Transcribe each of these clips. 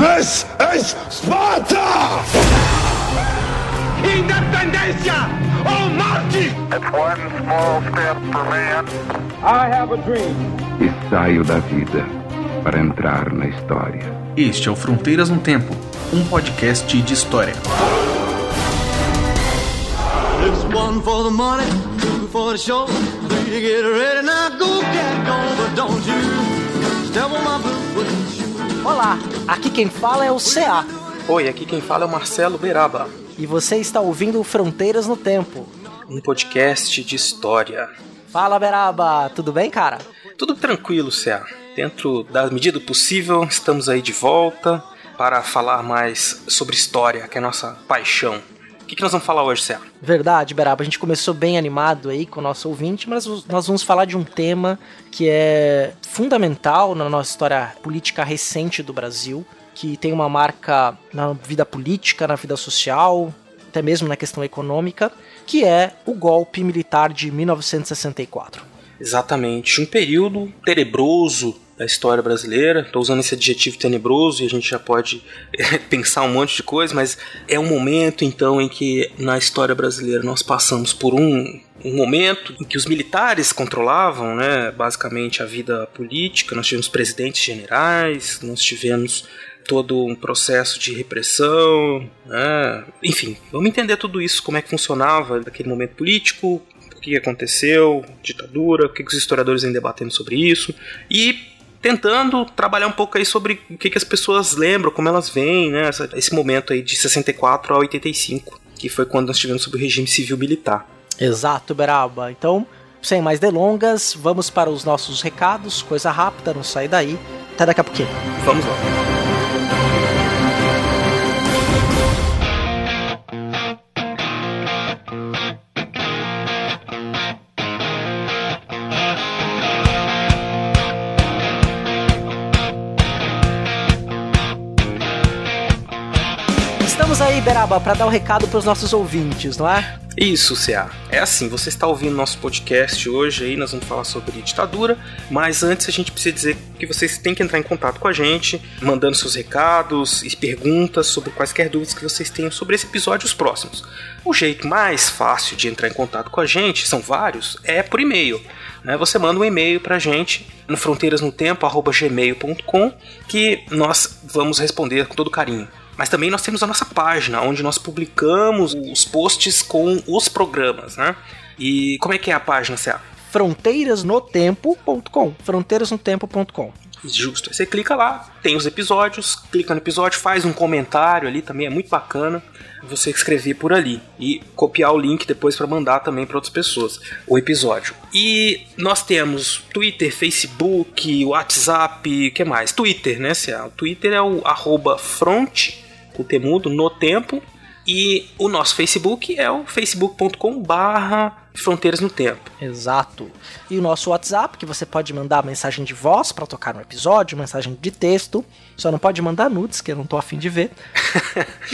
This is Sparta! Independencia o Marte! It's one small step for man. I have a dream. E saio da vida para entrar na história. Este é o Fronteiras no Tempo, um podcast de história. It's one for the money, two for the show, three to get ready. Now go, cat, go, but don't you step on my blue. Olá, aqui quem fala é o CA. Oi, aqui quem fala é o Marcelo Beraba, E você está ouvindo Fronteiras no Tempo. um podcast de história. Fala, Beraba, tudo bem, cara? Tudo tranquilo, CA. Dentro da medida do possível, estamos aí de volta para falar mais sobre história, que é a nossa paixão. O que, que nós vamos falar hoje, CA? Verdade, Beraba, a gente começou bem animado aí com o nosso ouvinte, mas nós vamos falar de um tema que é fundamental na nossa história política recente do Brasil, que tem uma marca na vida política, na vida social, até mesmo na questão econômica, que é o golpe militar de 1964. Exatamente, um período tenebroso da história brasileira. Estou usando esse adjetivo tenebroso e a gente já pode eh, pensar um monte de coisa, mas é um momento então em que na história brasileira nós passamos por um, um momento em que os militares controlavam, né, basicamente a vida política. Nós tivemos presidentes generais, nós tivemos todo um processo de repressão, né? enfim, vamos entender tudo isso, como é que funcionava daquele momento político, o que aconteceu, ditadura, o que os historiadores vêm debatendo sobre isso e tentando trabalhar um pouco aí sobre o que, que as pessoas lembram, como elas veem, né, esse momento aí de 64 a 85, que foi quando nós tivemos sobre o regime civil militar. Exato, Beraba. Então, sem mais delongas, vamos para os nossos recados, coisa rápida, não sai daí. Até daqui a pouquinho. Vamos lá. Beraba, para dar o recado para os nossos ouvintes, não é? Isso, CA. É assim, você está ouvindo nosso podcast hoje aí, nós vamos falar sobre ditadura, mas antes a gente precisa dizer que vocês têm que entrar em contato com a gente, mandando seus recados e perguntas sobre quaisquer dúvidas que vocês tenham sobre esse episódio e os próximos. O jeito mais fácil de entrar em contato com a gente, são vários, é por e-mail. né? Você manda um e-mail pra gente no fronteirasnotempo@gmail.com que nós vamos responder com todo carinho. Mas também nós temos a nossa página, onde nós publicamos os posts com os programas, né? E como é que é a página, CA? fronteirasnotempo.com fronteirasnotempo.com Justo. Você clica lá, tem os episódios, clica no episódio, faz um comentário ali também, é muito bacana você escrever por ali e copiar o link depois para mandar também para outras pessoas o episódio. E nós temos Twitter, Facebook, WhatsApp, o que mais? Twitter, né? O Twitter é o arroba front, temudo, no tempo. E o nosso Facebook é o facebook.com barra fronteiras no tempo. Exato. E o nosso WhatsApp, que você pode mandar mensagem de voz para tocar no episódio, mensagem de texto. Só não pode mandar nudes, que eu não tô afim de ver.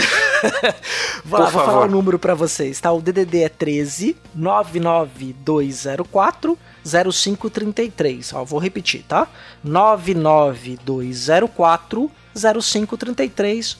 vou, lá, vou falar o número para vocês, tá? O DDD é 13 99204 0533. Ó, vou repetir, tá? 99204 0533.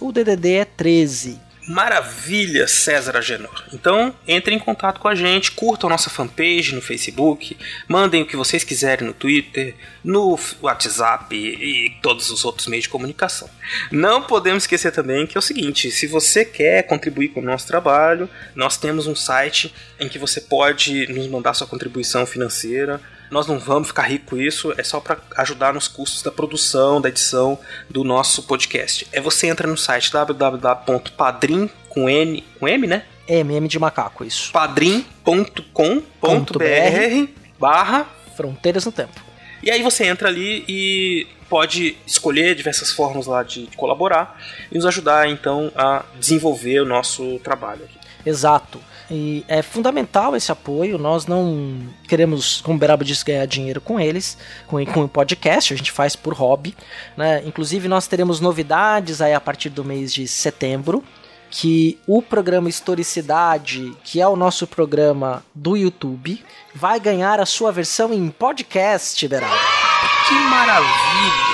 O DDD é 13. Maravilha, César Agenor. Então, entrem em contato com a gente, curtam nossa fanpage no Facebook, mandem o que vocês quiserem no Twitter, no WhatsApp e todos os outros meios de comunicação. Não podemos esquecer também que é o seguinte: se você quer contribuir com o nosso trabalho, nós temos um site em que você pode nos mandar sua contribuição financeira. Nós não vamos ficar ricos com isso, é só para ajudar nos custos da produção, da edição do nosso podcast. É você entra no site www.padrim com N, com M, né? M, M de macaco, isso. padrim.com.br barra Fronteiras no Tempo. e aí você entra ali e pode escolher diversas formas lá de, de colaborar e nos ajudar então a desenvolver o nosso trabalho. Exato. E é fundamental esse apoio. Nós não queremos, como o Beraba disse, ganhar dinheiro com eles, com, com o podcast, a gente faz por hobby. Né? Inclusive, nós teremos novidades aí a partir do mês de setembro. Que o programa Historicidade, que é o nosso programa do YouTube, vai ganhar a sua versão em podcast, Beraba. Que maravilha!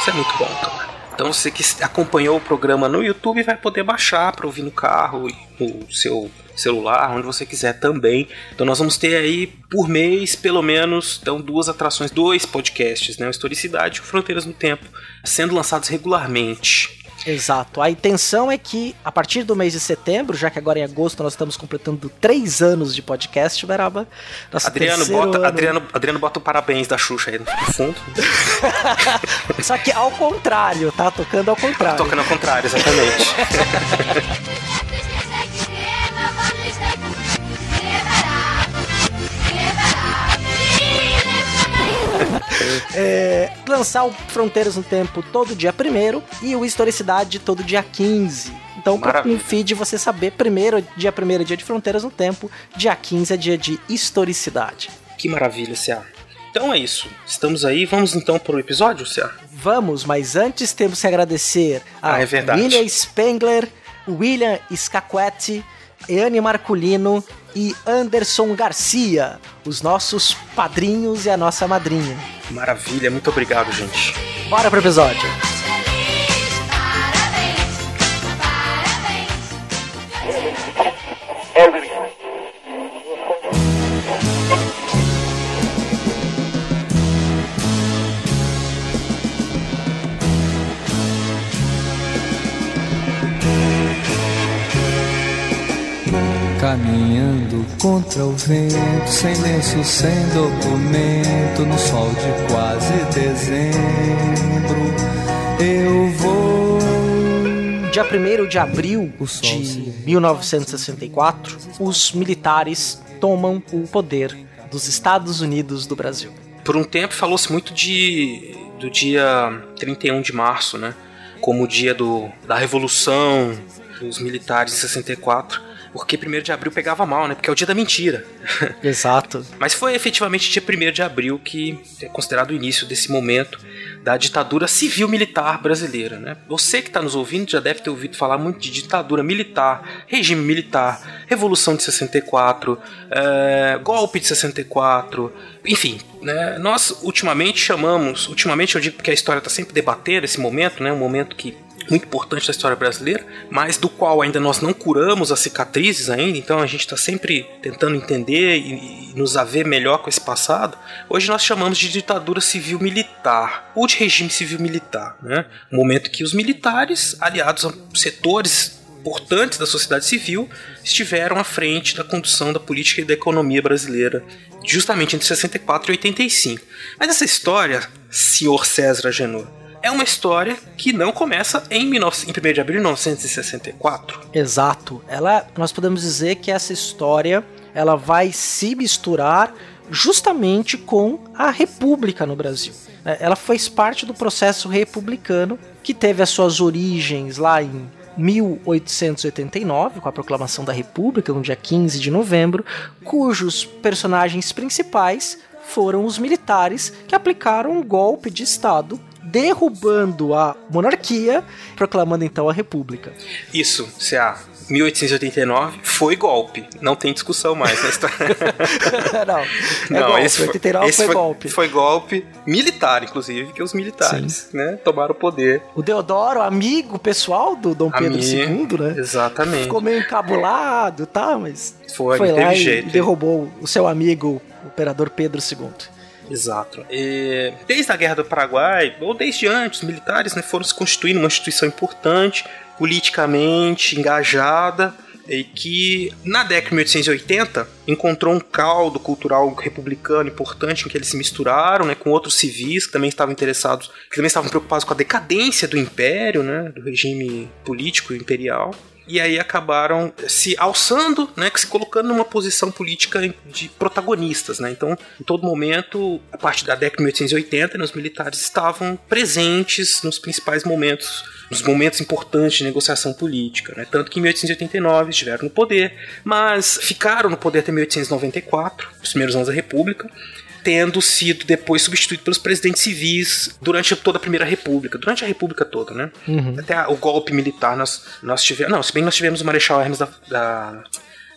Isso é muito bom, cara. Então você que acompanhou o programa no YouTube vai poder baixar para ouvir no carro, no seu celular, onde você quiser também. Então nós vamos ter aí por mês, pelo menos, então duas atrações, dois podcasts, né? O Historicidade e o Fronteiras no Tempo, sendo lançados regularmente. Exato. A intenção é que, a partir do mês de setembro, já que agora em agosto nós estamos completando três anos de podcast, Beraba. Adriano bota, ano... Adriano, Adriano bota o parabéns da Xuxa aí no fundo. Só que ao contrário, tá? Tocando ao contrário. Tocando ao contrário, exatamente. é, lançar o Fronteiras no Tempo todo dia 1 e o Historicidade todo dia 15. Então, no feed você saber, primeiro, dia 1 é dia de Fronteiras no Tempo, dia 15 é dia de Historicidade. Que maravilha, Cia. Então é isso. Estamos aí. Vamos então para o episódio, Cia? Vamos, mas antes temos que agradecer a ah, é William Spengler, William Scaquetti, Eane Marculino e Anderson Garcia, os nossos padrinhos e a nossa madrinha. Maravilha, muito obrigado, gente. Bora pro episódio. Caminhando contra o vento, sem lenço, sem documento, no sol de quase dezembro, eu vou. Dia 1 de abril de 1964, os militares tomam o poder dos Estados Unidos do Brasil. Por um tempo falou-se muito de do dia 31 de março, né? Como o dia do, da Revolução dos militares em 64 porque 1 de abril pegava mal, né? Porque é o dia da mentira. Exato. Mas foi efetivamente dia 1 de abril que é considerado o início desse momento da ditadura civil-militar brasileira, né? Você que está nos ouvindo já deve ter ouvido falar muito de ditadura militar, regime militar, revolução de 64, é, golpe de 64, enfim, né? Nós ultimamente chamamos, ultimamente eu digo porque a história está sempre debatendo esse momento, né? Um momento que muito importante da história brasileira, mas do qual ainda nós não curamos as cicatrizes ainda, então a gente está sempre tentando entender e, e nos haver melhor com esse passado. Hoje nós chamamos de ditadura civil-militar, ou de regime civil-militar, né? Um momento que os militares, aliados a setores importantes da sociedade civil, estiveram à frente da condução da política e da economia brasileira, justamente entre 64 e 85. Mas essa história, senhor César Agenor, é uma história que não começa em, 19, em 1 de abril de 1964. Exato. Ela, nós podemos dizer que essa história ela vai se misturar justamente com a República no Brasil. É, ela fez parte do processo republicano que teve as suas origens lá em 1889, com a proclamação da República, no dia 15 de novembro, cujos personagens principais foram os militares que aplicaram um golpe de Estado derrubando a monarquia, proclamando então a república. Isso, CA. 1889 foi golpe. Não tem discussão mais na história. não, é não, golpe. Esse foi, 89 esse foi, golpe. Foi golpe militar, inclusive, que os militares né, tomaram o poder. O Deodoro, amigo pessoal do Dom Pedro amigo, II, né? Exatamente. Ficou meio encabulado, tá? Mas foi, foi lá jeito. e derrubou o seu amigo, o imperador Pedro II. Exato. E, desde a Guerra do Paraguai, ou desde antes, os militares né, foram se constituindo uma instituição importante, politicamente engajada, e que na década de 1880 encontrou um caldo cultural republicano importante em que eles se misturaram né, com outros civis que também estavam interessados, que também estavam preocupados com a decadência do império, né, do regime político imperial e aí acabaram se alçando, né, se colocando numa posição política de protagonistas, né? Então, em todo momento, a partir da década de 1880, né, os militares estavam presentes nos principais momentos, nos momentos importantes de negociação política, né? Tanto que em 1889 estiveram no poder, mas ficaram no poder até 1894, os primeiros anos da República tendo sido depois substituído pelos presidentes civis durante toda a Primeira República, durante a República toda, né? Uhum. Até o golpe militar nós, nós tivemos. Não, se bem que nós tivemos o Marechal Hermes da, da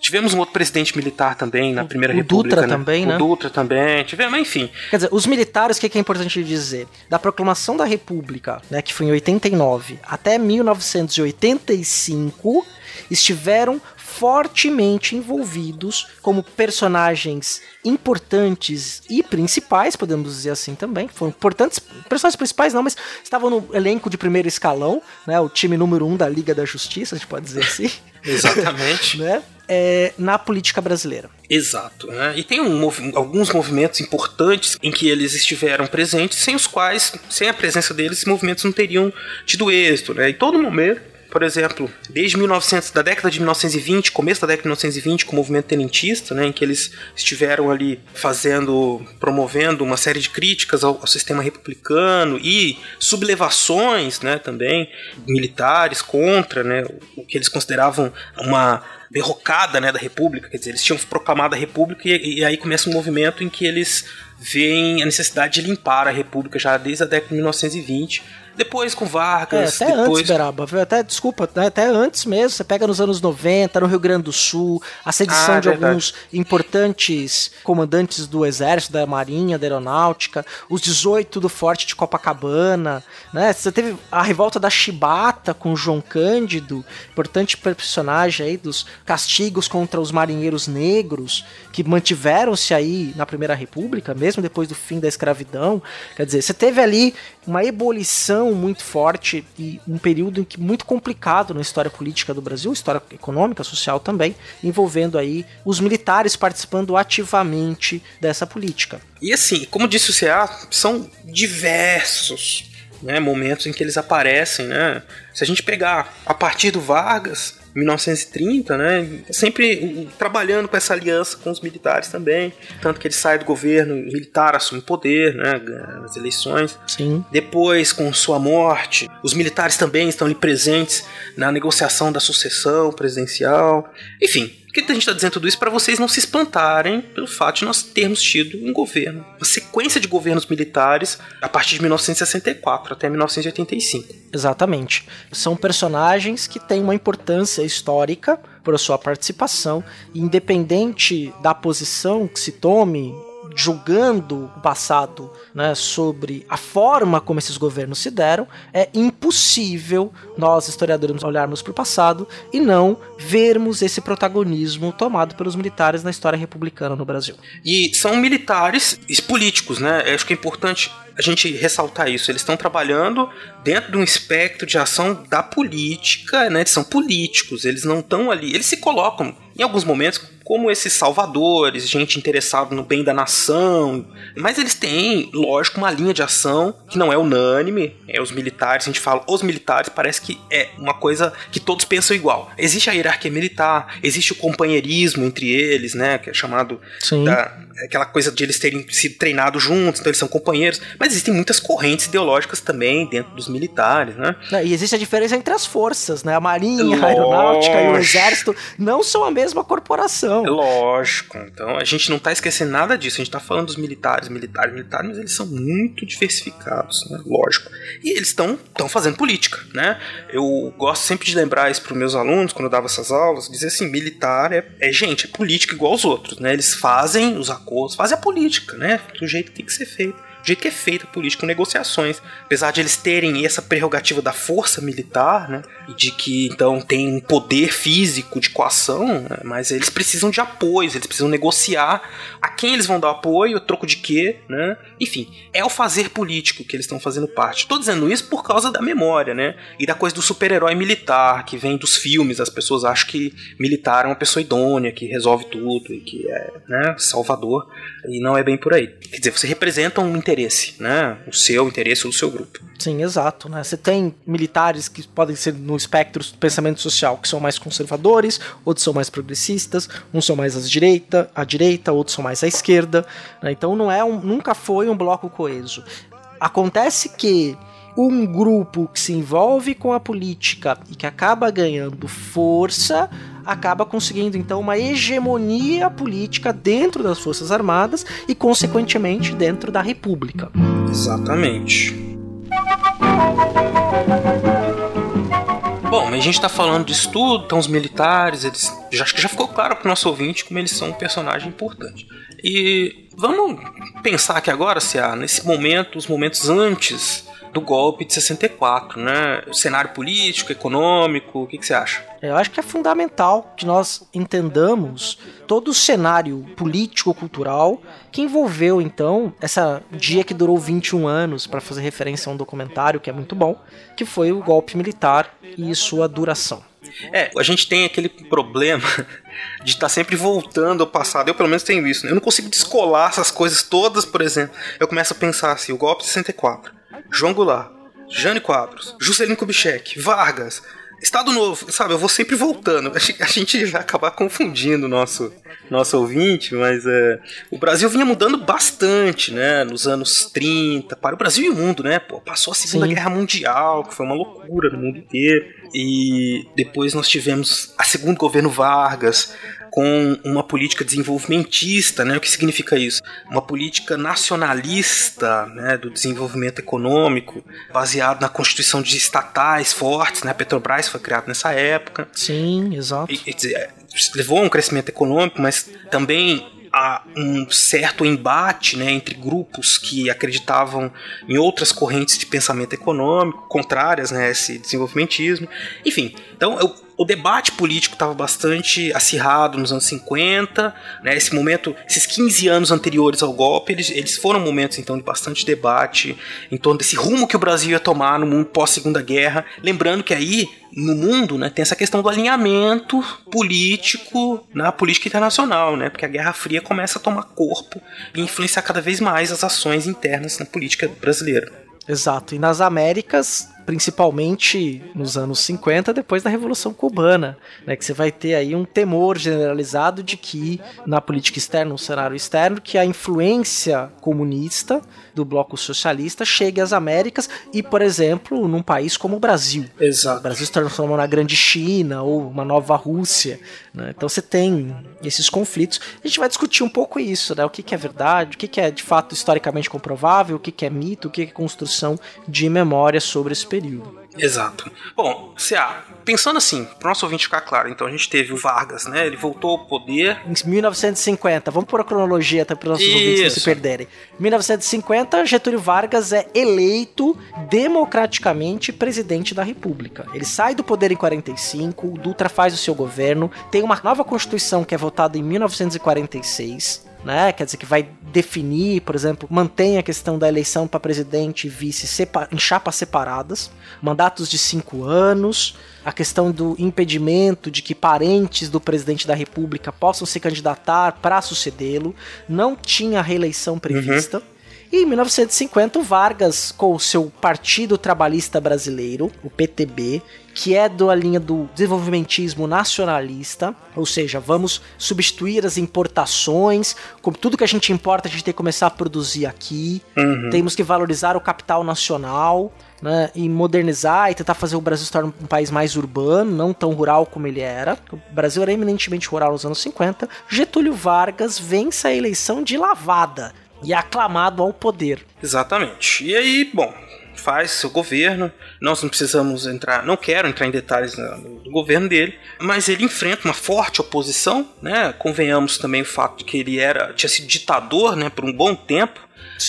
Tivemos um outro presidente militar também na Primeira o República. Dutra né? também, né? O Dutra também. Tivemos, enfim. Quer dizer, os militares, o que, que é importante dizer? Da proclamação da República, né, que foi em 89, até 1985, estiveram fortemente envolvidos como personagens importantes e principais, podemos dizer assim também. Foram importantes, personagens principais não, mas estavam no elenco de primeiro escalão, né, o time número um da Liga da Justiça, a gente pode dizer assim. Exatamente. né? É, na política brasileira. Exato. Né? E tem um movi alguns movimentos importantes em que eles estiveram presentes, sem os quais, sem a presença deles, esses movimentos não teriam tido êxito. Né? Em todo momento, por exemplo, desde 1900, da década de 1920, começo da década de 1920, com o movimento tenentista, né, em que eles estiveram ali fazendo, promovendo uma série de críticas ao, ao sistema republicano e sublevações, né, também militares contra, né, o, que eles consideravam uma derrocada, né, da República, quer dizer, eles tinham proclamado a República e, e aí começa um movimento em que eles veem a necessidade de limpar a República já desde a década de 1920 depois com Vargas. É, até depois... antes, Beraba? Até, desculpa, né, até antes mesmo. Você pega nos anos 90, no Rio Grande do Sul, a sedição Ah, de verdade. alguns importantes comandantes do Exército, da Marinha, da Aeronáutica, os 18 do Forte de Copacabana, né? Você teve a revolta da Chibata com João Cândido, importante personagem aí dos castigos contra os marinheiros negros, que mantiveram-se aí na Primeira República, mesmo depois do fim da escravidão. Quer dizer, você teve ali uma ebulição muito forte e um período em que muito complicado na história política do Brasil, história econômica, social também, envolvendo aí os militares participando ativamente dessa política. E assim, como disse o CA, são diversos né, momentos em que eles aparecem, né? Se a gente pegar a partir do Vargas, 1930, né, sempre uh, trabalhando com essa aliança com os militares também, tanto que ele sai do governo o militar, assume o poder, né, as eleições. Sim. Depois, com sua morte, os militares também estão ali presentes na negociação da sucessão presidencial. Enfim, por que a gente está dizendo tudo isso? Para vocês não se espantarem pelo fato de nós termos tido um governo, uma sequência de governos militares a partir de 1964 até 1985. Exatamente. São personagens que têm uma importância histórica por sua participação, independente da posição que se tome, julgando o passado né, sobre a forma como esses governos se deram, é impossível nós, historiadores, olharmos para o passado e não vermos esse protagonismo tomado pelos militares na história republicana no Brasil. E são militares e políticos, né? Eu acho que é importante a gente ressaltar isso. Eles estão trabalhando dentro de um espectro de ação da política, né? Eles são políticos, eles não estão ali. Eles se colocam, em alguns momentos, como esses salvadores, gente interessada no bem da nação. Mas eles têm, lógico, uma linha de ação que não é unânime. É os militares, a gente fala os militares, parece que é uma coisa que todos pensam igual. Existe a hierarquia militar, existe o companheirismo entre eles, né? Que é chamado da, aquela coisa de eles terem sido treinados juntos, então eles são companheiros. Mas existem muitas correntes ideológicas também dentro dos militares, né? Né, E existe a diferença entre as forças, né? A Marinha, a. Aeronáutica e o Exército não são a mesma corporação. É lógico. Então a gente não tá esquecendo nada disso. A gente tá falando dos militares, militares, militares, mas eles são muito diversificados, né? Lógico. E eles estão fazendo política, né? Eu gosto sempre de lembrar isso para meus alunos quando eu dava essas aulas, dizer assim, militar é, é gente, é política igual aos outros, né? Eles fazem os acordos, fazem a política, né? Do jeito que tem que ser feito. Do jeito que é feita a política, negociações. Apesar de eles terem essa prerrogativa da força militar, né? E de que então tem poder físico de coação, né, mas eles precisam de apoios, eles precisam negociar a quem eles vão dar apoio, troco de quê, né? Enfim, é o fazer político que eles estão fazendo parte. Tô dizendo isso por causa da memória, né? E da coisa do super-herói militar, que vem dos filmes. As pessoas acham que militar é uma pessoa idônea, que resolve tudo e que é, né, salvador. E não é bem por aí. Quer dizer, você representa um interesse, né? O seu interesse ou do seu grupo. Sim, exato. Né? Você tem militares que podem ser no espectro do pensamento social, que são mais conservadores, outros são mais progressistas, uns são mais à direita, à direita, outros são mais à esquerda. né? Então não é um, nunca foi um bloco coeso. Acontece que um grupo que se envolve com a política e que acaba ganhando força acaba conseguindo então uma hegemonia política dentro das Forças Armadas e consequentemente dentro da República. Exatamente. Bom, a gente tá falando disso tudo, então os militares, eles. Já, acho que já ficou claro pro nosso ouvinte como eles são um personagem importante. E vamos pensar aqui agora, se há nesse momento, os momentos antes do golpe de 64, né? O cenário político, econômico, o que, que você acha? Eu acho que é fundamental que nós entendamos todo o cenário político-cultural que envolveu, então, essa dia que durou 21 anos, para fazer referência a um documentário que é muito bom, que foi o golpe militar e sua duração. É, a gente tem aquele problema de estar tá sempre voltando ao passado. Eu, pelo menos, tenho isso. Né? Eu não consigo descolar essas coisas todas, por exemplo. Eu começo a pensar assim: o golpe de 64, João Goulart, Jane Quadros, Juscelino Kubitschek, Vargas, Estado Novo, sabe? Eu vou sempre voltando. A gente vai acabar confundindo o nosso, nosso ouvinte, mas é, o Brasil vinha mudando bastante, né? Nos anos 30, para o Brasil e o mundo, né? Pô, passou a Segunda Sim. Guerra Mundial, que foi uma loucura no mundo inteiro. E depois nós tivemos a segundo governo Vargas, com uma política desenvolvimentista, né? O que significa isso? Uma política nacionalista, né, do desenvolvimento econômico, baseado na constituição de estatais fortes, né? A Petrobras foi criada nessa época. Sim, exato. E, e, levou a um crescimento econômico, mas também a um certo embate né, entre grupos que acreditavam em outras correntes de pensamento econômico, contrárias né, a esse desenvolvimentismo. Enfim, então eu o debate político estava bastante acirrado nos anos 50, né? Esse momento, esses 15 anos anteriores ao golpe, eles, eles foram momentos então de bastante debate em torno desse rumo que o Brasil ia tomar no mundo pós Segunda Guerra, lembrando que aí no mundo, né, tem essa questão do alinhamento político na política internacional, né? Porque a Guerra Fria começa a tomar corpo e influenciar cada vez mais as ações internas na política brasileira. Exato. E nas Américas, principalmente nos anos 50, depois da Revolução Cubana, né, que você vai ter aí um temor generalizado de que na política externa, no cenário externo, que a influência comunista do bloco socialista chegue às Américas e, por exemplo, num país como o Brasil. Exato. O Brasil se transformou na grande China ou uma nova Rússia. Né? Então você tem esses conflitos. A gente vai discutir um pouco isso, né? O que, que é verdade, o que, que é de fato historicamente comprovável, o que, que é mito, o que, que é construção de memória sobre esse período período. Exato. Bom, CA, pensando assim, para o nosso ouvinte ficar claro, então a gente teve o Vargas, né? Ele voltou ao poder. Em 1950, vamos por a cronologia até para os nossos Isso. ouvintes não se perderem. Em 1950, Getúlio Vargas é eleito democraticamente presidente da República. Ele sai do poder em 45, o Dutra faz o seu governo, tem uma nova Constituição que é votada em 1946 né? Quer dizer, que vai definir, por exemplo, mantém a questão da eleição para presidente e vice em chapas separadas, mandatos de cinco anos, a questão do impedimento de que parentes do presidente da república possam se candidatar para sucedê-lo, não tinha reeleição prevista. Uhum. E em 1950, o Vargas, com o seu Partido Trabalhista Brasileiro, o PTB, que é da linha do desenvolvimentismo nacionalista, ou seja, vamos substituir as importações, com tudo que a gente importa, a gente tem que começar a produzir aqui, uhum. temos que valorizar o capital nacional. Né, e modernizar e tentar fazer o Brasil se tornar um país mais urbano, não tão rural como ele era. O Brasil era eminentemente rural nos anos 50. Getúlio Vargas vence a eleição de lavada e é aclamado ao poder. Exatamente. E aí, bom, faz seu governo. Nós não precisamos entrar, não quero entrar em detalhes do governo dele, mas ele enfrenta uma forte oposição, né? Convenhamos também o fato de que ele era tinha sido ditador, né, por um bom tempo.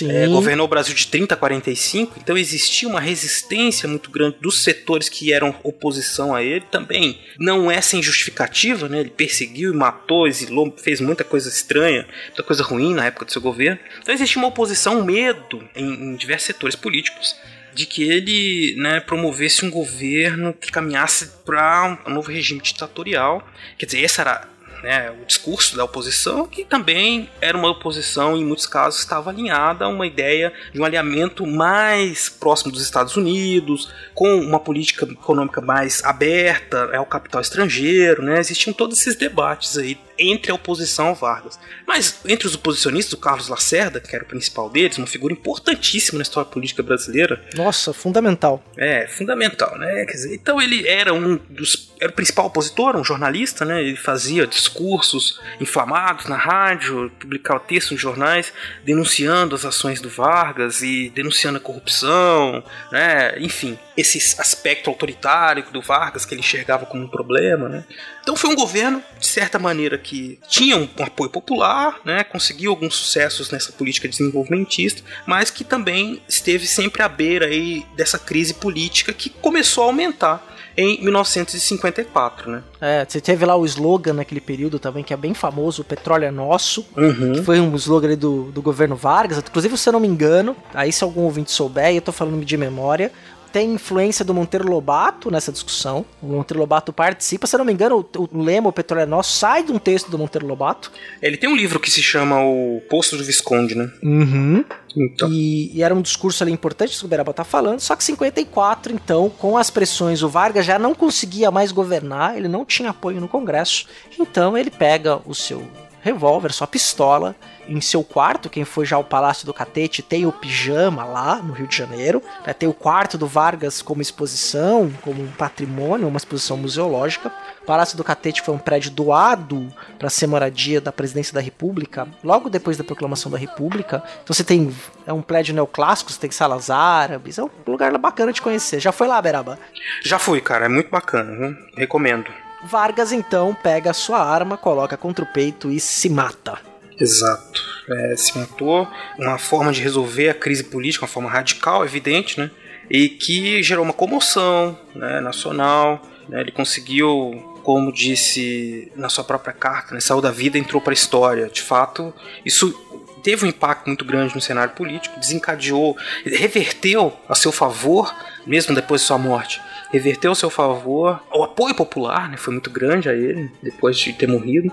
É, governou o Brasil de 30 a 45, então existia uma resistência muito grande dos setores que eram oposição a ele. Também não é sem justificativa, né? Ele perseguiu e matou, exilou, fez muita coisa estranha, muita coisa ruim na época do seu governo. Então existia uma oposição, um medo em, em diversos setores políticos de que ele né, promovesse um governo que caminhasse para um novo regime ditatorial. Quer dizer, essa era né, o discurso da oposição, que também era uma oposição, em muitos casos, estava alinhada a uma ideia de um alinhamento mais próximo dos Estados Unidos, com uma política econômica mais aberta ao capital estrangeiro. Né, existiam todos esses debates aí entre a oposição ao Vargas. Mas entre os oposicionistas, o Carlos Lacerda, que era o principal deles, uma figura importantíssima na história política brasileira. Nossa, fundamental. É, fundamental, né? Quer dizer, então ele era um dos. Era o principal opositor, um jornalista, né? Ele fazia discursos inflamados na rádio, publicava textos em jornais denunciando as ações do Vargas e denunciando a corrupção, né? Enfim, esse aspecto autoritário do Vargas que ele enxergava como um problema, né? Então foi um governo, de certa maneira, que tinha um, apoio popular, né? Conseguiu alguns sucessos nessa política desenvolvimentista, mas que também esteve sempre à beira aí dessa crise política que começou a aumentar em 1954, né? É, você teve lá o slogan naquele período também, que é bem famoso, o petróleo é nosso, Uhum. que foi um slogan do, do governo Vargas, inclusive se eu não me engano, aí se algum ouvinte souber, eu tô falando de memória, tem influência do Monteiro Lobato nessa discussão, o Monteiro Lobato participa, se eu não me engano, o, o lema, o petróleo é nosso, sai de um texto do Monteiro Lobato. Ele tem um livro que se chama O Posto do Visconde, né? Uhum. Então, E, e era um discurso ali importante que o Beraba tá falando, só que 54, então, com as pressões, o Vargas já não conseguia mais governar, ele não tinha apoio no Congresso, então ele pega o seu revólver, sua pistola, em seu quarto, quem foi já ao Palácio do Catete tem o pijama lá no Rio de Janeiro, né, tem o quarto do Vargas como exposição, como um patrimônio, uma exposição museológica. O Palácio do Catete foi um prédio doado para ser moradia da presidência da República, logo depois da proclamação da República. Então você tem é um prédio neoclássico, você tem salas árabes, é um lugar bacana de conhecer. Já foi lá, Beraba? já fui, cara, é muito bacana? Recomendo. Vargas então pega sua arma, coloca contra o peito e se mata. Exato. É, se matou, uma forma de resolver a crise política, uma forma radical, evidente, né? E que gerou uma comoção né, nacional. né? Ele conseguiu, como disse na sua própria carta, né, saiu da vida entrou para a história. De fato, isso teve um impacto muito grande no cenário político, desencadeou, reverteu a seu favor, mesmo depois de sua morte, reverteu a seu favor. O apoio popular né, foi muito grande a ele, depois de ter morrido.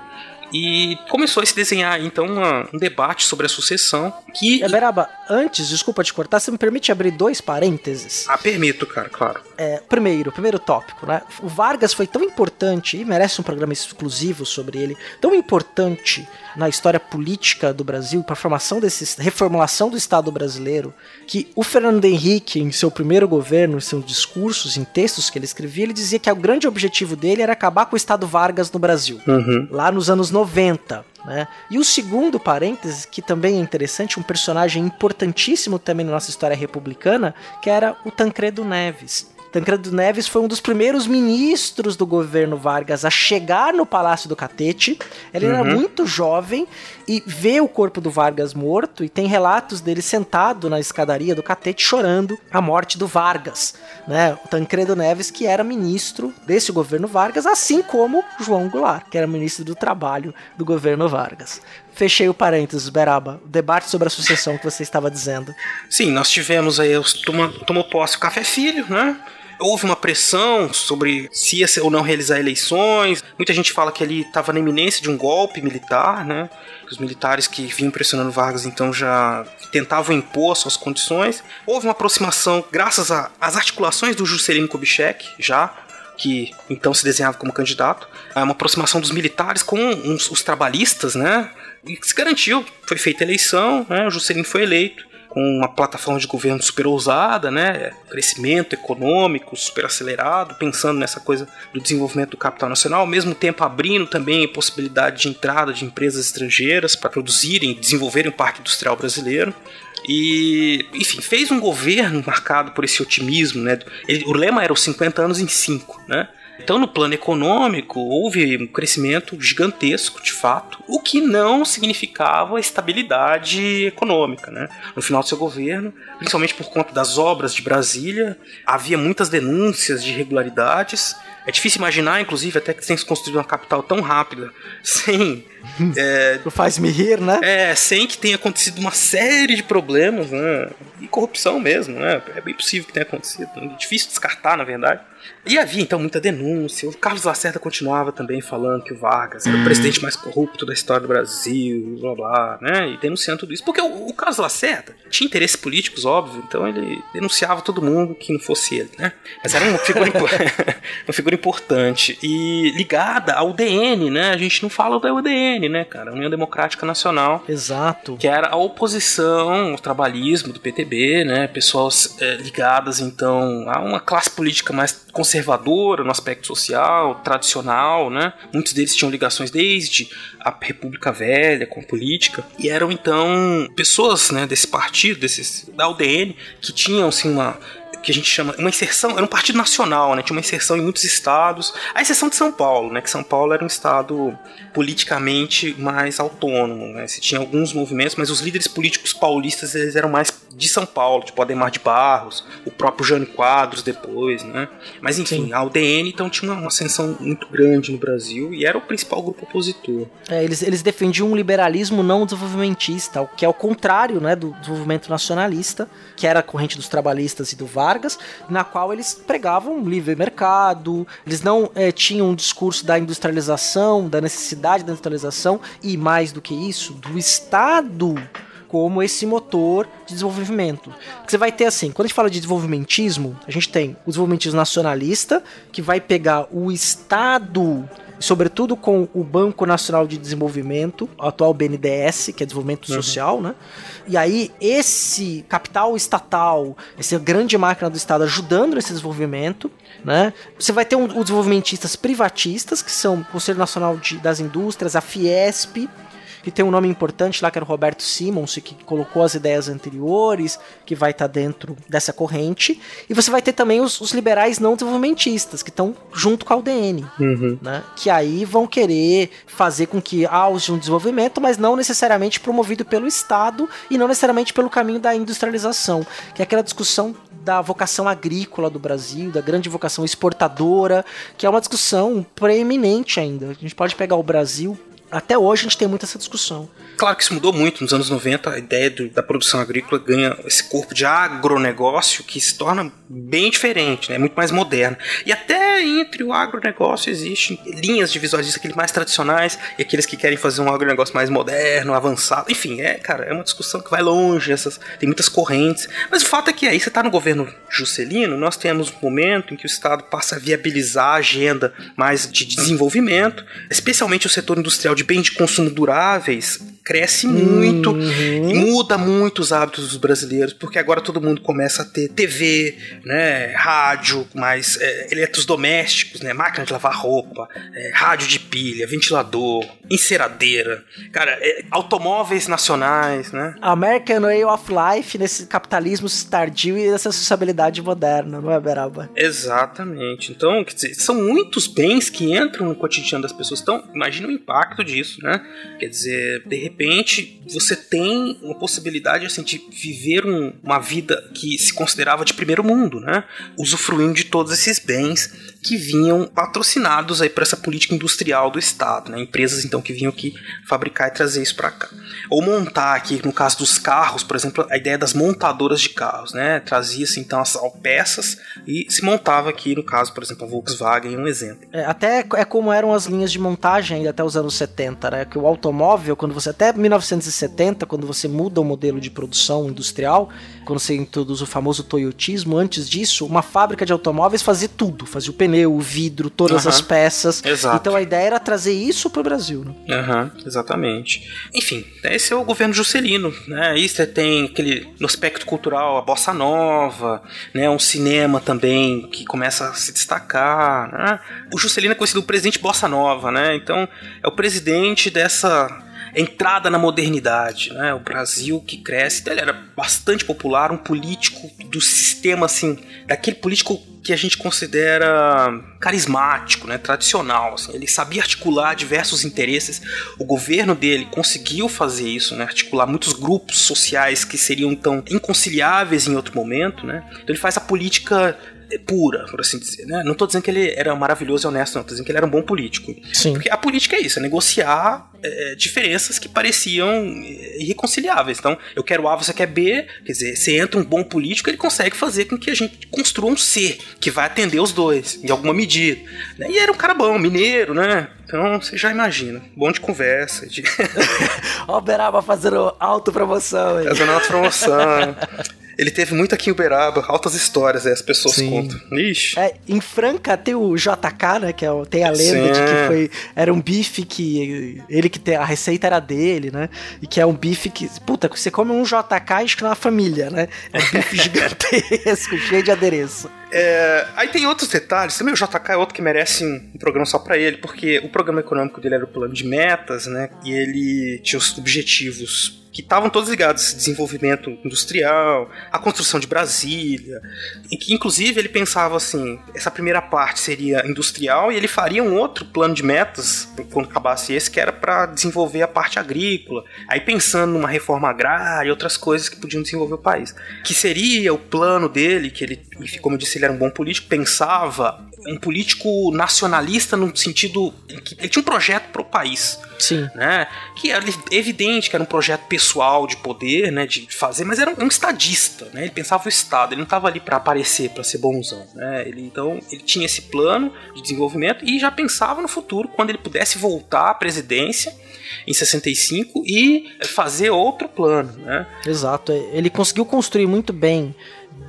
E começou a se desenhar então uma- um debate sobre a sucessão que. É, Beraba, antes, desculpa te cortar, você me permite abrir dois parênteses? Ah, permito, cara, claro. É, primeiro, primeiro tópico, né? O Vargas foi tão importante e merece um programa exclusivo sobre ele, tão importante na história política do Brasil, para a formação desse reformulação do Estado brasileiro, que o Fernando Henrique, em seu primeiro governo, em seus discursos, em textos que ele escrevia, ele dizia que o grande objetivo dele era acabar com o Estado Vargas no Brasil Uhum. lá nos anos 90. Né? E o segundo parêntese, que também é interessante, um personagem importantíssimo também na nossa história republicana, que era o Tancredo Neves. Tancredo Neves foi um dos primeiros ministros do governo Vargas a chegar no Palácio do Catete. Ele era muito jovem e vê o corpo do Vargas morto e tem relatos dele sentado na escadaria do Catete chorando a morte do Vargas, né? O Tancredo Neves que era ministro desse governo Vargas, assim como João Goulart, que era ministro do Trabalho do governo Vargas. Fechei o parênteses, Beraba, o debate sobre a sucessão que você estava dizendo. Sim, nós tivemos aí, toma- tomou posse o Café Filho, né? Houve uma pressão sobre se ia ou não realizar eleições. Muita gente fala que ele estava na iminência de um golpe militar, né? Os militares que vinham pressionando Vargas então já tentavam impor suas condições. Houve uma aproximação, graças às articulações do Juscelino Kubitschek, já que então se desenhava como candidato, é uma aproximação dos militares com uns- os trabalhistas, né? E se garantiu, foi feita a eleição, né? O Juscelino foi eleito com uma plataforma de governo super ousada, né? Crescimento econômico super acelerado, pensando nessa coisa do desenvolvimento do capital nacional, ao mesmo tempo abrindo também possibilidade de entrada de empresas estrangeiras para produzirem e desenvolverem o parque industrial brasileiro. E, enfim, fez um governo marcado por esse otimismo, né? Ele- o lema era os 50 anos em 5, né? Então, no plano econômico, houve um crescimento gigantesco, de fato, o que não significava estabilidade econômica. Né? No final do seu governo, principalmente por conta das obras de Brasília, havia muitas denúncias de irregularidades. É difícil imaginar, inclusive, até que tenha se construído uma capital tão rápida, sem é, Faz-me rir, né? é, sem que tenha acontecido uma série de problemas, né? E corrupção mesmo, né? É bem possível que tenha acontecido. É difícil descartar, na verdade. E havia então muita denúncia. O Carlos Lacerda continuava também falando que o Vargas era o presidente mais corrupto da história do Brasil, blá blá, né? E denunciando tudo isso. Porque o, o Carlos Lacerda tinha interesses políticos, óbvio, então ele denunciava todo mundo que não fosse ele, né? Mas era uma figura, uma figura importante e ligada ao DN, né? A gente não fala da UDN, né, cara? União Democrática Nacional. Exato. Que era a oposição ao trabalhismo do PTB, né? Pessoas é, ligadas então a uma classe política mais conservadora no aspecto social, tradicional, né? Muitos deles tinham ligações desde a República Velha com a política e eram então pessoas, né, desse partido, desses da UDN que tinham assim uma que a gente chama uma inserção, era um partido nacional, né? Tinha uma inserção em muitos estados, a exceção de São Paulo, né? Que São Paulo era um estado politicamente mais autônomo, né? Se tinha alguns movimentos, mas os líderes políticos paulistas eles eram mais de São Paulo, tipo Ademar de Barros, o próprio Jânio Quadros depois, né? Mas enfim, Sim. a UDN então tinha uma ascensão muito grande no Brasil e era o principal grupo opositor. É, eles, eles defendiam um liberalismo não desenvolvimentista, o que é o contrário, né, do desenvolvimento nacionalista, que era a corrente dos trabalhistas e do Vargas, na qual eles pregavam livre mercado, eles não é, tinham um discurso da industrialização, da necessidade da industrialização e mais do que isso, do Estado como esse motor de desenvolvimento. Você vai ter assim, quando a gente fala de desenvolvimentismo, a gente tem o desenvolvimentismo nacionalista, que vai pegar o Estado sobretudo com o Banco Nacional de Desenvolvimento, o atual BNDES, que é desenvolvimento uhum. social, né? E aí esse capital estatal, essa grande máquina do Estado ajudando nesse desenvolvimento, né? Você vai ter um, os desenvolvimentistas privatistas, que são o Conselho Nacional de, das Indústrias, a Fiesp, que tem um nome importante lá, que era o Roberto Simons, que colocou as ideias anteriores, que vai estar tá dentro dessa corrente. E você vai ter também os, os liberais não desenvolvimentistas, que estão junto com a UDN, uhum. né? Que aí vão querer fazer com que haja um desenvolvimento, mas não necessariamente promovido pelo Estado e não necessariamente pelo caminho da industrialização, que é aquela discussão da vocação agrícola do Brasil, da grande vocação exportadora, que é uma discussão preeminente ainda. A gente pode pegar o Brasil até hoje a gente tem muito essa discussão. Claro que isso mudou muito. Nos anos 90, a ideia do, da produção agrícola ganha esse corpo de agronegócio que se torna bem diferente, né? muito mais moderno. E até entre o agronegócio existem linhas de visualistas, aqueles mais tradicionais e aqueles que querem fazer um agronegócio mais moderno, avançado. Enfim, é, cara, é uma discussão que vai longe, essas, tem muitas correntes. Mas o fato é que aí você está no governo Juscelino, nós temos um momento em que o Estado passa a viabilizar a agenda mais de desenvolvimento, especialmente o setor industrial de bens de consumo duráveis cresce muito uhum. e muda muito os hábitos dos brasileiros, porque agora todo mundo começa a ter TV, né, rádio, mais é, eletrodomésticos, né, máquina de lavar roupa, é, rádio de pilha, ventilador, enceradeira, cara, é, automóveis nacionais, né? American Way of Life nesse capitalismo tardio e essa sociabilidade moderna, não é, Beraba? Exatamente. Então, quer dizer, são muitos bens que entram no cotidiano das pessoas. Então, imagina o impacto disso, né? Quer dizer, de repente, você tem uma possibilidade assim, de viver um, uma vida que se considerava de primeiro mundo, né? Usufruindo de todos esses bens que vinham patrocinados aí por essa política industrial do Estado, né? Empresas então que vinham aqui fabricar e trazer isso para cá. Ou montar aqui, no caso dos carros, por exemplo, a ideia das montadoras de carros, né? Trazia-se então as peças e se montava aqui, no caso, por exemplo, a Volkswagen, um exemplo. É, até é como eram as linhas de montagem até os anos 70, né? Que o automóvel, quando você até 1970, quando você muda o modelo de produção industrial, quando você introduz o famoso toyotismo, antes disso, uma fábrica de automóveis fazia tudo, fazia o pneu, o vidro, todas uhum. as peças. Exato. Então a ideia era trazer isso para o Brasil. Né? Uhum, exatamente. Enfim, esse é o governo Juscelino. Né? Aí você tem aquele, no aspecto cultural, a bossa nova, né? um cinema também que começa a se destacar. Né? O Juscelino é conhecido o presidente bossa nova, né? então é o presidente dessa entrada na modernidade, né? O Brasil que cresce, ele era bastante popular, um político do sistema assim, daquele político que a gente considera carismático, né, tradicional. Assim. Ele sabia articular diversos interesses. O governo dele conseguiu fazer isso, né, articular muitos grupos sociais que seriam tão inconciliáveis em outro momento. Né. Então ele faz a política pura, por assim dizer. Né? Não tô dizendo que ele era maravilhoso e honesto, não. Tô dizendo que ele era um bom político. Sim. Porque a política é isso, é negociar é, diferenças que pareciam é, irreconciliáveis. Então, eu quero A, você quer B. Quer dizer, se entra um bom político, ele consegue fazer com que a gente construa um C, que vai atender os dois, em alguma medida. Né? E era um cara bom, mineiro, né? Então você já imagina. Bom de conversa. De... Ó, o Beraba fazendo autopromoção. Fazendo autopromoção. Ele teve muito aqui em Uberaba, altas histórias, aí, as pessoas Sim. contam. Ixi. É, em Franca tem o JK, né? Que é, tem a lenda Sim. de que foi. Era um bife que. Ele que tem. A receita era dele, né? E que é um bife que. Puta, você come um JK e acho que não é uma família, né? É um bife gigantesco, cheio de adereço. É, aí tem outros detalhes. Também o JK é outro que merece um, programa só pra ele, porque o programa econômico dele era o plano de metas, né? E ele tinha os objetivos que estavam todos ligados desenvolvimento industrial, a construção de Brasília, em que inclusive ele pensava assim, essa primeira parte seria industrial e ele faria um outro plano de metas quando acabasse esse que era para desenvolver a parte agrícola. Aí pensando numa reforma agrária e outras coisas que podiam desenvolver o país, que seria o plano dele, que ele, como eu disse, ele era um bom político, pensava um político nacionalista no sentido que ele tinha um projeto para o país Sim. né? Que era evidente que era um projeto pessoal de poder, né? De fazer, mas era um, um estadista, né? Ele pensava o Estado, ele não estava ali para aparecer, para ser bonzão, né? Ele, então, ele tinha esse plano de desenvolvimento e já pensava no futuro, quando ele pudesse voltar à presidência em 65 e fazer outro plano, né? Exato. Ele conseguiu construir muito bem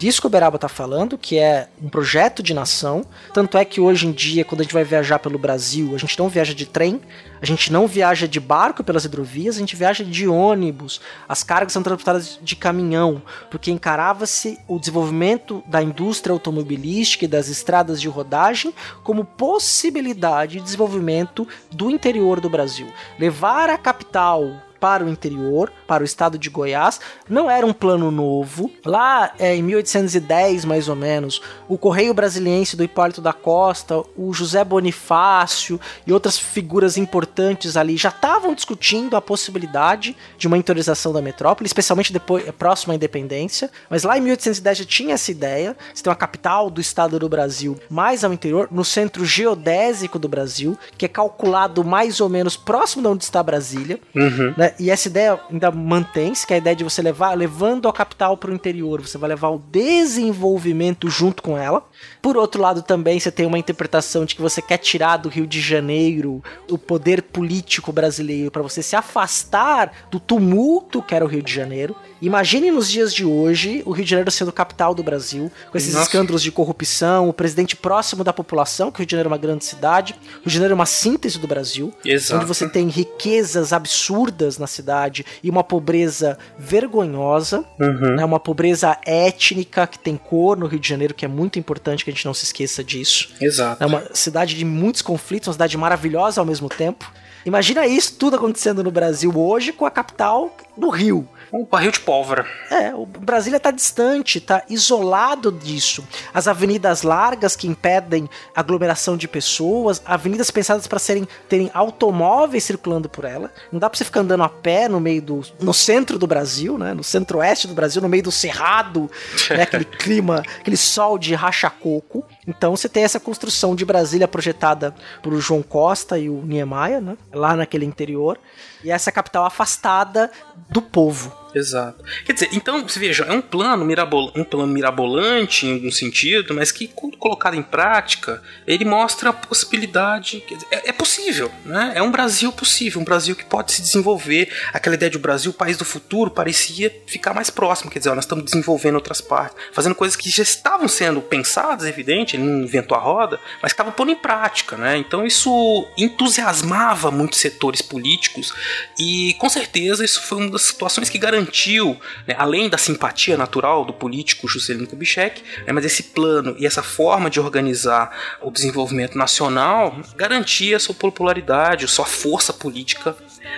disso que o Beraba tá falando, que é um projeto de nação. Tanto é que hoje em dia, quando a gente vai viajar pelo Brasil, a gente não viaja de trem, a gente não viaja de barco pelas hidrovias, a gente viaja de ônibus. As cargas são transportadas de caminhão, porque encarava-se o desenvolvimento da indústria automobilística e das estradas de rodagem como possibilidade de desenvolvimento do interior do Brasil. Levar a capital para o interior, para o estado de Goiás. Não era um plano novo. Lá é, em 1810, mais ou menos, o Correio Brasiliense do Hipólito da Costa, o José Bonifácio e outras figuras importantes ali já estavam discutindo a possibilidade de uma interiorização da metrópole, especialmente depois próximo à independência. Mas lá em 1810 já tinha essa ideia. Você tem uma capital do estado do Brasil mais ao interior, no centro geodésico do Brasil, que é calculado mais ou menos próximo de onde está Brasília. Uhum. Né? E essa ideia ainda mantém-se, que é a ideia de você levar, levando a capital para o interior, você vai levar o desenvolvimento junto com ela. Por outro lado, também você tem uma interpretação de que você quer tirar do Rio de Janeiro o poder político brasileiro para você se afastar do tumulto que era o Rio de Janeiro. Imagine nos dias de hoje o Rio de Janeiro sendo capital do Brasil, com esses Nossa. escândalos de corrupção, o presidente próximo da população, que o Rio de Janeiro é uma grande cidade. O Rio de Janeiro é uma síntese do Brasil, Exato. onde você tem riquezas absurdas na cidade e uma pobreza vergonhosa, Uhum. né, uma pobreza étnica que tem cor no Rio de Janeiro, que é muito importante que a gente não se esqueça disso. Exato. É uma cidade de muitos conflitos, uma cidade maravilhosa ao mesmo tempo. Imagina isso tudo acontecendo no Brasil hoje com a capital do Rio. Um barril de pólvora. É, o Brasília está distante, está isolado disso. As avenidas largas que impedem aglomeração de pessoas, avenidas pensadas para serem terem automóveis circulando por ela. Não dá para você ficar andando a pé no meio do no centro do Brasil, né? No centro-oeste do Brasil, no meio do cerrado, né? Aquele clima, aquele sol de racha-coco. Então você tem essa construção de Brasília projetada por João Costa e o Niemeyer, né? Lá naquele interior. E essa capital afastada do povo. Exato. Quer dizer, então, você veja, é um plano, mirabol um plano mirabolante em algum sentido, mas que, quando colocado em prática, ele mostra a possibilidade. dizer, é, é possível, né? É um Brasil possível, um Brasil que pode se desenvolver. Aquela ideia de Brasil, país do futuro, parecia ficar mais próximo. Quer dizer, ó, nós estamos desenvolvendo outras partes, fazendo coisas que já estavam sendo pensadas, evidente, ele não inventou a roda, mas estavam pondo em prática, né? Então isso entusiasmava muitos setores políticos e, com certeza, isso foi uma das situações que garantiu garantiu, né, além da simpatia natural do político Juscelino Kubitschek, né, mas esse plano e essa forma de organizar o desenvolvimento nacional garantia sua popularidade, sua força política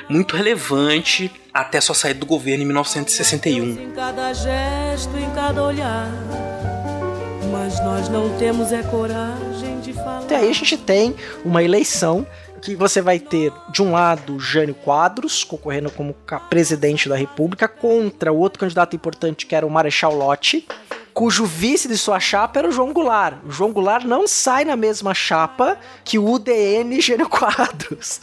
muito relevante até sua saída do governo em 1961. Em cada gesto, em cada olhar, mas nós não temos é coragem de falar. Até aí a gente tem uma eleição que você vai ter, de um lado, Jânio Quadros, concorrendo como presidente da República, contra o outro candidato importante, que era o Marechal Lott. cujo vice de sua chapa era o João Goulart. O João Goulart não sai na mesma chapa que o UDN Gênio Quadros.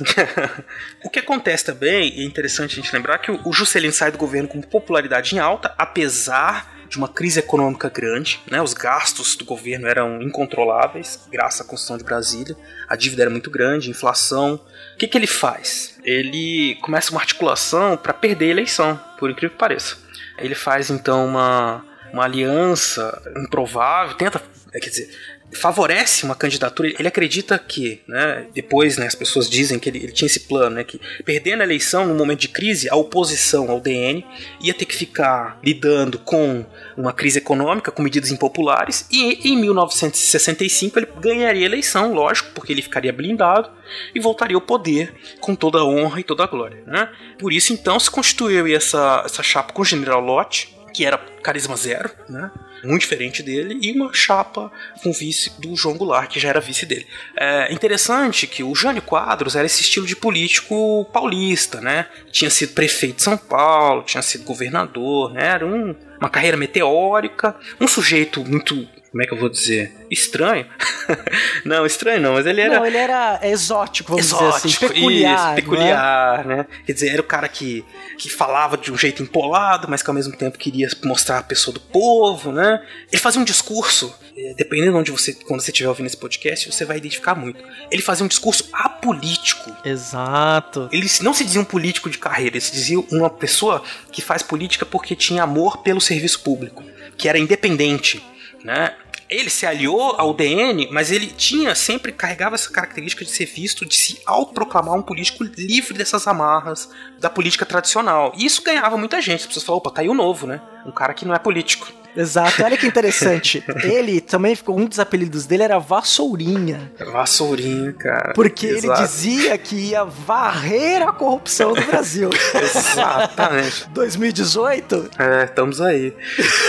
o que acontece também, é interessante a gente lembrar, que o Juscelino sai do governo com popularidade em alta, apesar de uma crise econômica grande, né? Os gastos do governo eram incontroláveis, graças à construção de Brasília. A dívida era muito grande, inflação. O que, que ele faz? Ele começa uma articulação para perder a eleição, por incrível que pareça. Ele faz então uma, uma aliança improvável, tenta, quer dizer, favorece uma candidatura. Ele acredita que, né, depois né, as pessoas dizem que ele, ele, tinha esse plano, né, que perdendo a eleição no momento de crise, a oposição ao DN ia ter que ficar lidando com uma crise econômica, com medidas impopulares, e em 1965 ele ganharia a eleição, lógico, porque ele ficaria blindado e voltaria ao poder com toda a honra e toda a glória. Né? Por isso, então, se constituiu essa, essa chapa com o General Lott, que era carisma zero, né? muito diferente dele, e uma chapa com vice do João Goulart, que já era vice dele. É interessante que o Jânio Quadros era esse estilo de político paulista, né? Tinha sido prefeito de São Paulo, tinha sido governador, né? Era um, uma carreira meteórica, um sujeito muito como é que eu vou dizer? Estranho? não, estranho não, mas ele era. Não, ele era exótico, vamos exótico, dizer assim. Peculiar. Isso, peculiar, né? Quer dizer, era o cara que, que falava de um jeito empolado, mas que ao mesmo tempo queria mostrar a pessoa do povo, né? Ele fazia um discurso, eh, dependendo de onde você, quando você estiver ouvindo esse podcast, você vai identificar muito. Ele fazia um discurso apolítico. Exato. Ele não se dizia um político de carreira, ele se dizia uma pessoa que faz política porque tinha amor pelo serviço público, que era independente né? Ele se aliou ao DN, mas ele tinha sempre carregava essa característica de ser visto, de se autoproclamar um político livre dessas amarras da política tradicional. E isso ganhava muita gente. As pessoas falavam, opa, tá aí o novo, né? Um cara que não é político. Exato, olha que interessante. ele também ficou. Um dos apelidos dele era Vassourinha. Vassourinha, cara. Porque Exato. ele dizia que ia varrer a corrupção do Brasil. Exatamente. 2018? É, estamos aí.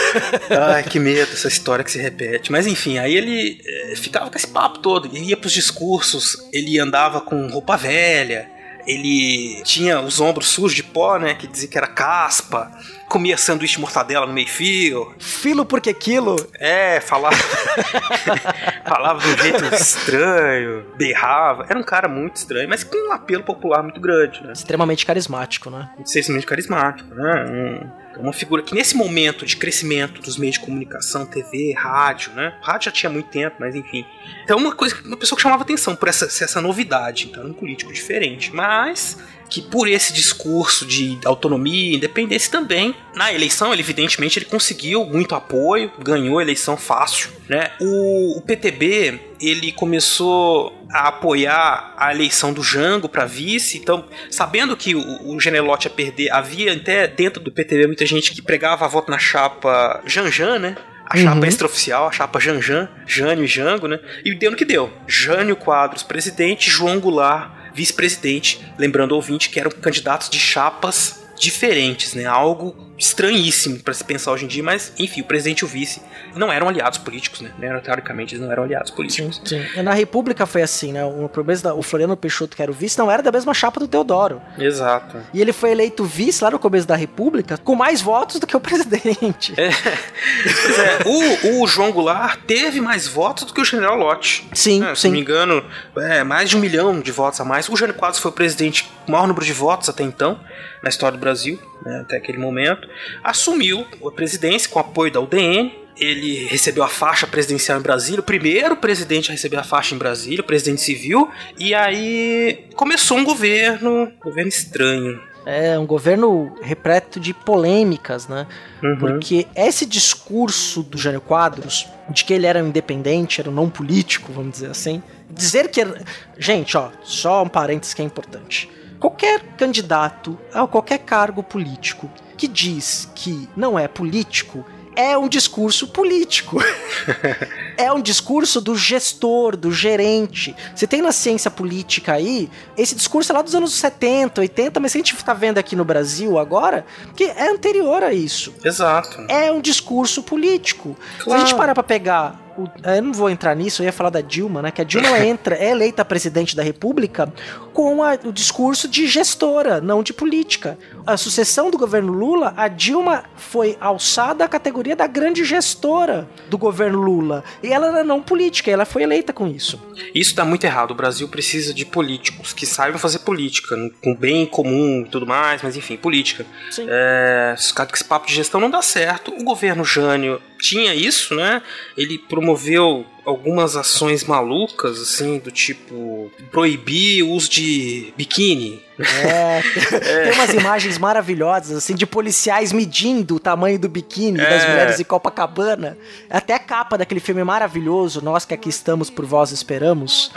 Ai, que medo essa história que se repete. Mas enfim, aí ele é, ficava com esse papo todo. Ele ia pros discursos, ele andava com roupa velha ele tinha os ombros sujos de pó, né? Que dizia que era caspa. Comia sanduíche mortadela no meio-fio. Filo porque quilo. É, falava. falava de um jeito estranho, berrava. Era um cara muito estranho, mas com um apelo popular muito grande, né? Extremamente carismático, né? Extremamente carismático, né? Um uma figura que nesse momento de crescimento dos meios de comunicação, TV, rádio, né? Rádio já tinha muito tempo, mas enfim. Então uma coisa, uma pessoa que chamava atenção por essa, essa novidade, então um político diferente, mas que por esse discurso de autonomia e independência também, na eleição, ele, evidentemente, ele conseguiu muito apoio, ganhou a eleição fácil, né? O, o PTB, ele começou a apoiar a eleição do Jango para vice, então, sabendo que o, o Genelote ia perder, havia até dentro do PTB muita gente que pregava a voto na chapa Janjan, né? a chapa uhum. extraoficial, a chapa Janjan, Jânio e Jango, né? E deu no que deu. Jânio Quadros, presidente, João Goulart, vice-presidente, lembrando ao ouvinte que eram candidatos de chapas diferentes, né? Algo estranhíssimo para se pensar hoje em dia, mas enfim, o presidente e o vice não eram aliados políticos, né? Teoricamente eles não eram aliados políticos. Sim, sim. Na República foi assim, né? O, o Floriano Peixoto, que era o vice, não era da mesma chapa do Teodoro. Exato. E ele foi eleito vice lá no começo da República com mais votos do que o presidente. É. Pois é, o, o João Goulart teve mais votos do que o General Lott. Sim, é, se sim. não me engano, é, mais de um milhão de votos a mais. O Jânio Quadros foi o presidente com o maior número de votos até então, na história do Brasil, né, até aquele momento. Assumiu a presidência com apoio da UDN, ele recebeu a faixa presidencial em Brasília, o primeiro presidente a receber a faixa em Brasília, o presidente civil, e aí começou um governo, um governo estranho. É, um governo repleto de polêmicas, né? Uhum. Porque esse discurso do Jânio Quadros, de que ele era um independente, era um não político, vamos dizer assim, dizer que era... Gente, ó, só um parênteses que é importante. Qualquer candidato a qualquer cargo político que diz que não é político é um discurso político. é um discurso do gestor, do gerente. Você tem na ciência política aí, esse discurso é lá dos anos 70, 80, mas se a gente ficar vendo aqui no Brasil agora, que é anterior a isso. Exato. É um discurso político. Claro. Se a gente parar pra pegar o, eu não vou entrar nisso, eu ia falar da Dilma, né? Que a Dilma entra, é eleita presidente da República com a, o discurso de gestora, não de política. A sucessão do governo Lula, a Dilma foi alçada à categoria da grande gestora do governo Lula. E ela era não política, ela foi eleita com isso. Isso tá muito errado. O Brasil precisa de políticos que saibam fazer política, com bem comum e tudo mais, mas enfim, política. Sim. É, esse papo de gestão não dá certo. O governo Jânio tinha isso, né? Ele promoveu algumas ações malucas, assim, do tipo proibir o uso de biquíni. É, tem umas imagens maravilhosas, assim, de policiais medindo o tamanho do biquíni É. das mulheres em Copacabana. Até a capa daquele filme maravilhoso, Nós que aqui estamos por vós esperamos,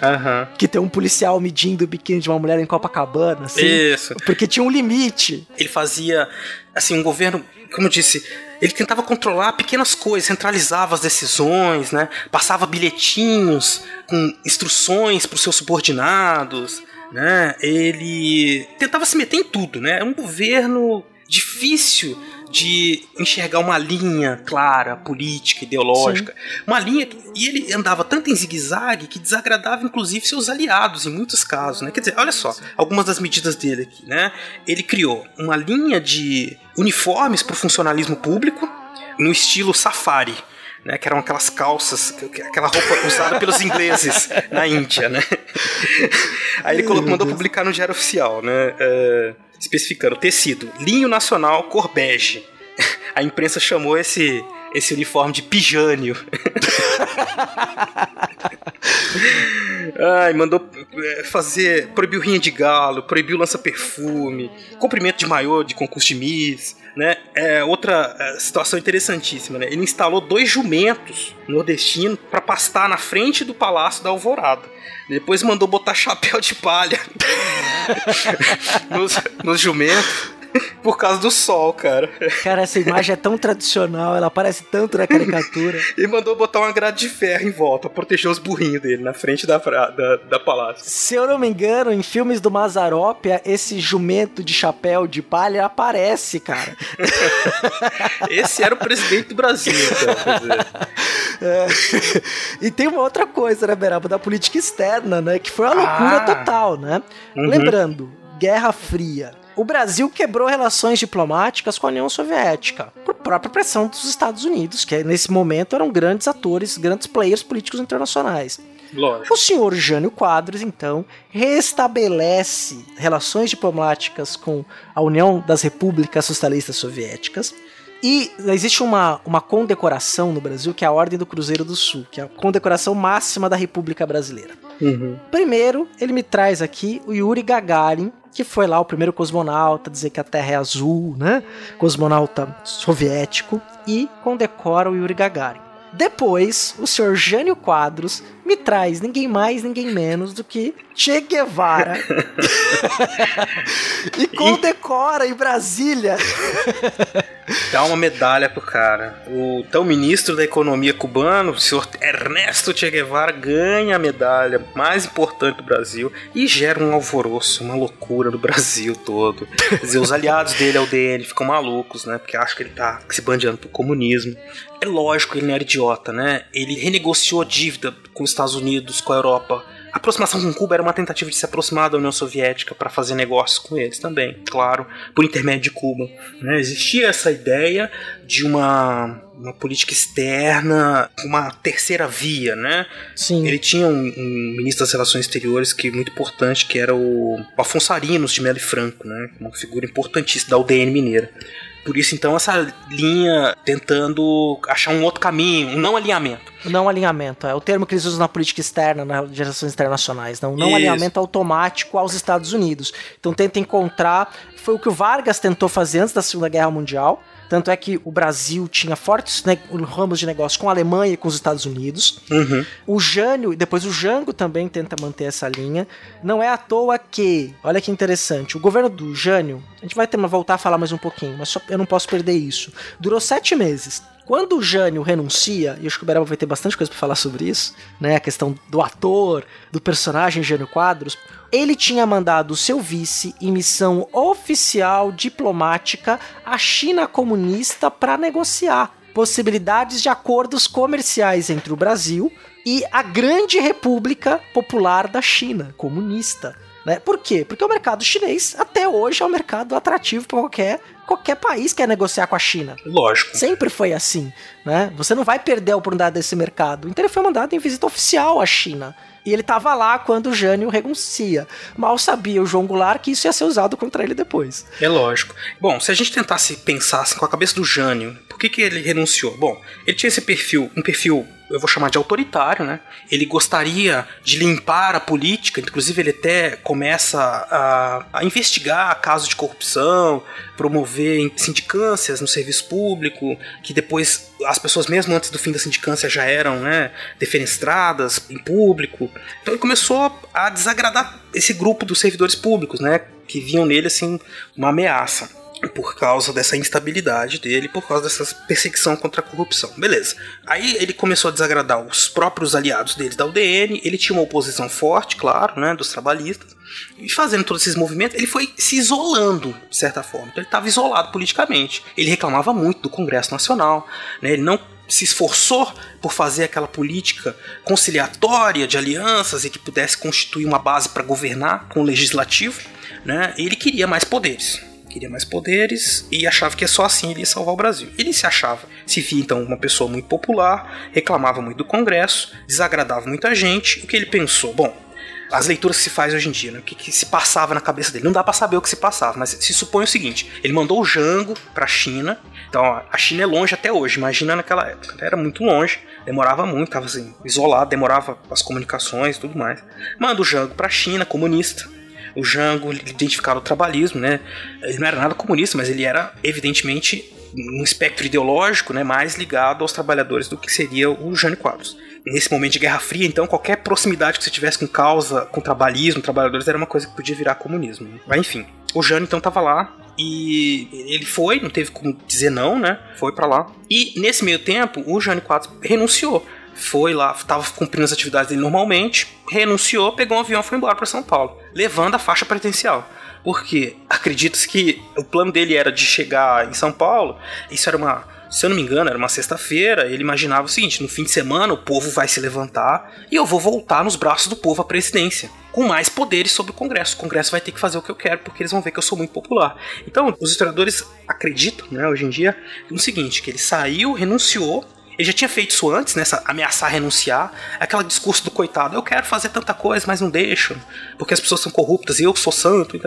que tem um policial medindo o biquíni de uma mulher em Copacabana, assim. Isso. Porque tinha um limite. Ele fazia, assim, um governo, como eu disse, ele tentava controlar pequenas coisas, centralizava as decisões, né? Passava bilhetinhos com instruções para os seus subordinados, né? Ele tentava se meter em tudo, né? É um governo difícil de enxergar uma linha clara, política, ideológica. Uma linha que, e ele andava tanto em zigue-zague que desagradava inclusive seus aliados em muitos casos, né? Quer dizer, olha só, algumas das medidas dele aqui, né? Ele criou uma linha de uniformes para o funcionalismo público no estilo safari. Né, que eram aquelas calças, que- aquela roupa usada pelos ingleses na Índia, né? Aí ele colocou, mandou publicar no Diário Oficial, né? é, especificando tecido, linho nacional, cor bege. A imprensa chamou esse, esse uniforme de pijânio. Ai, mandou é, fazer. Proibiu rinha de galo, proibiu lança-perfume, comprimento de maiô de concurso de Miss. Né? É, outra é, situação interessantíssima, né? Ele instalou dois jumentos nordestinos para pastar na frente do Palácio da Alvorada. Depois mandou botar chapéu de palha nos, nos jumentos por causa do sol, cara. Cara, essa imagem é tão tradicional, ela aparece tanto na caricatura. E mandou botar uma grade de ferro em volta pra proteger os burrinhos dele na frente da, da, da palácio. Se eu não me engano, em filmes do Mazarópia, esse jumento de chapéu de palha aparece, cara. Esse era o presidente do Brasil, cara. quer dizer. É. E tem uma outra coisa, né, Beraba, da política externa, né? Que foi uma loucura Ah. total, né? Uhum. Lembrando, Guerra Fria. O Brasil quebrou relações diplomáticas com a União Soviética, por própria pressão dos Estados Unidos, que nesse momento eram grandes atores, grandes players políticos internacionais. Lógico. O senhor Jânio Quadros, então, restabelece relações diplomáticas com a União das Repúblicas Socialistas Soviéticas. E existe uma, uma condecoração no Brasil que é a Ordem do Cruzeiro do Sul, que é a condecoração máxima da República Brasileira. Uhum. Primeiro, ele me traz aqui o Yuri Gagarin, que foi lá o primeiro cosmonauta, dizer que a Terra é azul, né? Cosmonauta soviético, e condecora o Yuri Gagarin. Depois, o senhor Jânio Quadros me traz ninguém mais, ninguém menos do que Che Guevara. e condecora em Brasília. Dá uma medalha pro cara. O então ministro da economia cubano, o senhor Ernesto Che Guevara, ganha a medalha mais importante do Brasil e gera um alvoroço, uma loucura no Brasil todo. Quer dizer, os aliados dele ao DN ficam malucos, né? Porque acham que ele tá se bandeando pro comunismo. É lógico, ele não era idiota, né? Ele renegociou a dívida com os Estados Unidos, com a Europa. A aproximação com Cuba era uma tentativa de se aproximar da União Soviética para fazer negócios com eles também, claro, por intermédio de Cuba. né? Existia essa ideia de uma, uma política externa, uma terceira via, né? Sim. Ele tinha um, um ministro das Relações Exteriores que muito importante, que era o Afonso Arinos de Melo e Franco, né? Uma figura importantíssima da UDN mineira. Por isso, então, essa linha tentando achar um outro caminho, um não alinhamento. Não alinhamento, é o termo que eles usam na política externa, nas relações internacionais. Não, não Isso. alinhamento automático aos Estados Unidos. Então tenta encontrar. Foi o que o Vargas tentou fazer antes da Segunda Guerra Mundial. Tanto é que o Brasil tinha fortes ne- ramos de negócio com a Alemanha e com os Estados Unidos. Uhum. O Jânio, e depois o Jango também tenta manter essa linha. Não é à toa que, olha que interessante, o governo do Jânio, a gente vai ter uma voltar a falar mais um pouquinho, mas só, eu não posso perder isso. Durou sete meses. Quando o Jânio renuncia, e acho que o Beraba vai ter bastante coisa para falar sobre isso, né? A questão do ator, do personagem Jânio Quadros. Ele tinha mandado o seu vice em missão oficial diplomática à China comunista para negociar possibilidades de acordos comerciais entre o Brasil e a Grande República Popular da China, comunista. Né? Por quê? Porque o mercado chinês até hoje é um mercado atrativo para qualquer qualquer país quer negociar com a China. Lógico. Sempre foi assim, né? Você não vai perder a oportunidade desse mercado. Então ele foi mandado em visita oficial à China. E ele estava lá quando o Jânio renuncia. Mal sabia o João Goulart que isso ia ser usado contra ele depois. É lógico. Bom, se a gente tentasse pensar assim, com a cabeça do Jânio, por que, que ele renunciou? Bom, ele tinha esse perfil, um perfil eu vou chamar de autoritário, né? Ele gostaria de limpar a política, inclusive ele até começa a, a investigar casos de corrupção, promover sindicâncias no serviço público, que depois as pessoas mesmo antes do fim da sindicância já eram, né, defenestradas em público. Então ele começou a desagradar esse grupo dos servidores públicos, né, que viam nele assim uma ameaça por causa dessa instabilidade dele, por causa dessa perseguição contra a corrupção. Beleza. Aí ele começou a desagradar os próprios aliados dele da UDN, ele tinha uma oposição forte, claro, né, dos trabalhistas, e fazendo todos esses movimentos, ele foi se isolando, de certa forma. Então ele estava isolado politicamente. Ele reclamava muito do Congresso Nacional, né, ele não se esforçou por fazer aquela política conciliatória de alianças e que pudesse constituir uma base para governar com o legislativo, né? Ele queria mais poderes queria mais poderes e achava que é só assim ele ia salvar o Brasil. Ele se achava, se via então uma pessoa muito popular, reclamava muito do Congresso, desagradava muita gente. O que ele pensou? Bom, as leituras que se faz hoje em dia, né? o que, que, se passava na cabeça dele. Não dá para saber o que se passava, mas se supõe o seguinte: ele mandou o Jango para a China. Então a China é longe até hoje. Imagina naquela época, era muito longe, demorava muito, estava assim isolado, demorava as comunicações, tudo mais. Manda o Jango para a China, comunista o Jango identificava o trabalhismo, né? Ele não era nada comunista, mas ele era evidentemente um espectro ideológico, né, mais ligado aos trabalhadores do que seria o Jânio Quadros. Nesse momento de Guerra Fria, então, qualquer proximidade que você tivesse com causa, com trabalhismo, trabalhadores, era uma coisa que podia virar comunismo. Mas enfim, o Jânio então estava lá e ele foi, não teve como dizer não, né? Foi para lá. E nesse meio tempo, o Jânio Quadros renunciou foi lá, estava cumprindo as atividades dele normalmente, renunciou, pegou um avião e foi embora para São Paulo, levando a faixa presencial. Porque acredita-se que o plano dele era de chegar em São Paulo, isso era uma, se eu não me engano, era uma sexta-feira, ele imaginava o seguinte: no fim de semana o povo vai se levantar e eu vou voltar nos braços do povo à presidência, com mais poderes sobre o Congresso. O Congresso vai ter que fazer o que eu quero, porque eles vão ver que eu sou muito popular. Então, os historiadores acreditam, né, hoje em dia, no seguinte: que ele saiu, renunciou ele já tinha feito isso antes, nessa né, ameaçar renunciar. Aquele discurso do coitado, eu quero fazer tanta coisa, mas não deixo, porque as pessoas são corruptas e eu sou santo.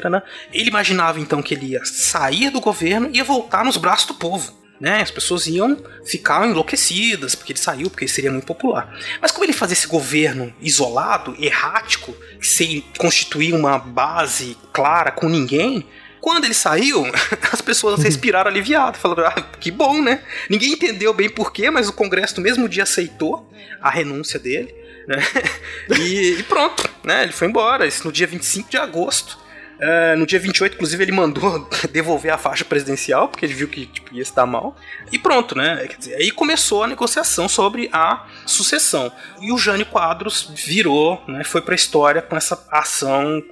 Ele imaginava então que ele ia sair do governo e ia voltar nos braços do povo. Né? As pessoas iam ficar enlouquecidas porque ele saiu, porque ele seria muito popular. Mas como ele fazia esse governo isolado, errático, sem constituir uma base clara com ninguém, quando ele saiu, as pessoas respiraram aliviado, falando, ah, que bom, né? Ninguém entendeu bem porquê, mas o Congresso no mesmo dia aceitou a renúncia dele, né? E, e pronto, né? Ele foi embora, isso no dia 25 de agosto. Uh, no dia 28, inclusive, ele mandou devolver a faixa presidencial, porque ele viu que tipo, ia estar mal. E pronto, né? Dizer, aí começou a negociação sobre a sucessão. E o Jânio Quadros virou, né? Foi pra história com essa ação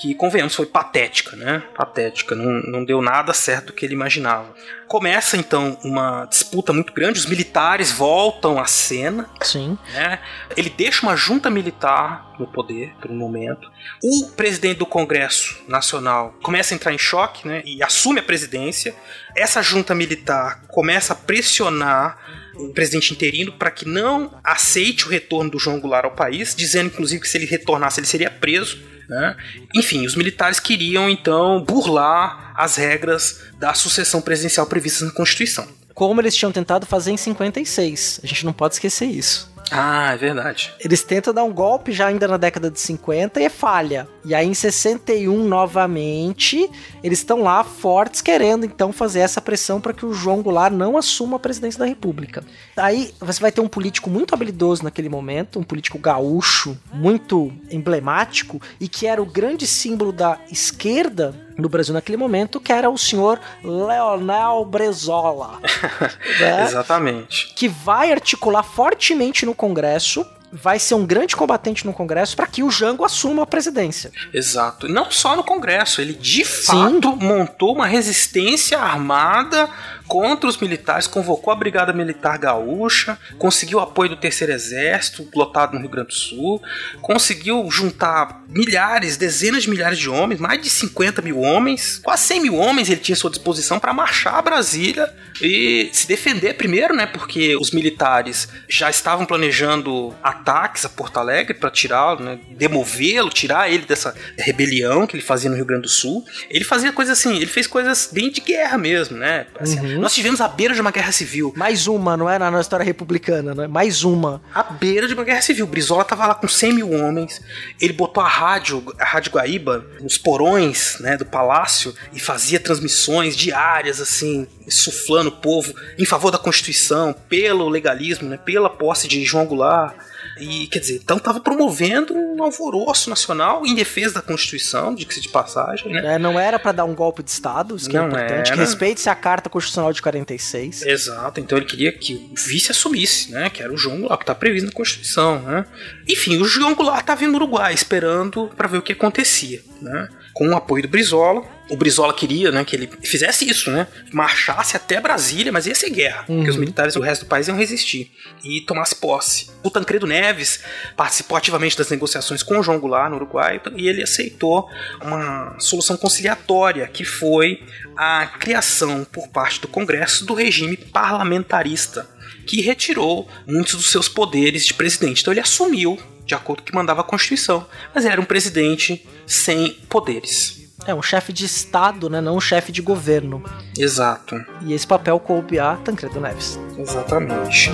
que, convenhamos, foi patética, né? Patética, não, não deu nada certo do que ele imaginava. Começa então uma disputa muito grande, os militares voltam à cena. Sim. Né? Ele deixa uma junta militar no poder por um momento. O presidente do Congresso Nacional começa a entrar em choque né? e assume a presidência. Essa junta militar começa a pressionar o presidente interino para que não aceite o retorno do João Goulart ao país, dizendo inclusive que se ele retornasse ele seria preso. Né? Enfim, os militares queriam então burlar as regras da sucessão presidencial previstas na Constituição. Como eles tinham tentado fazer em 56. A gente não pode esquecer isso. Ah, é verdade. Eles tentam dar um golpe já ainda na década de 50 e é falha. E aí em 61 novamente, eles estão lá fortes querendo então fazer essa pressão para que o João Goulart não assuma a presidência da República. Aí você vai ter um político muito habilidoso naquele momento, um político gaúcho, muito emblemático e que era o grande símbolo da esquerda no Brasil naquele momento, que era o senhor Leonel Brezola. né? Exatamente. Que vai articular fortemente no Congresso vai ser um grande combatente no Congresso para que o Jango assuma a presidência. Exato. Não só no Congresso, ele de fato montou uma resistência armada contra os militares, convocou a Brigada Militar Gaúcha, conseguiu apoio do Terceiro Exército, lotado no Rio Grande do Sul, conseguiu juntar milhares, dezenas de milhares de homens, mais de 50 mil homens, quase 100 mil homens ele tinha à sua disposição para marchar a Brasília e se defender primeiro, né? Porque os militares já estavam planejando ataques a Porto Alegre para tirá-lo, né, demovê-lo, tirar ele dessa rebelião que ele fazia no Rio Grande do Sul. Ele fazia coisas assim, ele fez coisas bem de guerra mesmo, né? Assim, uhum. Nós tivemos a beira de uma guerra civil. Mais uma, não é na história republicana, não é? Mais uma. A beira de uma guerra civil. Brizola tava lá com 100 mil homens. Ele botou a rádio, a Rádio Guaíba, nos porões, né, do palácio e fazia transmissões diárias, assim, suflando o povo em favor da Constituição, pelo legalismo, né, pela posse de João Goulart. E, quer dizer, então estava promovendo um alvoroço nacional em defesa da Constituição, de que se de passagem, né? É, não era para dar um golpe de Estado, isso que é não é importante. Respeite-se a Carta Constitucional de 46. Exato, então ele queria que o vice assumisse, né? Que era o João Goulart, que está previsto na Constituição, né? Enfim, o João Goulart estava no Uruguai esperando para ver o que acontecia, né? Com o apoio do Brizola, o Brizola queria, né, que ele fizesse isso, né? Marchasse até Brasília, mas ia ser guerra, uhum. porque os militares do resto do país iam resistir e tomasse posse. O Tancredo Neves participou ativamente das negociações com o João Goulart no Uruguai e ele aceitou uma solução conciliatória, que foi a criação por parte do Congresso do regime parlamentarista, que retirou muitos dos seus poderes de presidente. Então ele assumiu de acordo com o que mandava a Constituição, mas era um presidente sem poderes. É, um chefe de Estado, né? Não um chefe de governo. Exato. E esse papel coube a Tancredo Neves. Exatamente.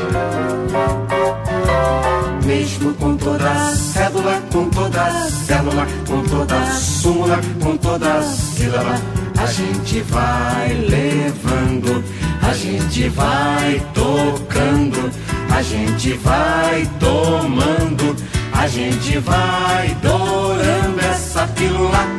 Mesmo com toda a cédula, com toda a célula, com toda a súmula, com toda a sílaba, a gente vai levando, a gente vai tocando, a gente vai tomando, a gente vai dourando essa pílula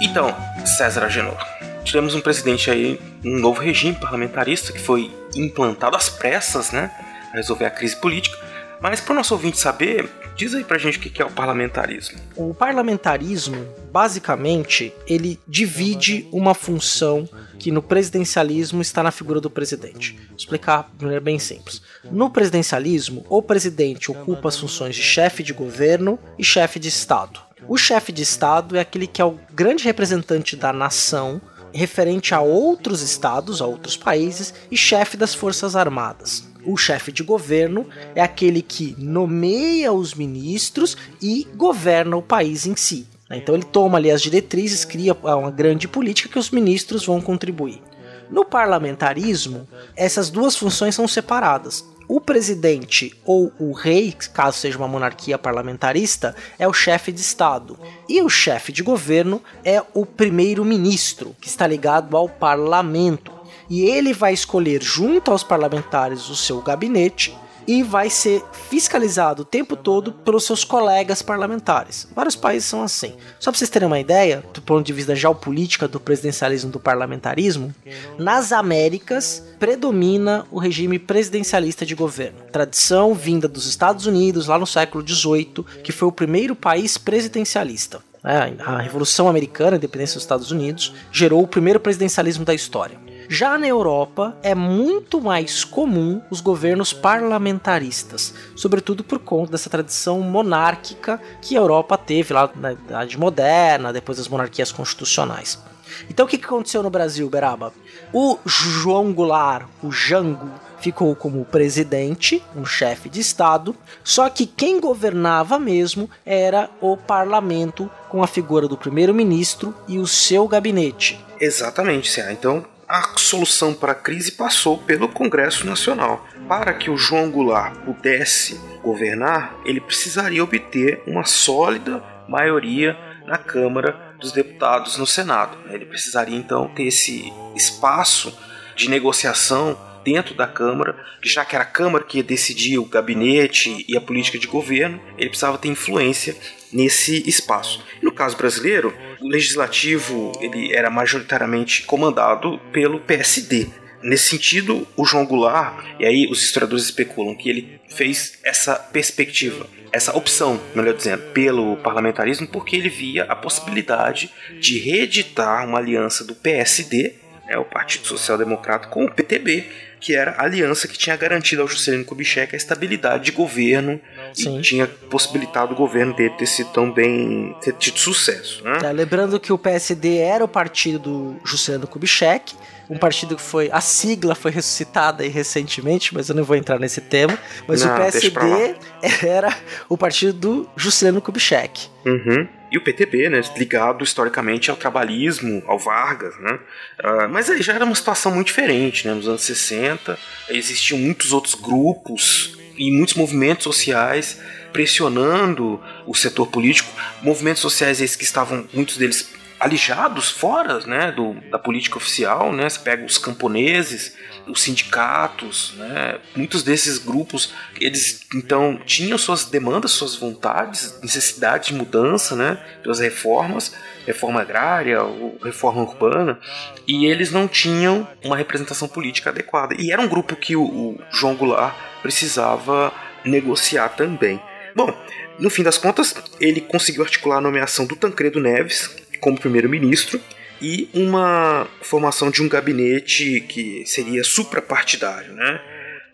Então, César Agenor, tivemos um presidente aí, um novo regime parlamentarista que foi implantado às pressas, né? A resolver a crise política. Mas para o nosso ouvinte saber, diz aí pra gente o que é o parlamentarismo. O parlamentarismo, basicamente, ele divide uma função que no presidencialismo está na figura do presidente. Vou explicar de maneira bem simples. No presidencialismo, o presidente ocupa as funções de chefe de governo e chefe de Estado. O chefe de Estado é aquele que é o grande representante da nação, referente a outros estados, a outros países, e chefe das Forças Armadas. O chefe de governo é aquele que nomeia os ministros e governa o país em si. Então ele toma ali as diretrizes, cria uma grande política que os ministros vão contribuir. No parlamentarismo, essas duas funções são separadas. O presidente ou o rei, caso seja uma monarquia parlamentarista, é o chefe de Estado. E o chefe de governo é o primeiro-ministro, que está ligado ao parlamento. E ele vai escolher, junto aos parlamentares, o seu gabinete e vai ser fiscalizado o tempo todo pelos seus colegas parlamentares. Vários países são assim. Só para vocês terem uma ideia, do ponto de vista geopolítica do presidencialismo do parlamentarismo, nas Américas predomina o regime presidencialista de governo. Tradição vinda dos Estados Unidos lá no século XVIII, que foi o primeiro país presidencialista. É, a Revolução Americana, a independência dos Estados Unidos, gerou o primeiro presidencialismo da história. Já na Europa é muito mais comum os governos parlamentaristas, sobretudo por conta dessa tradição monárquica que a Europa teve lá na Idade Moderna, depois das monarquias constitucionais. Então o que aconteceu no Brasil, Beraba? O João Goulart, o Jango, ficou como presidente, um chefe de Estado, só que quem governava mesmo era o parlamento, com a figura do primeiro-ministro e o seu gabinete. Exatamente, Cé. Então, a solução para a crise passou pelo Congresso Nacional. Para que o João Goulart pudesse governar, ele precisaria obter uma sólida maioria na Câmara dos Deputados no Senado. Ele precisaria então ter esse espaço de negociação dentro da Câmara, já que era a Câmara que ia decidir o gabinete e a política de governo, ele precisava ter influência nesse espaço. No caso brasileiro, o legislativo ele era majoritariamente comandado pelo PSD. Nesse sentido, o João Goulart, e aí os historiadores especulam que ele fez essa perspectiva, essa opção, melhor dizendo, pelo parlamentarismo, porque ele via a possibilidade de reeditar uma aliança do PSD, né, o Partido Social Democrata, com o PTB, que era a aliança que tinha garantido ao Juscelino Kubitschek a estabilidade de governo Sim. e tinha possibilitado o governo dele ter sido tão bem ter tido sucesso. Né? É, lembrando que o PSD era o partido do Juscelino Kubitschek um partido que foi. A sigla foi ressuscitada aí recentemente, mas eu não vou entrar nesse tema. Mas não, o PSD era o partido do Juscelino Kubitschek. Uhum. E o PTB, né, ligado historicamente ao trabalhismo, ao Vargas, né? Uh, mas aí já era uma situação muito diferente, né? Nos anos 60 existiam muitos outros grupos e muitos movimentos sociais pressionando o setor político, movimentos sociais esses que estavam, muitos deles alijados fora né, do, da política oficial, né? Você pega os camponeses, os sindicatos, né? Muitos desses grupos, eles então tinham suas demandas, suas vontades, necessidade de mudança, né? Das reformas, reforma agrária, reforma urbana, e eles não tinham uma representação política adequada. E era um grupo que o, o João Goulart precisava negociar também. Bom, no fim das contas, ele conseguiu articular a nomeação do Tancredo Neves, como primeiro-ministro e uma formação de um gabinete que seria suprapartidário, né?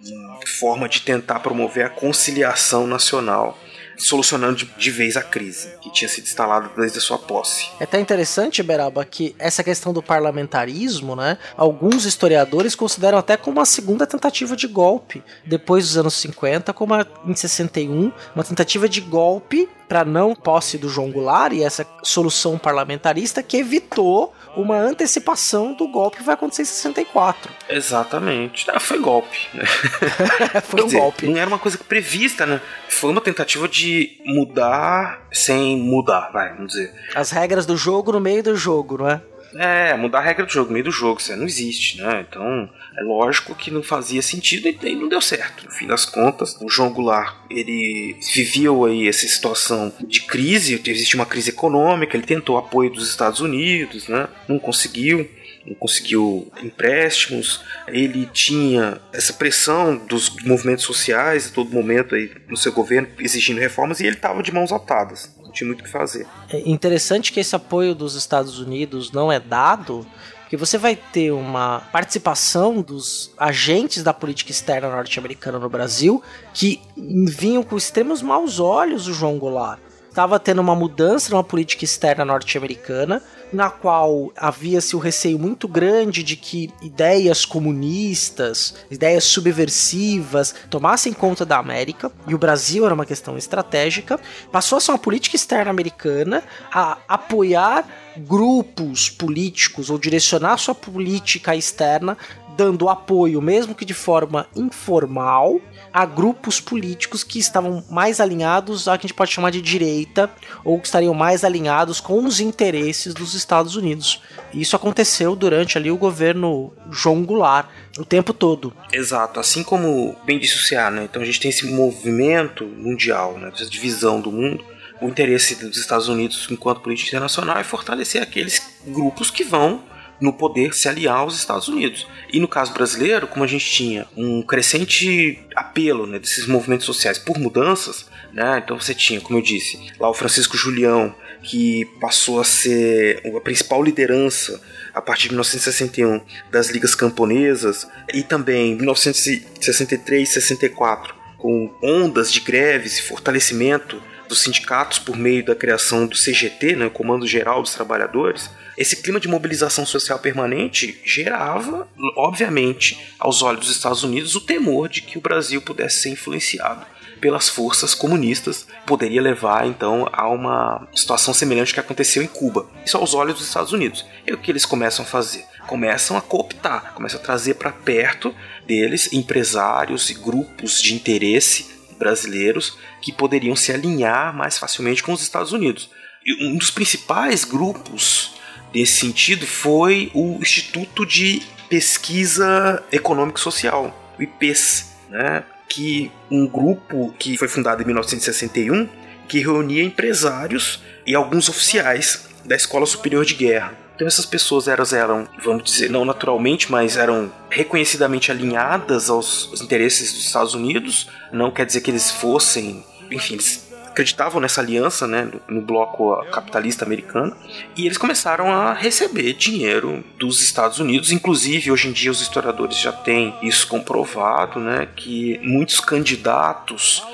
Uma forma de tentar promover a conciliação nacional solucionando de, de, vez a crise que tinha sido instalada desde a sua posse. É até interessante, Beraba, que essa questão do parlamentarismo, né? Alguns historiadores consideram até como uma segunda tentativa de golpe depois dos anos 50, como a, em 61, uma tentativa de golpe para não posse do João Goulart e essa solução parlamentarista que evitou uma antecipação do golpe que vai acontecer em 64. Exatamente. Ah, foi golpe. Né? foi um dizer, golpe. Não era uma coisa prevista, né? Foi uma tentativa de mudar sem mudar, vai, vamos dizer. As regras do jogo no meio do jogo, não é? É, mudar a regra do jogo, meio do jogo, isso não existe, né? Então, é lógico que não fazia sentido e não deu certo. No fim das contas, o João Goulart, ele viveu aí essa situação de crise, existe uma crise econômica, ele tentou apoio dos Estados Unidos, né? Não conseguiu não conseguiu empréstimos, ele tinha essa pressão dos movimentos sociais a todo momento aí no seu governo exigindo reformas e ele estava de mãos atadas tinha muito o que fazer. É interessante que esse apoio dos Estados Unidos não é dado, porque você vai ter uma participação dos agentes da política externa norte-americana no Brasil que vinham com extremos maus olhos o João Goulart. Estava tendo uma mudança numa política externa norte-americana na qual havia-se o receio muito grande de que ideias comunistas, ideias subversivas tomassem conta da América, e o Brasil era uma questão estratégica, passou a ser uma política externa americana a apoiar grupos políticos ou direcionar sua política externa dando apoio, mesmo que de forma informal, a grupos políticos que estavam mais alinhados a que a gente pode chamar de direita ou que estariam mais alinhados com os interesses dos Estados Unidos. Isso aconteceu durante ali o governo João Goulart o tempo todo. Exato, assim como bem disse o Ceará, né? Então a gente tem esse movimento mundial, né? essa divisão do mundo. O interesse dos Estados Unidos enquanto política internacional é fortalecer aqueles grupos que vão no poder se aliar aos Estados Unidos. E no caso brasileiro, como a gente tinha um crescente apelo né, desses movimentos sociais por mudanças, né, então você tinha, como eu disse, lá o Francisco Julião, que passou a ser a principal liderança a partir de 1961 das ligas camponesas e também em 1963 64 com ondas de greves e fortalecimento dos sindicatos por meio da criação do CGT, né, Comando Geral dos Trabalhadores, esse clima de mobilização social permanente gerava, obviamente, aos olhos dos Estados Unidos, o temor de que o Brasil pudesse ser influenciado pelas forças comunistas, poderia levar então a uma situação semelhante que aconteceu em Cuba. Isso aos olhos dos Estados Unidos. E o que eles começam a fazer? Começam a cooptar, começam a trazer para perto deles empresários e grupos de interesse brasileiros que poderiam se alinhar mais facilmente com os Estados Unidos. E um dos principais grupos nesse sentido foi o Instituto de Pesquisa Econômico Social, o IPES, né? que um grupo que foi fundado em 1961 que reunia empresários e alguns oficiais da Escola Superior de Guerra. Então essas pessoas eram, vamos dizer, não naturalmente, mas eram reconhecidamente alinhadas aos interesses dos Estados Unidos. Não quer dizer que eles fossem, enfim, eles acreditavam nessa aliança, né, no bloco capitalista americano, e eles começaram a receber dinheiro dos Estados Unidos. Inclusive, hoje em dia os historiadores já têm isso comprovado, né, que muitos candidatos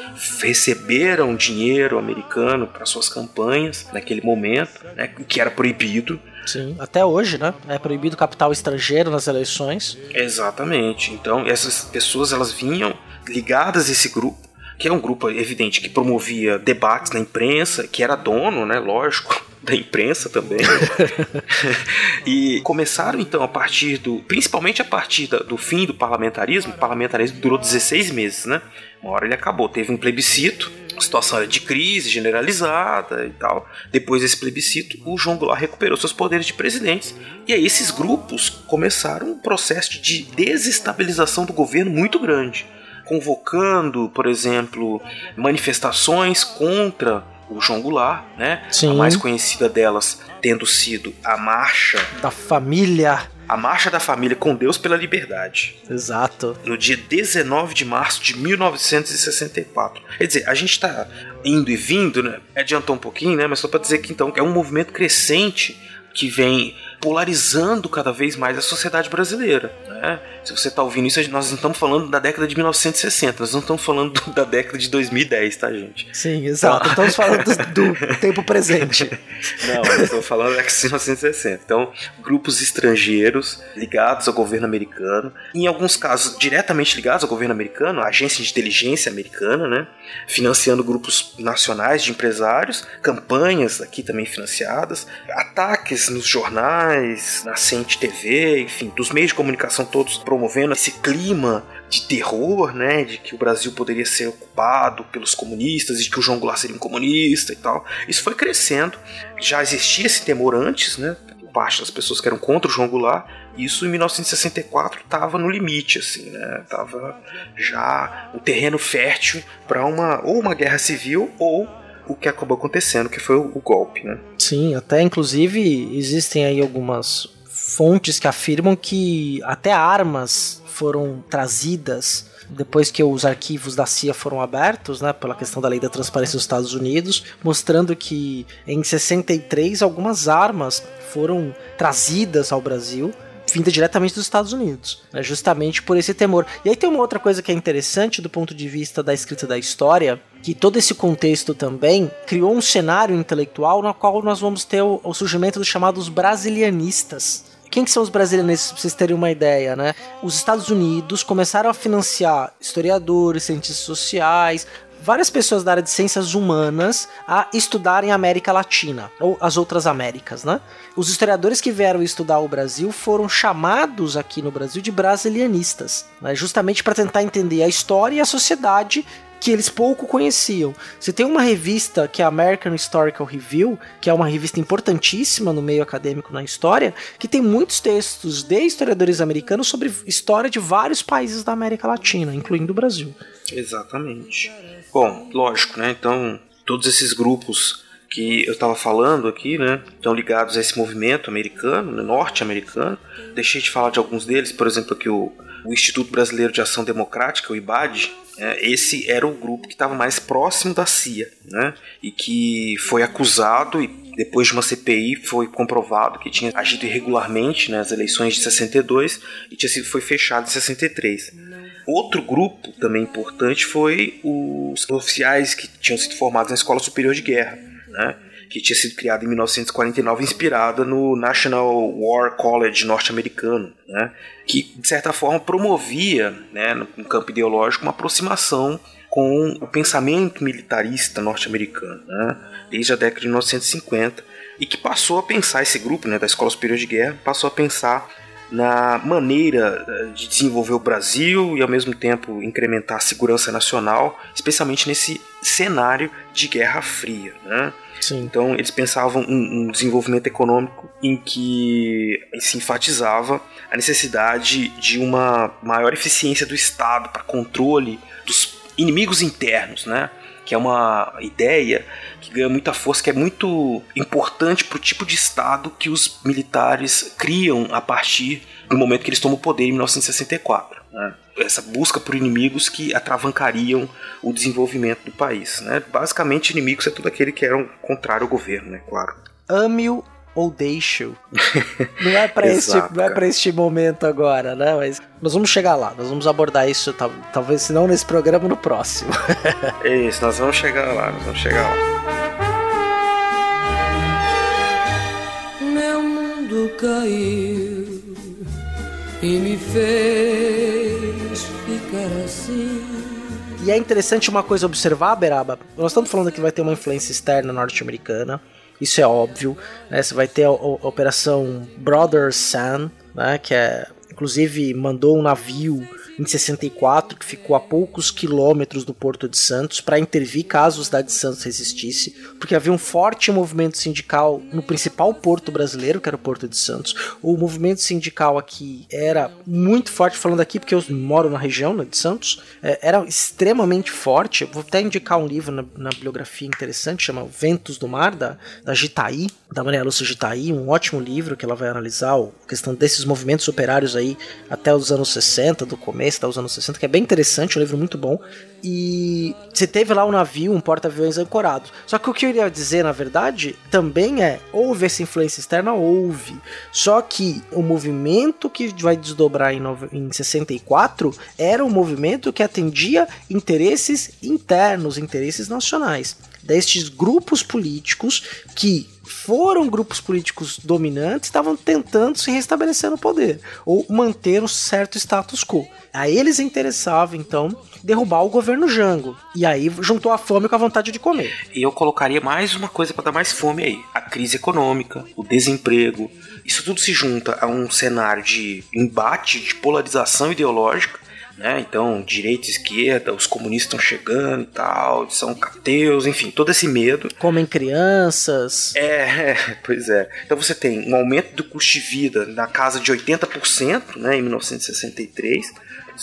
receberam dinheiro americano para suas campanhas naquele momento, né, que era proibido. Sim, até hoje, né? É proibido capital estrangeiro nas eleições. Exatamente. Então, essas pessoas elas vinham ligadas a esse grupo que é um grupo evidente que promovia debates na imprensa, que era dono, né, lógico, da imprensa também. e começaram então a partir do, principalmente a partir do fim do parlamentarismo, o parlamentarismo durou 16 meses, né? Uma hora ele acabou, teve um plebiscito, a situação era de crise generalizada e tal. Depois desse plebiscito, o João Goulart recuperou seus poderes de presidente. E aí esses grupos começaram um processo de desestabilização do governo muito grande convocando, por exemplo, manifestações contra o João Goulart, né? Sim. A mais conhecida delas tendo sido a marcha da família a Marcha da Família com Deus pela Liberdade. Exato. No dia 19 de março de 1964. Quer dizer, a gente está indo e vindo, né? Adiantou um pouquinho, né? Mas só para dizer que então é um movimento crescente que vem polarizando cada vez mais a sociedade brasileira. Né? Se você está ouvindo isso, nós não estamos falando da década de 1960, nós não estamos falando da década de 2010, tá, gente? Sim, exato. Então, estamos falando do, do tempo presente. não, eu estou falando da década de 1960. Então, grupos estrangeiros ligados ao governo americano, em alguns casos diretamente ligados ao governo americano, a agência de inteligência americana, né? financiando grupos nacionais de empresários, campanhas aqui também financiadas, ataques nos jornais, na Nascente TV, enfim, dos meios de comunicação todos promovendo esse clima de terror, né, de que o Brasil poderia ser ocupado pelos comunistas e que o João Goulart seria um comunista e tal. Isso foi crescendo. Já existia esse temor antes, né, por parte das pessoas que eram contra o João Goulart. Isso em 1964 estava no limite, assim, né? Tava já o terreno fértil para uma ou uma guerra civil ou o que acabou acontecendo, que foi o, o golpe, né? Sim, até inclusive existem aí algumas fontes que afirmam que até armas foram trazidas depois que os arquivos da CIA foram abertos, né, pela questão da lei da transparência dos Estados Unidos, mostrando que em 63 algumas armas foram trazidas ao Brasil vinda diretamente dos Estados Unidos, né, justamente por esse temor. E aí tem uma outra coisa que é interessante do ponto de vista da escrita da história, que todo esse contexto também criou um cenário intelectual no qual nós vamos ter o, o surgimento dos chamados brasilianistas. Quem que são os brasileiros, pra vocês terem uma ideia, né? Os Estados Unidos começaram a financiar historiadores, cientistas sociais, várias pessoas da área de ciências humanas a estudarem a América Latina, ou as outras Américas, né? Os historiadores que vieram estudar o Brasil foram chamados aqui no Brasil de brasilianistas, né? justamente para tentar entender a história e a sociedade que eles pouco conheciam. Você tem uma revista que é a American Historical Review, que é uma revista importantíssima no meio acadêmico na história, que tem muitos textos de historiadores americanos sobre história de vários países da América Latina, incluindo o Brasil. Exatamente. Bom, lógico, né? Então, todos esses grupos que eu estava falando aqui, né, estão ligados a esse movimento americano, né, norte-americano. Deixei de falar de alguns deles, por exemplo, aqui o, o Instituto Brasileiro de Ação Democrática, o IBAD, é, esse era o grupo que estava mais próximo da CIA, né? E que foi acusado e depois de uma CPI foi comprovado que tinha agido irregularmente nas eleições de 62 e tinha sido foi fechado em 63. Outro grupo também importante foi os oficiais que tinham sido formados na Escola Superior de Guerra, né? que tinha sido criada em 1949, inspirada no National War College norte-americano, né, que de certa forma promovia, né, no campo ideológico, uma aproximação com o pensamento militarista norte-americano, né, desde a década de 1950, e que passou a pensar esse grupo, né, da Escola Superior de Guerra, passou a pensar na maneira eh, de desenvolver o Brasil e ao mesmo tempo incrementar a segurança nacional, especialmente nesse cenário de Guerra Fria. Né? Sim. Então eles pensavam um, um desenvolvimento econômico em que se enfatizava a necessidade de uma maior eficiência do Estado para controle dos inimigos internos, né? Que é uma ideia que ganha muita força, que é muito importante para o tipo de Estado que os militares criam a partir do momento que eles tomam o poder em 1964. Né? Essa busca por inimigos que atravancariam o desenvolvimento do país. Né? Basicamente, inimigos é tudo aquele que era contrário ao governo, né? claro. Ame-o ou deixe-o. Não é para este, não é para este momento agora, né? Mas nós vamos chegar lá, nós vamos abordar isso, talvez se não nesse programa, no próximo. isso, nós vamos chegar lá, nós vamos chegar lá. Meu mundo caiu e me fez ficar assim. E é interessante uma coisa observar, Beraba. Nós estamos falando que vai ter uma influência externa norte-americana isso é óbvio. Né? Você vai ter a, a, a Operação Brother Sun, né? que é, inclusive mandou um navio em 64, que ficou a poucos quilômetros do Porto de Santos, para intervir caso a cidade de Santos resistisse, porque havia um forte movimento sindical no principal porto brasileiro, que era o Porto de Santos. O movimento sindical aqui era muito forte, falando aqui porque eu moro na região né, de Santos, é, era extremamente forte. vou até indicar um livro na, na bibliografia interessante, chama Ventos do Mar, da, da Gitaí, da Maria Lúcia Gitaí, um ótimo livro que ela vai analisar a questão desses movimentos operários aí até os anos 60, do começo dos anos 60, que é bem interessante, um livro muito bom. E você teve lá um navio, um porta-aviões ancorado. Só que o que eu iria dizer, na verdade, também é: houve essa influência externa? Houve. Só que o movimento que vai desdobrar em, em 64 era um movimento que atendia interesses internos, interesses nacionais destes grupos políticos que foram grupos políticos dominantes estavam tentando se restabelecer no poder ou manter um certo status quo. A eles interessava então derrubar o governo Jango. E aí juntou a fome com a vontade de comer. E eu colocaria mais uma coisa para dar mais fome aí: a crise econômica, o desemprego. Isso tudo se junta a um cenário de embate, de polarização ideológica né? Então, direita e esquerda, os comunistas estão chegando e tal, são cateus, enfim, todo esse medo. Comem crianças. É, pois é. Então você tem um aumento do custo de vida na casa de 80%, né, em 1963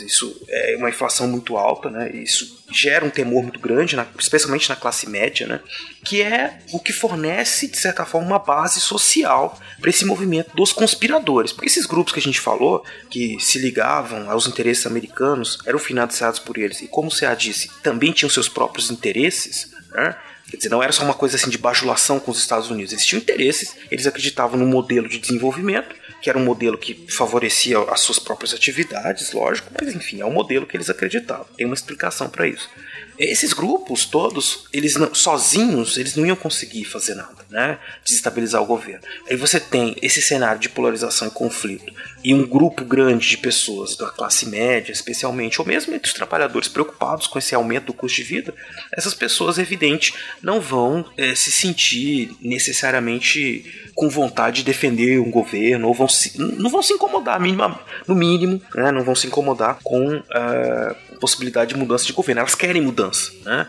isso é uma inflação muito alta, né? Isso gera um temor muito grande, na, especialmente na classe média, né? Que é o que fornece, de certa forma, uma base social para esse movimento dos conspiradores. Porque esses grupos que a gente falou, que se ligavam aos interesses americanos, eram financiados por eles. E como o CA disse, também tinham seus próprios interesses, né? Quer dizer, não era só uma coisa assim de bajulação com os Estados Unidos. Eles tinham interesses, eles acreditavam no modelo de desenvolvimento que era um modelo que favorecia as suas próprias atividades, lógico, mas enfim, é um modelo que eles acreditavam. Tem uma explicação para isso. Esses grupos todos, eles não, sozinhos, eles não iam conseguir fazer nada, né? Desestabilizar o governo. Aí você tem esse cenário de polarização e conflito e um grupo grande de pessoas da classe média, especialmente, ou mesmo entre os trabalhadores preocupados com esse aumento do custo de vida, essas pessoas, evidente, não vão é, se sentir necessariamente com vontade de defender um governo, ou vão se, não vão se incomodar, minima, no mínimo, né? não vão se incomodar com uh, possibilidade de mudança de governo. Elas querem mudança, né?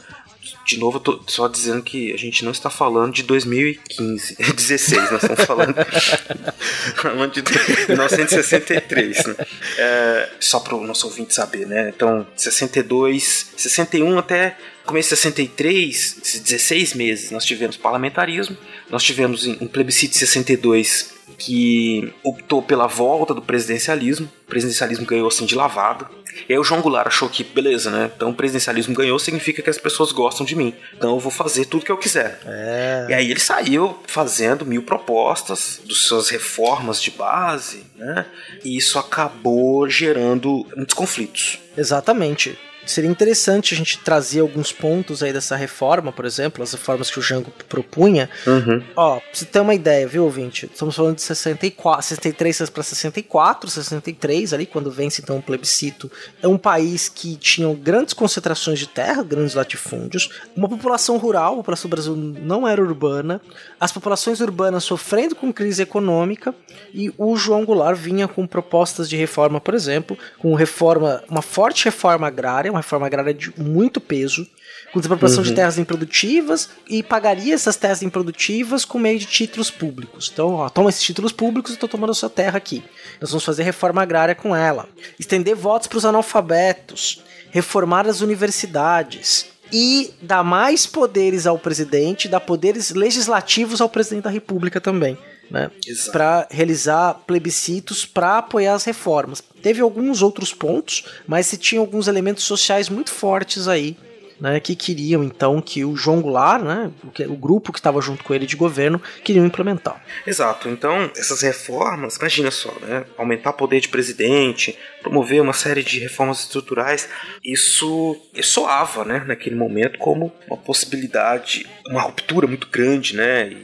De novo, eu tô só dizendo que a gente não está falando de 2015, 16, nós estamos falando, de 1963, né? É, só para o nosso ouvinte saber, né? Então, 62, 61 até começo de 63, 16 meses, nós tivemos parlamentarismo, nós tivemos um plebiscito de 62 que optou pela volta do presidencialismo. O presidencialismo ganhou assim de lavada. E aí o João Goulart achou que, beleza, né? Então o presidencialismo ganhou, significa que as pessoas gostam de mim. Então eu vou fazer tudo que eu quiser. É. E aí ele saiu fazendo mil propostas das suas reformas de base, né? E isso acabou gerando muitos conflitos. Exatamente seria interessante a gente trazer alguns pontos aí dessa reforma, por exemplo, as reformas que o Jango propunha. Uhum. Ó, pra você ter uma ideia, viu, ouvinte? Estamos falando de 64, 63 para 64, 63 ali, quando vence então o plebiscito. É um país que tinha grandes concentrações de terra, grandes latifúndios, uma população rural, a população do Brasil não era urbana, as populações urbanas sofrendo com crise econômica, e o João Goulart vinha com propostas de reforma, por exemplo, com reforma, uma forte reforma agrária, uma reforma agrária de muito peso, com desapropriação Uhum. de terras improdutivas e pagaria essas terras improdutivas com meio de títulos públicos. Então, ó, toma esses títulos públicos e estou tomando a sua terra aqui. Nós vamos fazer reforma agrária com ela. Estender votos para os analfabetos. Reformar as universidades. E dar mais poderes ao presidente, dar poderes legislativos ao presidente da república também. Né, para realizar plebiscitos para apoiar as reformas. Teve alguns outros pontos, mas se tinha alguns elementos sociais muito fortes aí, né, que queriam então que o João Goulart, né, o grupo que estava junto com ele de governo, queriam implementar. Exato. Então, essas reformas, imagina só, né? Aumentar o poder de presidente, promover uma série de reformas estruturais, isso soava, né, naquele momento como uma possibilidade, uma ruptura muito grande, né?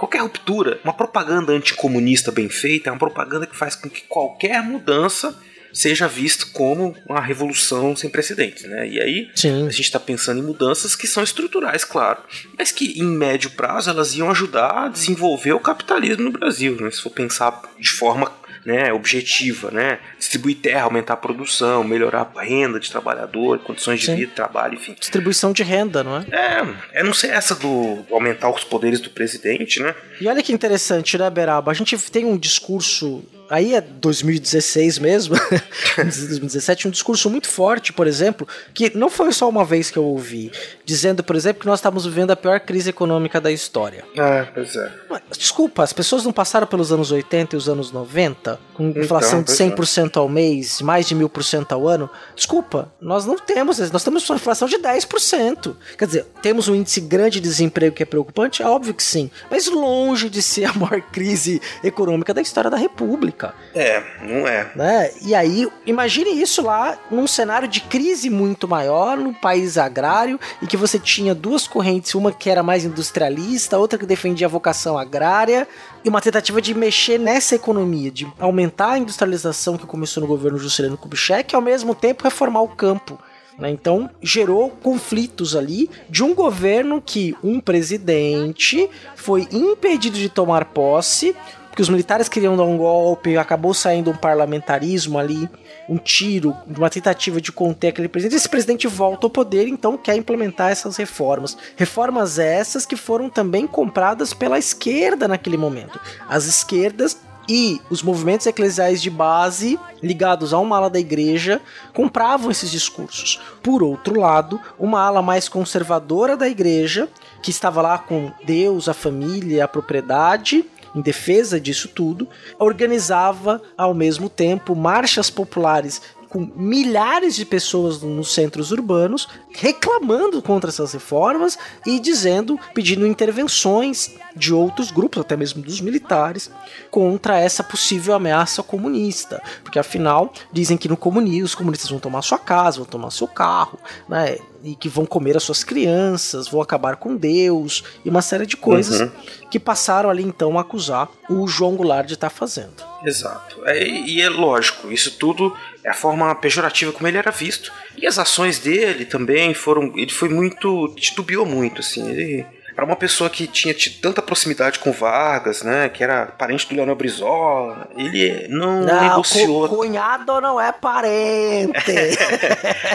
Qualquer ruptura, uma propaganda anticomunista bem feita é uma propaganda que faz com que qualquer mudança seja vista como uma revolução sem precedentes, né? E aí Sim. a gente está pensando em mudanças que são estruturais, claro, mas que em médio prazo elas iam ajudar a desenvolver o capitalismo no Brasil, né? se for pensar de forma né, objetiva, né? distribuir terra, aumentar a produção, melhorar a renda de trabalhador, condições de Sim. vida, trabalho, enfim. Distribuição de renda, não é? É, é não sei essa do aumentar os poderes do presidente, né? E olha que interessante, né, Beraba? A gente tem um discurso. Aí é 2016 mesmo, 2017, um discurso muito forte, por exemplo, que não foi só uma vez que eu ouvi, dizendo, por exemplo, que nós estamos vivendo a pior crise econômica da história. Ah, pois é. Mas, Desculpa, as pessoas não passaram pelos anos 80 e os anos 90, com inflação de pois é. 100% ao mês, mais de 1000% ao ano? Desculpa, nós não temos, nós temos uma inflação de 10%. Quer dizer, temos um índice grande de desemprego que é preocupante? É óbvio que sim, mas longe de ser a maior crise econômica da história da República É, não é. né? E aí, imagine isso lá num cenário de crise muito maior, num país agrário, e que você tinha duas correntes, uma que era mais industrialista, outra que defendia a vocação agrária, e uma tentativa de mexer nessa economia, de aumentar a industrialização que começou no governo Juscelino Kubitschek, e ao mesmo tempo reformar o campo. né? Então gerou conflitos ali de um governo que um presidente foi impedido de tomar posse porque os militares queriam dar um golpe, acabou saindo um parlamentarismo ali, um tiro, uma tentativa de conter aquele presidente. Esse presidente volta ao poder, então quer implementar essas reformas. Reformas essas que foram também compradas pela esquerda naquele momento. As esquerdas e os movimentos eclesiais de base, ligados a uma ala da igreja, compravam esses discursos. Por outro lado, uma ala mais conservadora da igreja, que estava lá com Deus, a família, a propriedade, em defesa disso tudo, organizava ao mesmo tempo marchas populares com milhares de pessoas nos centros urbanos reclamando contra essas reformas e dizendo, pedindo intervenções de outros grupos, até mesmo dos militares, contra essa possível ameaça comunista. Porque afinal, dizem que no comunismo os comunistas vão tomar sua casa, vão tomar seu carro, né? E que vão comer as suas crianças, vão acabar com Deus e uma série de coisas Uhum. que passaram ali então a acusar o João Goulart de estar fazendo. Exato. É, e é lógico, isso tudo é a forma pejorativa como ele era visto. E as ações dele também foram. Ele foi muito. titubeou muito, assim. Ele era uma pessoa que tinha tido tanta proximidade com Vargas, né? Que era parente do Leonel Brizola. Ele não, negociou. co- cunhado não é parente.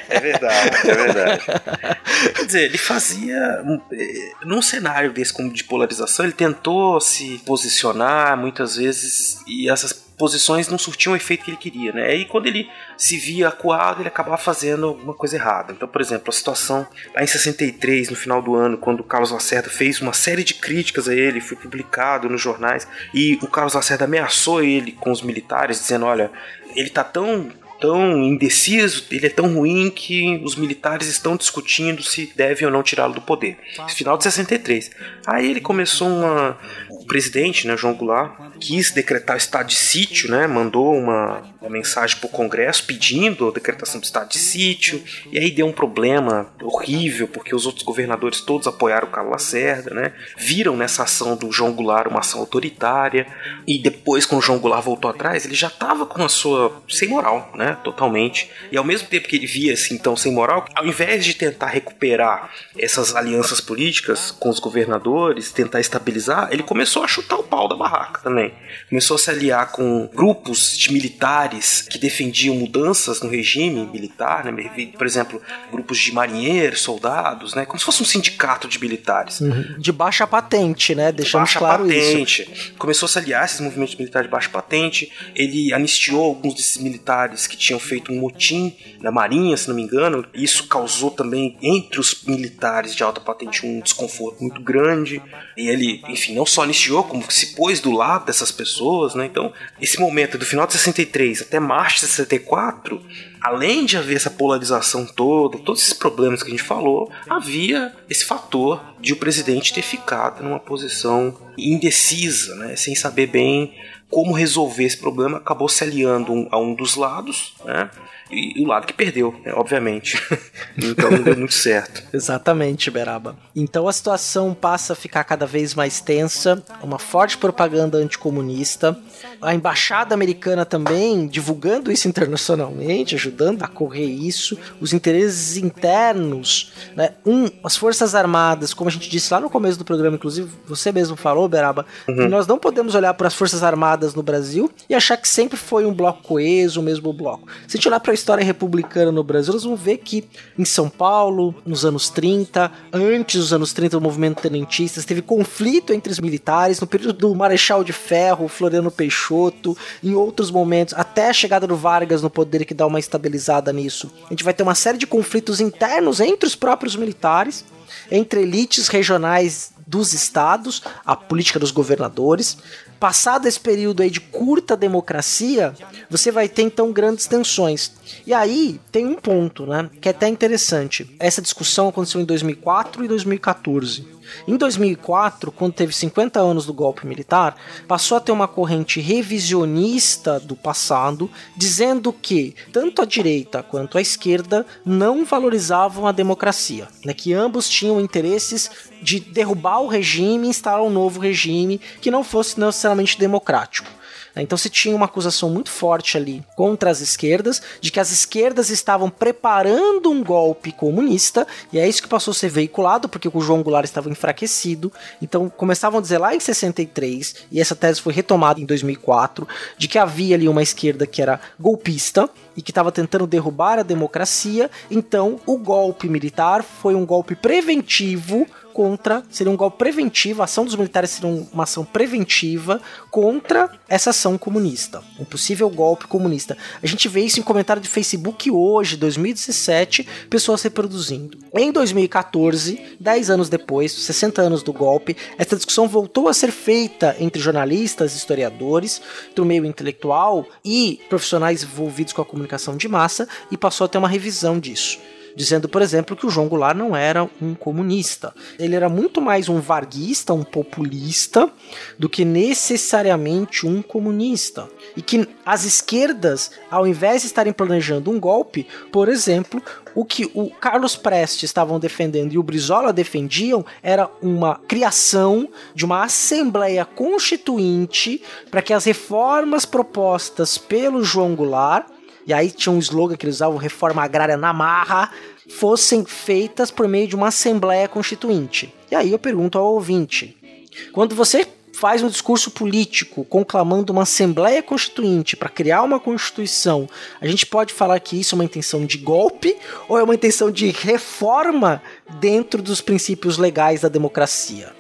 É verdade, é verdade. Quer dizer, ele fazia. eh, Num cenário desse como de polarização, ele tentou se posicionar muitas vezes e essas posições não surtiam o efeito que ele queria, né? E quando ele se via acuado, ele acabava fazendo alguma coisa errada. Então, por exemplo, a situação lá em 63, no final do ano, quando o Carlos Lacerda fez uma série de críticas a ele, foi publicado nos jornais, e o Carlos Lacerda ameaçou ele com os militares, dizendo: olha, ele tá tão tão indeciso, ele é tão ruim que os militares estão discutindo se devem ou não tirá-lo do poder. Final de 63. Aí ele começou uma o presidente, né, João Goulart, quis decretar o estado de sítio, né, mandou uma, uma mensagem para o Congresso pedindo a decretação do estado de sítio, e aí deu um problema horrível, porque os outros governadores todos apoiaram o Carlos Lacerda, né, viram nessa ação do João Goulart uma ação autoritária, e depois, quando o João Goulart voltou atrás, ele já estava com a sua sem moral, né, totalmente, e ao mesmo tempo que ele via assim, então, sem moral, ao invés de tentar recuperar essas alianças políticas com os governadores, tentar estabilizar, ele começou a chutar o pau da barraca também. Começou a se aliar com grupos de militares que defendiam mudanças no regime militar, né? por exemplo, grupos de marinheiros, soldados, né? como se fosse um sindicato de militares. Uhum. De baixa patente, né? Deixamos baixa claro patente. isso. Começou a se aliar a esses movimentos militares de baixa patente. Ele anistiou alguns desses militares que tinham feito um motim na marinha, se não me engano. Isso causou também entre os militares de alta patente um desconforto muito grande. E ele, enfim, não só anistiou, como se pôs do lado dessas pessoas, né? Então, esse momento do final de 63 até março de 64, além de haver essa polarização toda, todos esses problemas que a gente falou, havia esse fator de o presidente ter ficado numa posição indecisa, né? Sem saber bem como resolver esse problema, acabou se aliando a um dos lados, né? e o lado que perdeu, né, obviamente. então não deu muito certo. Exatamente, Beraba. Então a situação passa a ficar cada vez mais tensa, uma forte propaganda anticomunista, a embaixada americana também divulgando isso internacionalmente, ajudando a correr isso, os interesses internos, né? Um, as forças armadas, como a gente disse lá no começo do programa, inclusive você mesmo falou, Beraba, uhum. nós não podemos olhar para as forças armadas no Brasil e achar que sempre foi um bloco coeso, o mesmo bloco. Se a gente olhar para a história republicana no Brasil, nós vamos ver que em São Paulo, nos anos 30, antes dos anos 30 do movimento tenentista, teve conflito entre os militares, no período do Marechal de Ferro, Floriano Peixoto, em outros momentos, até a chegada do Vargas no poder que dá uma estabilizada nisso. A gente vai ter uma série de conflitos internos entre os próprios militares, entre elites regionais dos estados, a política dos governadores. Passado esse período aí de curta democracia, você vai ter então grandes tensões. E aí tem um ponto, né, que é até interessante. Essa discussão aconteceu em 2004 e 2014. Em 2004, quando teve 50 anos do golpe militar, passou a ter uma corrente revisionista do passado, dizendo que tanto a direita quanto a esquerda não valorizavam a democracia, né, que ambos tinham interesses de derrubar o regime e instalar um novo regime que não fosse necessariamente democrático. Né? Então se tinha uma acusação muito forte ali contra as esquerdas, de que as esquerdas estavam preparando um golpe comunista, e é isso que passou a ser veiculado, porque o João Goulart estava enfraquecido. Então começavam a dizer lá em 63, e essa tese foi retomada em 2004, de que havia ali uma esquerda que era golpista e que estava tentando derrubar a democracia. Então o golpe militar foi um golpe preventivo contra, seria um golpe preventivo, a ação dos militares seria uma ação preventiva contra essa ação comunista, um possível golpe comunista. A gente vê isso em comentário de Facebook hoje, 2017, pessoas reproduzindo. Em 2014, 10 anos depois, 60 anos do golpe, essa discussão voltou a ser feita entre jornalistas, historiadores, do meio intelectual e profissionais envolvidos com a comunicação de massa e passou a ter uma revisão disso dizendo, por exemplo, que o João Goulart não era um comunista. Ele era muito mais um varguista, um populista, do que necessariamente um comunista. E que as esquerdas, ao invés de estarem planejando um golpe, por exemplo, o que o Carlos Prestes estavam defendendo e o Brizola defendiam era uma criação de uma assembleia constituinte para que as reformas propostas pelo João Goulart e aí tinha um slogan que eles usavam, reforma agrária na marra, fossem feitas por meio de uma assembleia constituinte. E aí eu pergunto ao ouvinte, quando você faz um discurso político conclamando uma assembleia constituinte para criar uma constituição, a gente pode falar que isso é uma intenção de golpe ou é uma intenção de reforma dentro dos princípios legais da democracia?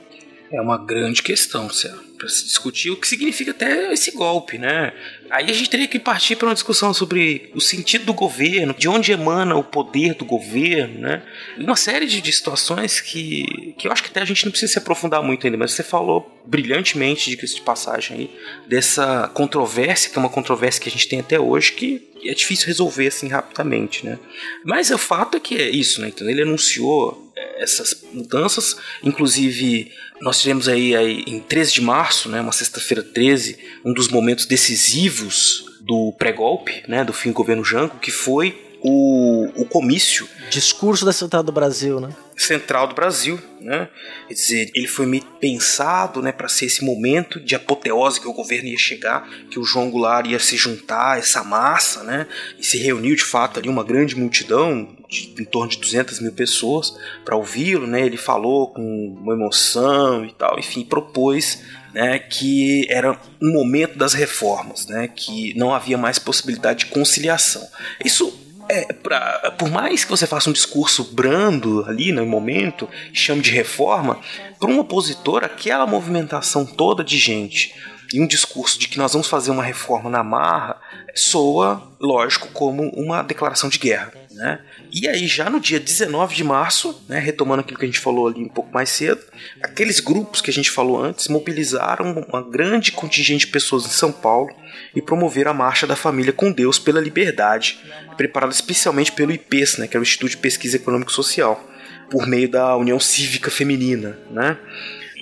É uma grande questão, Céu, para se discutir o que significa até esse golpe, né? Aí a gente teria que partir para uma discussão sobre o sentido do governo, de onde emana o poder do governo, né? Uma série de, de situações que, que eu acho que até a gente não precisa se aprofundar muito ainda, mas você falou brilhantemente de, de passagem aí, dessa controvérsia, que é uma controvérsia que a gente tem até hoje, que é difícil resolver assim rapidamente, né? Mas o fato é que é isso, né? Então ele anunciou é, essas mudanças. Inclusive, nós tivemos aí, aí em 13 de março, né, uma sexta-feira 13, um dos momentos decisivos do pré-golpe, né, do fim do governo Jango, que foi o, o comício. Discurso da Central do Brasil, né? Central do Brasil, né? Quer dizer, ele foi meio pensado, né, para ser esse momento de apoteose que o governo ia chegar, que o João Goulart ia se juntar a essa massa, né? E se reuniu de fato ali uma grande multidão, de, em torno de 200 mil pessoas, para ouvi-lo, né? Ele falou com uma emoção e tal, enfim, propôs né, que era um momento das reformas, né, que não havia mais possibilidade de conciliação. Isso é, pra, por mais que você faça um discurso brando ali no momento, chame de reforma, para um opositor, aquela movimentação toda de gente e um discurso de que nós vamos fazer uma reforma na marra soa, lógico, como uma declaração de guerra. Né? E aí, já no dia 19 de março, né, retomando aquilo que a gente falou ali um pouco mais cedo, aqueles grupos que a gente falou antes mobilizaram uma grande contingente de pessoas em São Paulo e promoveram a Marcha da Família com Deus pela Liberdade, preparada especialmente pelo IPES, né, que é o Instituto de Pesquisa Econômico Social, por meio da União Cívica Feminina. Né?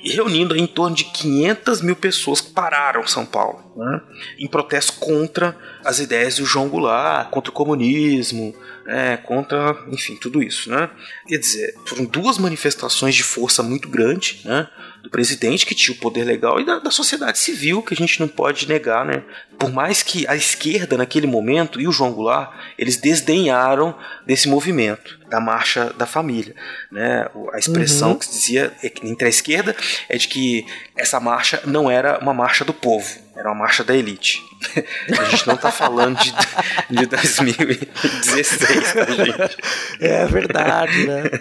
reunindo em torno de 500 mil pessoas que pararam São Paulo, né, em protesto contra as ideias do João Goulart, contra o comunismo, é, contra, enfim, tudo isso, né? Quer dizer, foram duas manifestações de força muito grande, né? Do presidente, que tinha o poder legal, e da, da sociedade civil, que a gente não pode negar, né? Por mais que a esquerda, naquele momento, e o João Goulart, eles desdenharam desse movimento, da marcha da família, né? A expressão uhum. que se dizia entre a esquerda é de que essa marcha não era uma marcha do povo, era uma marcha da elite. A gente não tá falando de, de 2016, tá, gente? É verdade, né?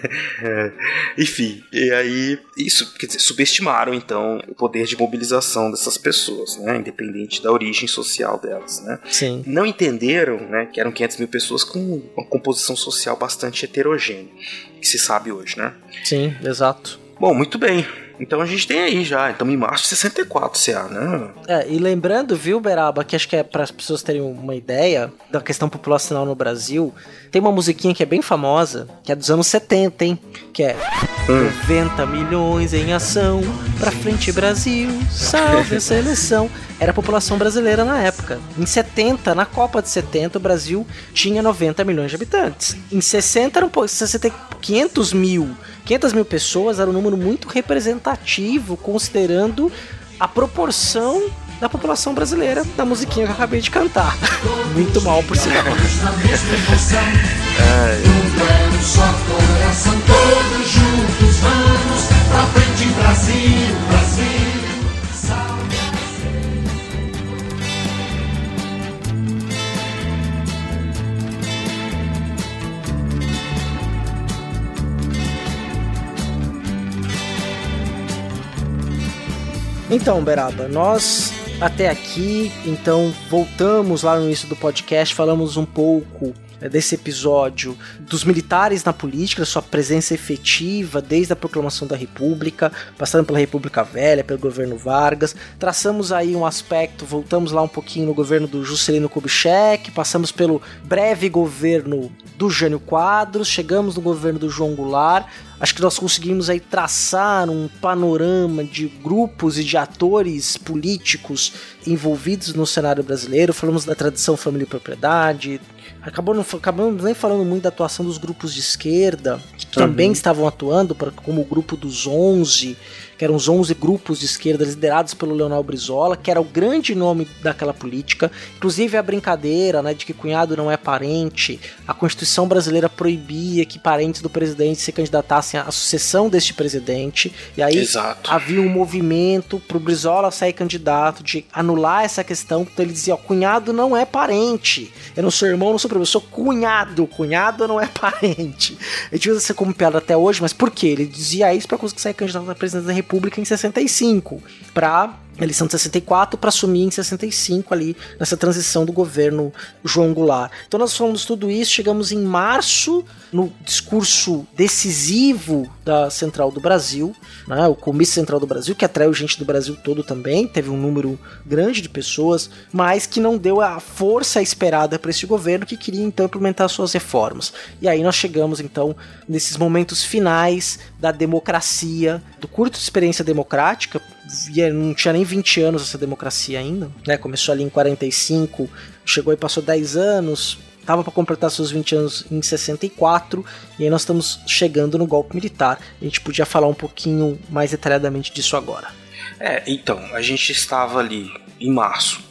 É. Enfim, e aí, isso, quer dizer, subestimaram então o poder de mobilização dessas pessoas, né? Independente da origem social delas, né? Sim. Não entenderam, né, que eram 500 mil pessoas com uma composição social bastante heterogênea, que se sabe hoje, né? Sim, exato. Bom, muito bem. Então a gente tem aí já, estamos em março de 64 CA, né? É, e lembrando, viu, Beraba, que acho que é para as pessoas terem uma ideia da questão populacional no Brasil, tem uma musiquinha que é bem famosa, que é dos anos 70, hein? Que é hum. 90 milhões em ação, pra frente Brasil, salve a seleção. Era a população brasileira na época. Em 70, na Copa de 70, o Brasil tinha 90 milhões de habitantes. Em 60 eram 60, 500 mil. 500 mil pessoas era um número muito representativo, considerando a proporção da população brasileira da musiquinha que eu acabei de cantar. Muito mal, por sinal. Todos juntos vamos pra frente, Brasil. Então, Beraba, nós até aqui, então voltamos lá no início do podcast, falamos um pouco desse episódio dos militares na política, sua presença efetiva desde a proclamação da República, passando pela República Velha, pelo governo Vargas. Traçamos aí um aspecto, voltamos lá um pouquinho no governo do Juscelino Kubitschek, passamos pelo breve governo do Jânio Quadros, chegamos no governo do João Goulart. Acho que nós conseguimos aí traçar um panorama de grupos e de atores políticos envolvidos no cenário brasileiro. Falamos da tradição família e propriedade. Acabou não, acabamos nem falando muito da atuação dos grupos de esquerda, que uhum. também estavam atuando, como o grupo dos 11, que eram os 11 grupos de esquerda liderados pelo Leonel Brizola, que era o grande nome daquela política. Inclusive a brincadeira né, de que cunhado não é parente, a Constituição brasileira proibia que parentes do presidente se candidatassem à sucessão deste presidente, e aí Exato. havia um movimento para o Brizola sair candidato, de anular essa questão, então ele dizia, ó, cunhado não é parente, eu não sou irmão, não sou eu sou cunhado, cunhado não é parente. A gente usa isso como piada até hoje, mas por quê? Ele dizia isso para conseguir sair candidato a presidente da República em 65, para eleição de 64 para assumir em 65 ali nessa transição do governo João Goulart. Então nós falamos tudo isso, chegamos em março no discurso decisivo da Central do Brasil, né, o Comício Central do Brasil, que atraiu gente do Brasil todo também, teve um número grande de pessoas, mas que não deu a força esperada para esse governo que queria então implementar suas reformas. E aí nós chegamos então nesses momentos finais da democracia, do curto de experiência democrática, não tinha nem 20 anos essa democracia ainda, né? Começou ali em 45, chegou e passou 10 anos, tava para completar seus 20 anos em 64, e aí nós estamos chegando no golpe militar. A gente podia falar um pouquinho mais detalhadamente disso agora. É, então, a gente estava ali em março,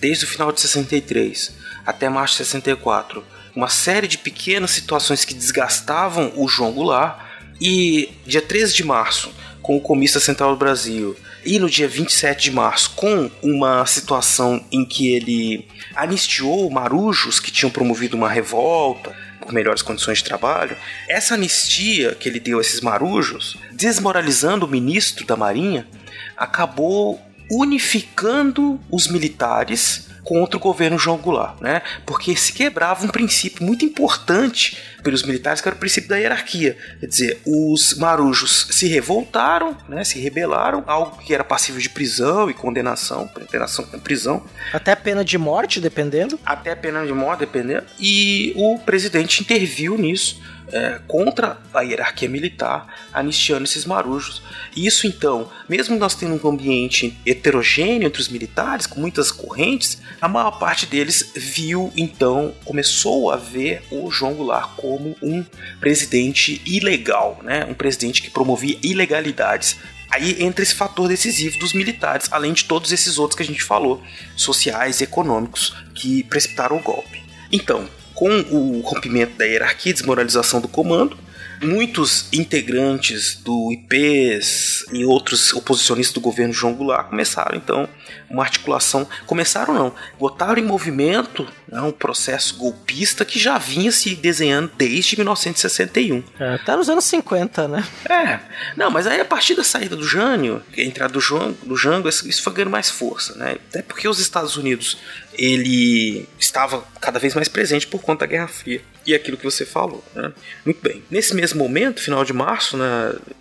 desde o final de 63 até março de 64, uma série de pequenas situações que desgastavam o João Goulart, e dia 13 de março, com o Comista Central do Brasil, e no dia 27 de março, com uma situação em que ele anistiou marujos que tinham promovido uma revolta por melhores condições de trabalho, essa anistia que ele deu a esses marujos, desmoralizando o ministro da Marinha, acabou unificando os militares contra o governo João Goulart, né? Porque se quebrava um princípio muito importante pelos militares, que era o princípio da hierarquia. Quer dizer, os marujos se revoltaram, né? Se rebelaram, algo que era passível de prisão e condenação, condenação com prisão. Até pena de morte, dependendo. Até pena de morte, dependendo. E o presidente interviu nisso é, contra a hierarquia militar, anistiando esses marujos. Isso então, mesmo nós tendo um ambiente heterogêneo entre os militares, com muitas correntes, a maior parte deles viu então, começou a ver o João Goulart como um presidente ilegal, né? um presidente que promovia ilegalidades Aí entra esse fator decisivo dos militares, além de todos esses outros que a gente falou, sociais e econômicos, que precipitaram o golpe. Então, com o rompimento da hierarquia e desmoralização do comando, muitos integrantes do IPs e outros oposicionistas do governo João Goulart começaram então uma articulação, começaram não, botaram em movimento né, um processo golpista que já vinha se desenhando desde 1961. É, tá nos anos 50, né? É, não, mas aí a partir da saída do Jânio, a entrada do, João, do Jango, isso foi ganhando mais força, né? Até porque os Estados Unidos ele estava cada vez mais presente por conta da Guerra Fria e aquilo que você falou. Né? Muito bem. Nesse mesmo momento, final de março,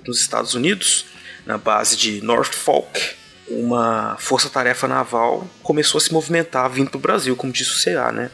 nos Estados Unidos, na base de Norfolk, uma força-tarefa naval começou a se movimentar vindo para o Brasil, como disse o CA, né?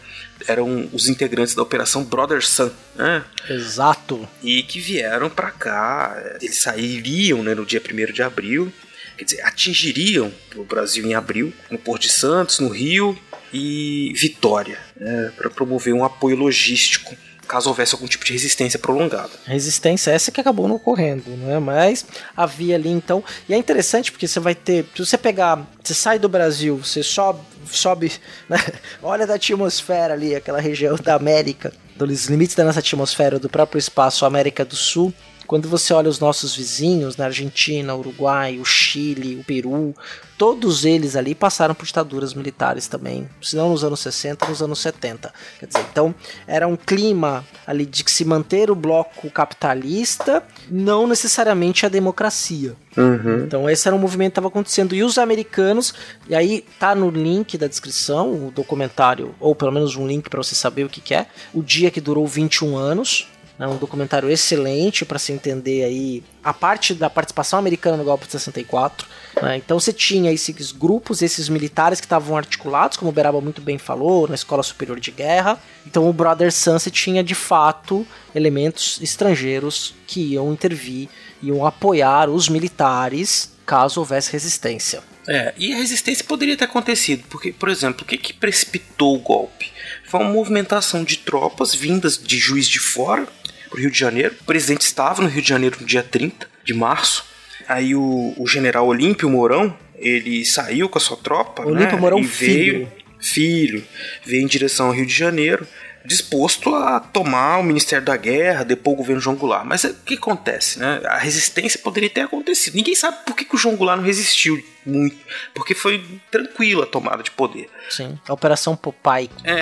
Eram os integrantes da Operação Brother Sun, né? Exato. E que vieram para cá, eles sairiam né, no dia 1 de abril, quer dizer, atingiriam o Brasil em abril, no Porto de Santos, no Rio, e Vitória, né, para promover um apoio logístico caso houvesse algum tipo de resistência prolongada. Resistência essa que acabou não ocorrendo, né? Mas havia ali então, e é interessante porque você vai ter, se você pegar, você sai do Brasil, você sobe, sobe, né? olha da atmosfera ali, aquela região da América, dos limites da nossa atmosfera, do próprio espaço América do Sul, quando você olha os nossos vizinhos, na Argentina, Uruguai, o Chile, o Peru, todos eles ali passaram por ditaduras militares também, se não nos anos 60, nos anos 70. Quer dizer, então era um clima ali de se manter o bloco capitalista, não necessariamente a democracia. Uhum. Então esse era um movimento que estava acontecendo. E os americanos, e aí tá no link da descrição, o documentário, ou pelo menos um link para você saber o que, que é, o dia que durou 21 anos, é um documentário excelente para se entender aí a parte da participação americana no golpe de 64. Né? Então você tinha esses grupos, esses militares que estavam articulados, como o Beraba muito bem falou, na Escola Superior de Guerra. Então o Brother Sunset tinha de fato elementos estrangeiros que iam intervir, iam apoiar os militares caso houvesse resistência. É, e a resistência poderia ter acontecido, porque, por exemplo, o que, que precipitou o golpe? Foi uma movimentação de tropas vindas de Juiz de Fora, para o Rio de Janeiro. O presidente estava no Rio de Janeiro no dia 30 de março. Aí o, o general Olímpio Mourão, ele saiu com a sua tropa, Olímpio né? Mourão e veio, filho. filho, veio em direção ao Rio de Janeiro, disposto a tomar o Ministério da Guerra, depor o governo João Goulart. Mas o que acontece, né? A resistência poderia ter acontecido. Ninguém sabe por que, que o João Goulart não resistiu muito, porque foi tranquila a tomada de poder. Sim, a Operação Popeye. É,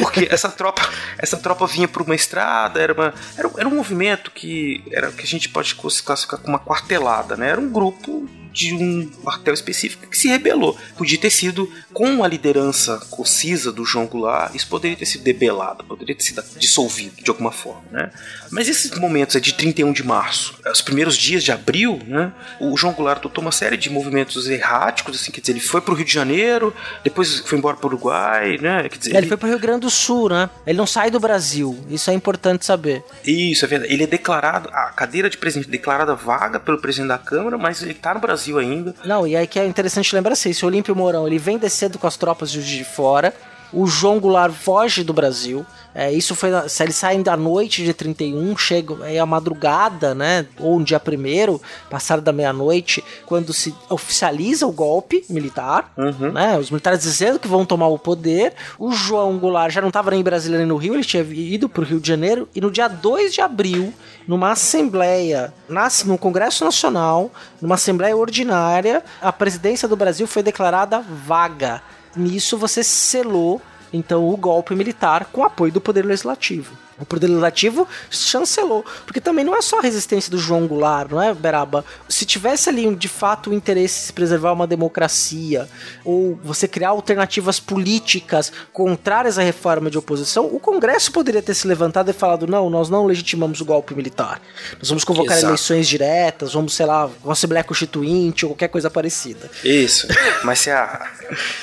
porque essa tropa, essa tropa vinha por uma estrada, era, uma, era, era um movimento que era que a gente pode classificar como uma quartelada, né? Era um grupo de um quartel específico que se rebelou. Podia ter sido com a liderança concisa do João Goulart, isso poderia ter sido debelado, poderia ter sido dissolvido de alguma forma, né? Mas esses momentos é de 31 de março, os primeiros dias de abril, né? O João Goulart adotou uma série de movimentos erráticos, assim, quer dizer, ele foi pro Rio de Janeiro, depois foi embora pro Uruguai, né? Quer dizer, ele, ele foi pro Rio Grande do Sul, né? Ele não sai do Brasil. Isso é importante saber. Isso, é verdade. Ele é declarado, a cadeira de presidente declarada vaga pelo presidente da Câmara, mas ele tá no Brasil ainda. Não, e aí que é interessante lembrar assim, esse Olímpio Mourão, ele vem descendo com as tropas de fora, o João Goulart foge do Brasil. É, isso foi. Se eles saem da noite de 31, chegam aí a madrugada, né? Ou um dia primeiro, passado da meia-noite, quando se oficializa o golpe militar, uhum. né? Os militares dizendo que vão tomar o poder. O João Goulart já não estava nem em Brasília nem no Rio, ele tinha ido para o Rio de Janeiro. E no dia 2 de abril, numa assembleia, nasce no Congresso Nacional, numa assembleia ordinária, a presidência do Brasil foi declarada vaga. Nisso você selou então o golpe militar com apoio do poder legislativo. O Poder Legislativo chancelou. Porque também não é só a resistência do João Goulart, não é, Beraba? Se tivesse ali de fato o interesse de se preservar uma democracia, ou você criar alternativas políticas contrárias à reforma de oposição, o Congresso poderia ter se levantado e falado: não, nós não legitimamos o golpe militar. Nós vamos convocar Exato. eleições diretas, vamos, sei lá, uma Assembleia Constituinte ou qualquer coisa parecida. Isso. Mas, se a...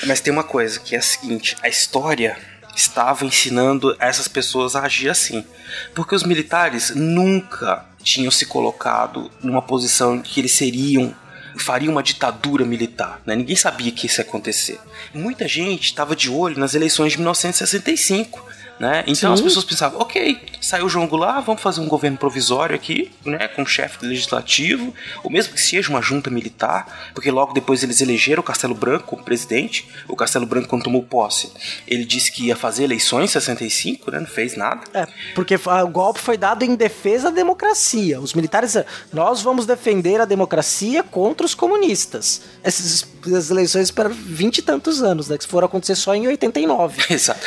Mas tem uma coisa que é a seguinte: a história estava ensinando essas pessoas a agir assim. Porque os militares nunca tinham se colocado numa posição que eles seriam fariam uma ditadura militar. Né? Ninguém sabia que isso ia acontecer. Muita gente estava de olho nas eleições de 1965 né? Então Sim. as pessoas pensavam, ok, saiu o João Goulart, vamos fazer um governo provisório aqui, né, com chefe legislativo, ou mesmo que seja uma junta militar, porque logo depois eles elegeram o Castelo Branco como presidente. O Castelo Branco, quando tomou posse, ele disse que ia fazer eleições em 65, né, não fez nada. É, porque o golpe foi dado em defesa da democracia. Os militares, nós vamos defender a democracia contra os comunistas. Essas, essas eleições para vinte e tantos anos, né, que foram acontecer só em 89. Exato.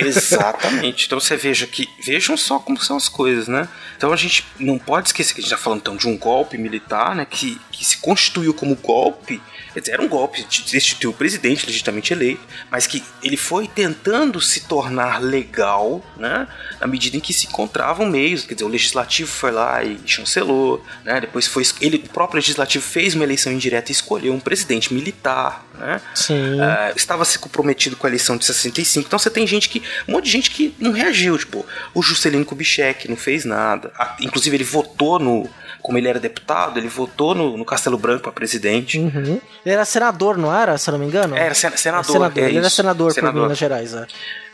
Exatamente. Então você veja que. Vejam só como são as coisas, né? Então a gente não pode esquecer que a gente está falando então de um golpe militar, né? Que, que se constituiu como golpe Quer dizer, era um golpe de destituir o presidente legitimamente eleito, mas que ele foi tentando se tornar legal, né? Na medida em que se encontravam meios. Quer dizer, o legislativo foi lá e chancelou, né? Depois foi. Ele, o próprio legislativo fez uma eleição indireta e escolheu um presidente militar, né? Sim. Uh, estava se comprometido com a eleição de 65. Então você tem gente que. Um monte de gente que não reagiu. Tipo, o Juscelino Kubitschek não fez nada. Ah, inclusive, ele votou no como ele era deputado, ele votou no, no Castelo Branco para presidente. Uhum. Ele era senador, não era, se eu não me engano? Era senador. senador. É ele era senador, senador. por Minas Gerais. É.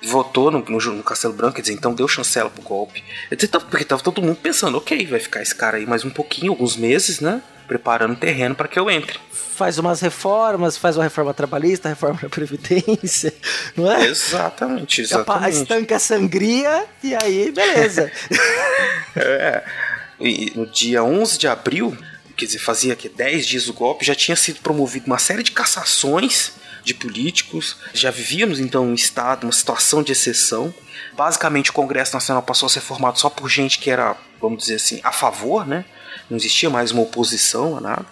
Votou no, no, no, Castelo Branco, quer dizer, então deu chancela pro golpe. Então, porque tava todo mundo pensando, ok, vai ficar esse cara aí mais um pouquinho, alguns meses, né? Preparando o terreno para que eu entre faz umas reformas, faz uma reforma trabalhista, reforma da Previdência, não é? Exatamente, exatamente. Estanca a sangria e aí, beleza. é. E no dia 11 de abril, quer dizer, fazia que 10 dias do golpe, já tinha sido promovido uma série de cassações de políticos. Já vivíamos então um estado, uma situação de exceção. Basicamente, o Congresso Nacional passou a ser formado só por gente que era, vamos dizer assim, a favor, né? Não existia mais uma oposição a nada.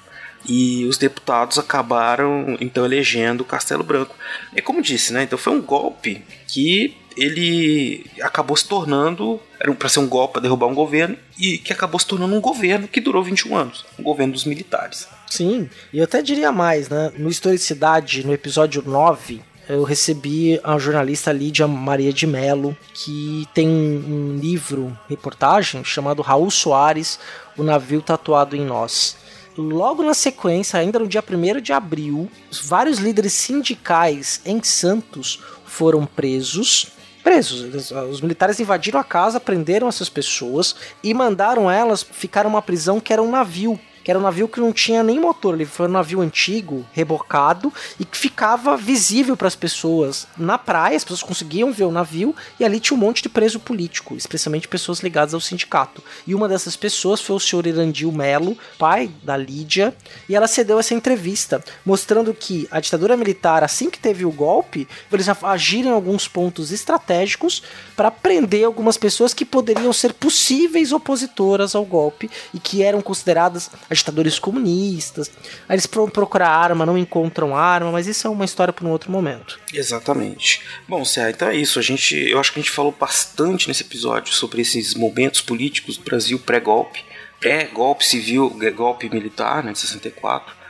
E os deputados acabaram então elegendo Castelo Branco. É como disse, né? Então foi um golpe que ele acabou se tornando, era para ser um golpe para derrubar um governo, e que acabou se tornando um governo que durou 21 anos um governo dos militares. Sim, e eu até diria mais, né? No Historicidade, no episódio 9, eu recebi a jornalista Lídia Maria de Mello, que tem um livro, reportagem, chamado Raul Soares, O Navio Tatuado em Nós. Logo na sequência, ainda no dia 1 de abril, vários líderes sindicais em Santos foram presos presos. Os militares invadiram a casa, prenderam essas pessoas e mandaram elas ficar numa prisão que era um navio que era um navio que não tinha nem motor, ele foi um navio antigo, rebocado e que ficava visível para as pessoas na praia, as pessoas conseguiam ver o navio e ali tinha um monte de preso político, especialmente pessoas ligadas ao sindicato. E uma dessas pessoas foi o senhor Irandil Melo, pai da Lídia, e ela cedeu essa entrevista, mostrando que a ditadura militar, assim que teve o golpe, eles agiram em alguns pontos estratégicos para prender algumas pessoas que poderiam ser possíveis opositoras ao golpe e que eram consideradas a ditadores comunistas. Aí eles vão procurar arma, não encontram arma, mas isso é uma história para um outro momento. Exatamente. Bom, Cé, então é isso. A gente, eu acho que a gente falou bastante nesse episódio sobre esses momentos políticos do Brasil pré-golpe, pré-golpe civil, golpe militar, né, de 64.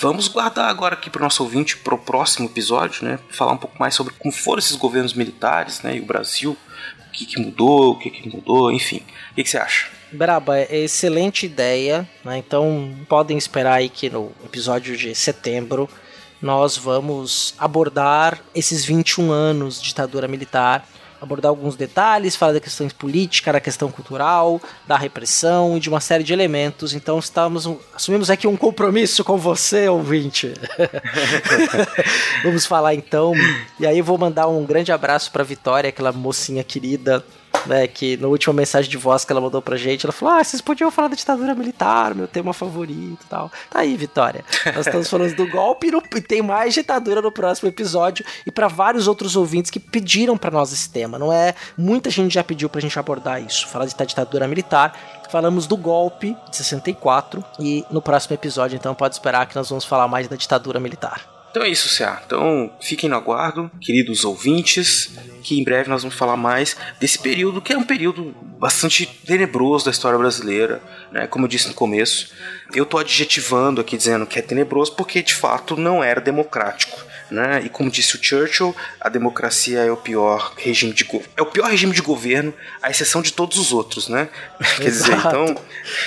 Vamos guardar agora aqui para o nosso ouvinte para o próximo episódio, né? Falar um pouco mais sobre como foram esses governos militares, né? E o Brasil, o que, que mudou, o que, que mudou, enfim. O que, que você acha? Braba, é excelente ideia, né? Então podem esperar aí que no episódio de setembro nós vamos abordar esses 21 anos de ditadura militar abordar alguns detalhes, falar da questão política, da questão cultural, da repressão e de uma série de elementos. Então estamos assumimos aqui um compromisso com você, ouvinte. Vamos falar então. E aí vou mandar um grande abraço para Vitória, aquela mocinha querida né, que na última mensagem de voz que ela mandou pra gente, ela falou: Ah, vocês podiam falar da ditadura militar, meu tema favorito e tal. Tá aí, Vitória. Nós estamos falando do golpe e, tem mais ditadura no próximo episódio e para vários outros ouvintes que pediram para nós esse tema. Não é? Muita gente já pediu pra gente abordar isso, falar da ditadura militar. Falamos do golpe de 64 e no próximo episódio, então, pode esperar que nós vamos falar mais da ditadura militar. Então é isso, Cia. Então fiquem no aguardo, queridos ouvintes, que em breve nós vamos falar mais desse período, que é um período bastante tenebroso da história brasileira, né? Como eu disse no começo, eu tô adjetivando aqui dizendo que é tenebroso porque de fato não era democrático. Né? E como disse o Churchill, a democracia é o pior regime de é o pior regime de governo, à exceção de todos os outros, né? Quer dizer, então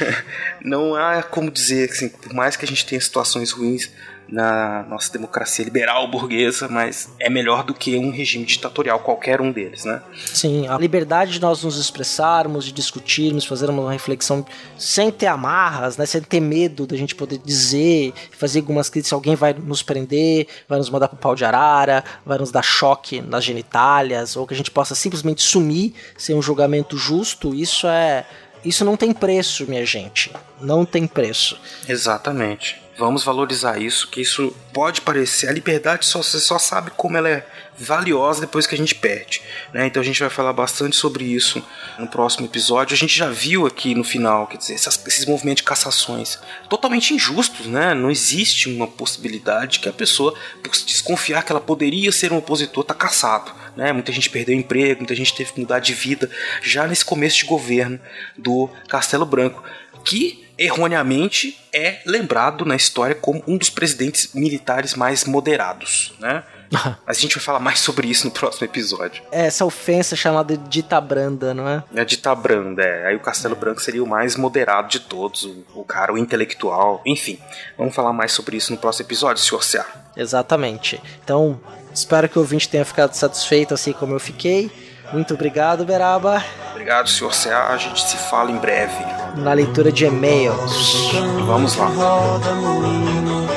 não há como dizer assim, por mais que a gente tenha situações ruins, na nossa democracia liberal burguesa, mas é melhor do que um regime ditatorial, qualquer um deles, né? Sim, a liberdade de nós nos expressarmos, de discutirmos, fazermos uma reflexão sem ter amarras, né? Sem ter medo da gente poder dizer, fazer algumas críticas, alguém vai nos prender, vai nos mandar pro pau de arara, vai nos dar choque nas genitálias, ou que a gente possa simplesmente sumir sem um julgamento justo, isso é isso não tem preço, minha gente. Não tem preço. Exatamente. Vamos valorizar isso, que isso pode parecer. A liberdade só, você só sabe como ela é valiosa depois que a gente perde. Né? Então a gente vai falar bastante sobre isso no próximo episódio. A gente já viu aqui no final, quer dizer, essas, esses movimentos de cassações totalmente injustos, né? Não existe uma possibilidade que a pessoa, por desconfiar que ela poderia ser um opositor, tá caçado. Né? Muita gente perdeu emprego, muita gente teve que mudar de vida já nesse começo de governo do Castelo Branco. Que erroneamente é lembrado na história como um dos presidentes militares mais moderados, né? Mas a gente vai falar mais sobre isso no próximo episódio. É, essa ofensa chamada de dita branda, não é? É dita branda, é. Aí o Castelo Branco seria o mais moderado de todos, o, o cara, o intelectual, enfim. Vamos falar mais sobre isso no próximo episódio, senhor Ceará. Exatamente. Então, espero que o ouvinte tenha ficado satisfeito assim como eu fiquei. Muito obrigado, Beraba. Obrigado, senhor CA. A gente se fala em breve. Na leitura de e-mails. Vamos lá. Roda moinho,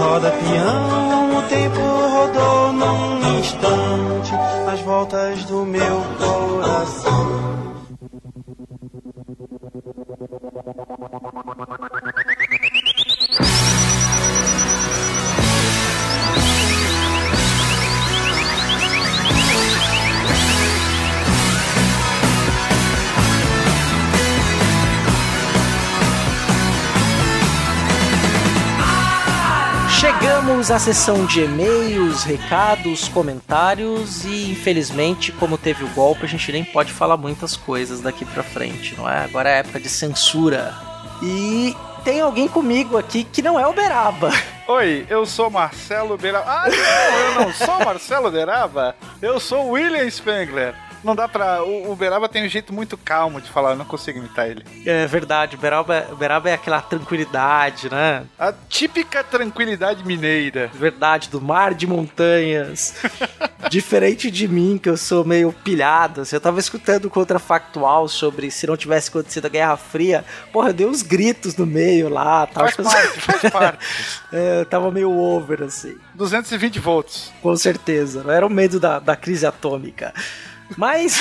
roda peão, o tempo rodou num instante as voltas do meu coração. Chegamos à sessão de e-mails, recados, comentários e infelizmente, como teve o golpe, a gente nem pode falar muitas coisas daqui pra frente, não é? Agora é época de censura. E tem alguém comigo aqui que não é o Beraba. Oi, eu sou Marcelo Beraba. Ah, não, eu não sou Marcelo Beraba. Eu sou William Spengler não dá pra. O, o Beraba tem um jeito muito calmo de falar, eu não consigo imitar ele. É verdade, o Beraba, o Beraba é aquela tranquilidade, né? A típica tranquilidade mineira. Verdade, do mar de montanhas. Diferente de mim, que eu sou meio pilhado. Assim, eu tava escutando o contrafactual sobre se não tivesse acontecido a Guerra Fria. Porra, eu dei uns gritos no meio lá. Tava faz parte, faz parte. é, eu tava meio over, assim. 220 volts. Com certeza. Não era o medo da, da crise atômica. Mas.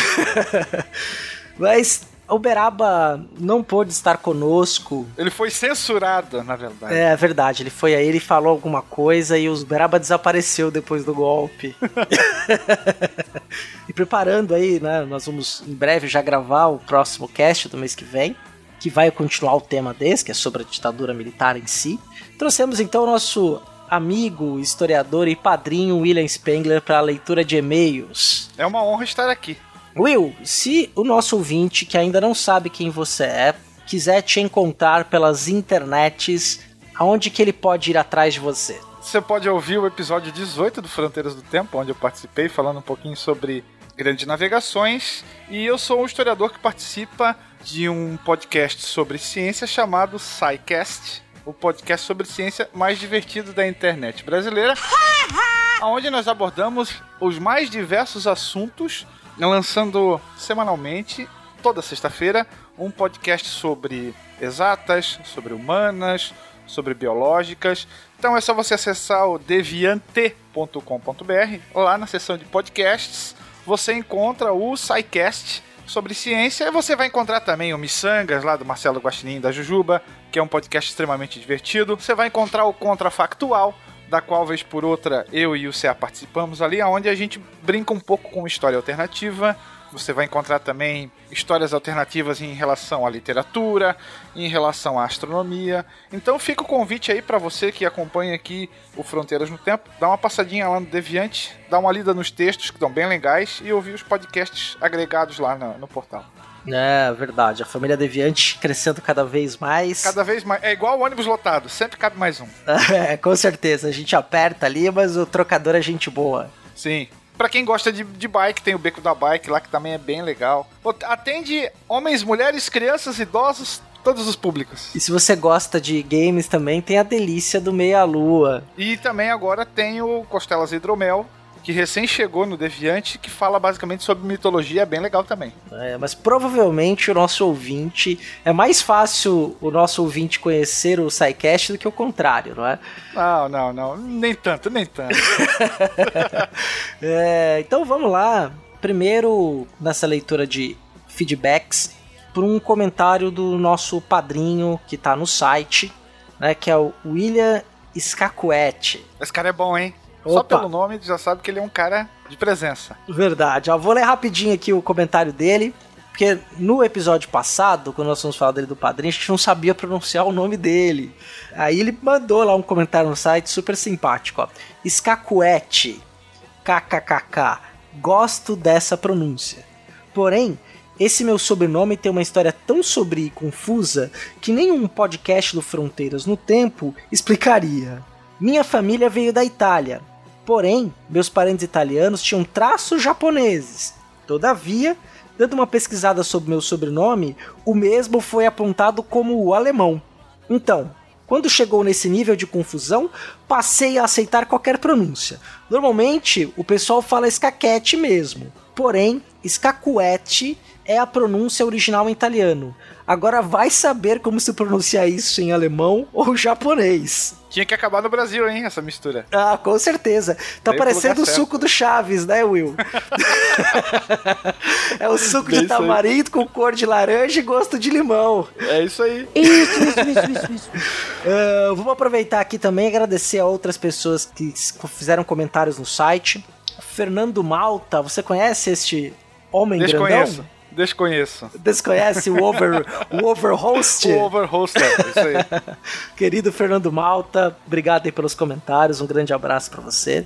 mas o Beraba não pôde estar conosco. Ele foi censurado, na verdade. É, é verdade. Ele foi aí, ele falou alguma coisa e o Beraba desapareceu depois do golpe. e preparando aí, né? Nós vamos em breve já gravar o próximo cast do mês que vem. que vai continuar o tema desse, que é sobre a ditadura militar em si. Trouxemos então o nosso amigo, historiador e padrinho William Spengler para a leitura de e-mails. É uma honra estar aqui. Will, se o nosso ouvinte que ainda não sabe quem você é, quiser te encontrar pelas internets, aonde que ele pode ir atrás de você? Você pode ouvir o episódio 18 do Fronteiras do Tempo, onde eu participei falando um pouquinho sobre grandes navegações. E eu sou um historiador que participa de um podcast sobre ciência chamado SciCast, o podcast sobre ciência mais divertido da internet brasileira, onde nós abordamos os mais diversos assuntos, lançando semanalmente, toda sexta-feira, um podcast sobre exatas, sobre humanas, sobre biológicas. Então é só você acessar o deviante.com.br, lá na seção de podcasts, você encontra o SciCast sobre ciência, você vai encontrar também o Missangas, lá do Marcelo Guaxinim da Jujuba, que é um podcast extremamente divertido. Você vai encontrar o Contrafactual, da qual, vez por outra, eu e o CA participamos ali, onde a gente brinca um pouco com história alternativa, você vai encontrar também histórias alternativas em relação à literatura, em relação à astronomia. Então fica o convite aí para você que acompanha aqui o Fronteiras no Tempo, dá uma passadinha lá no Deviante, dá uma lida nos textos que estão bem legais e ouvir os podcasts agregados lá no, no portal. É, verdade. A família Deviante crescendo cada vez mais. Cada vez mais. É igual o ônibus lotado, sempre cabe mais um. é, com certeza. A gente aperta ali, mas o trocador é gente boa. Sim. Pra quem gosta de, de bike, tem o Beco da Bike lá, que também é bem legal. Atende homens, mulheres, crianças, idosos, todos os públicos. E se você gosta de games também, tem a delícia do Meia Lua. E também agora tem o Costelas Hidromel, que recém chegou no Deviante, que fala basicamente sobre mitologia, é bem legal também. É, mas provavelmente o nosso ouvinte. É mais fácil o nosso ouvinte conhecer o SciCast do que o contrário, não é? Não, não, não. Nem tanto, nem tanto. é, então vamos lá. Primeiro, nessa leitura de feedbacks, por um comentário do nosso padrinho que tá no site, né? Que é o William Scacuete. Esse cara é bom, hein? Opa. Só pelo nome já sabe que ele é um cara de presença. Verdade. Ó, vou ler rapidinho aqui o comentário dele. Porque no episódio passado, quando nós fomos falar dele do padrinho, a gente não sabia pronunciar o nome dele. Aí ele mandou lá um comentário no site super simpático, ó. Escacuete. KKKK. Gosto dessa pronúncia. Porém, esse meu sobrenome tem uma história tão sombria e confusa que nenhum podcast do Fronteiras no Tempo explicaria. Minha família veio da Itália, porém, meus parentes italianos tinham traços japoneses. Todavia, dando uma pesquisada sobre meu sobrenome, o mesmo foi apontado como o alemão. Então, quando chegou nesse nível de confusão, passei a aceitar qualquer pronúncia. Normalmente, o pessoal fala escaquete mesmo. Porém, escacuete é a pronúncia original em italiano. Agora vai saber como se pronunciar isso em alemão ou japonês. Tinha que acabar no Brasil, hein, essa mistura. Ah, com certeza. Tá Veio parecendo o suco do Chaves, né, Will? é o suco Bem de tamarindo com cor de laranja e gosto de limão. É isso aí. Isso, isso, isso, isso, isso. Uh, vamos aproveitar aqui também e agradecer a outras pessoas que fizeram comentários no site. Fernando Malta, você conhece este homem Desconheço. grandão? Desconheço. Desconhece o over o overhost? O overhoster, isso aí. Querido Fernando Malta, obrigado aí pelos comentários, um grande abraço para você.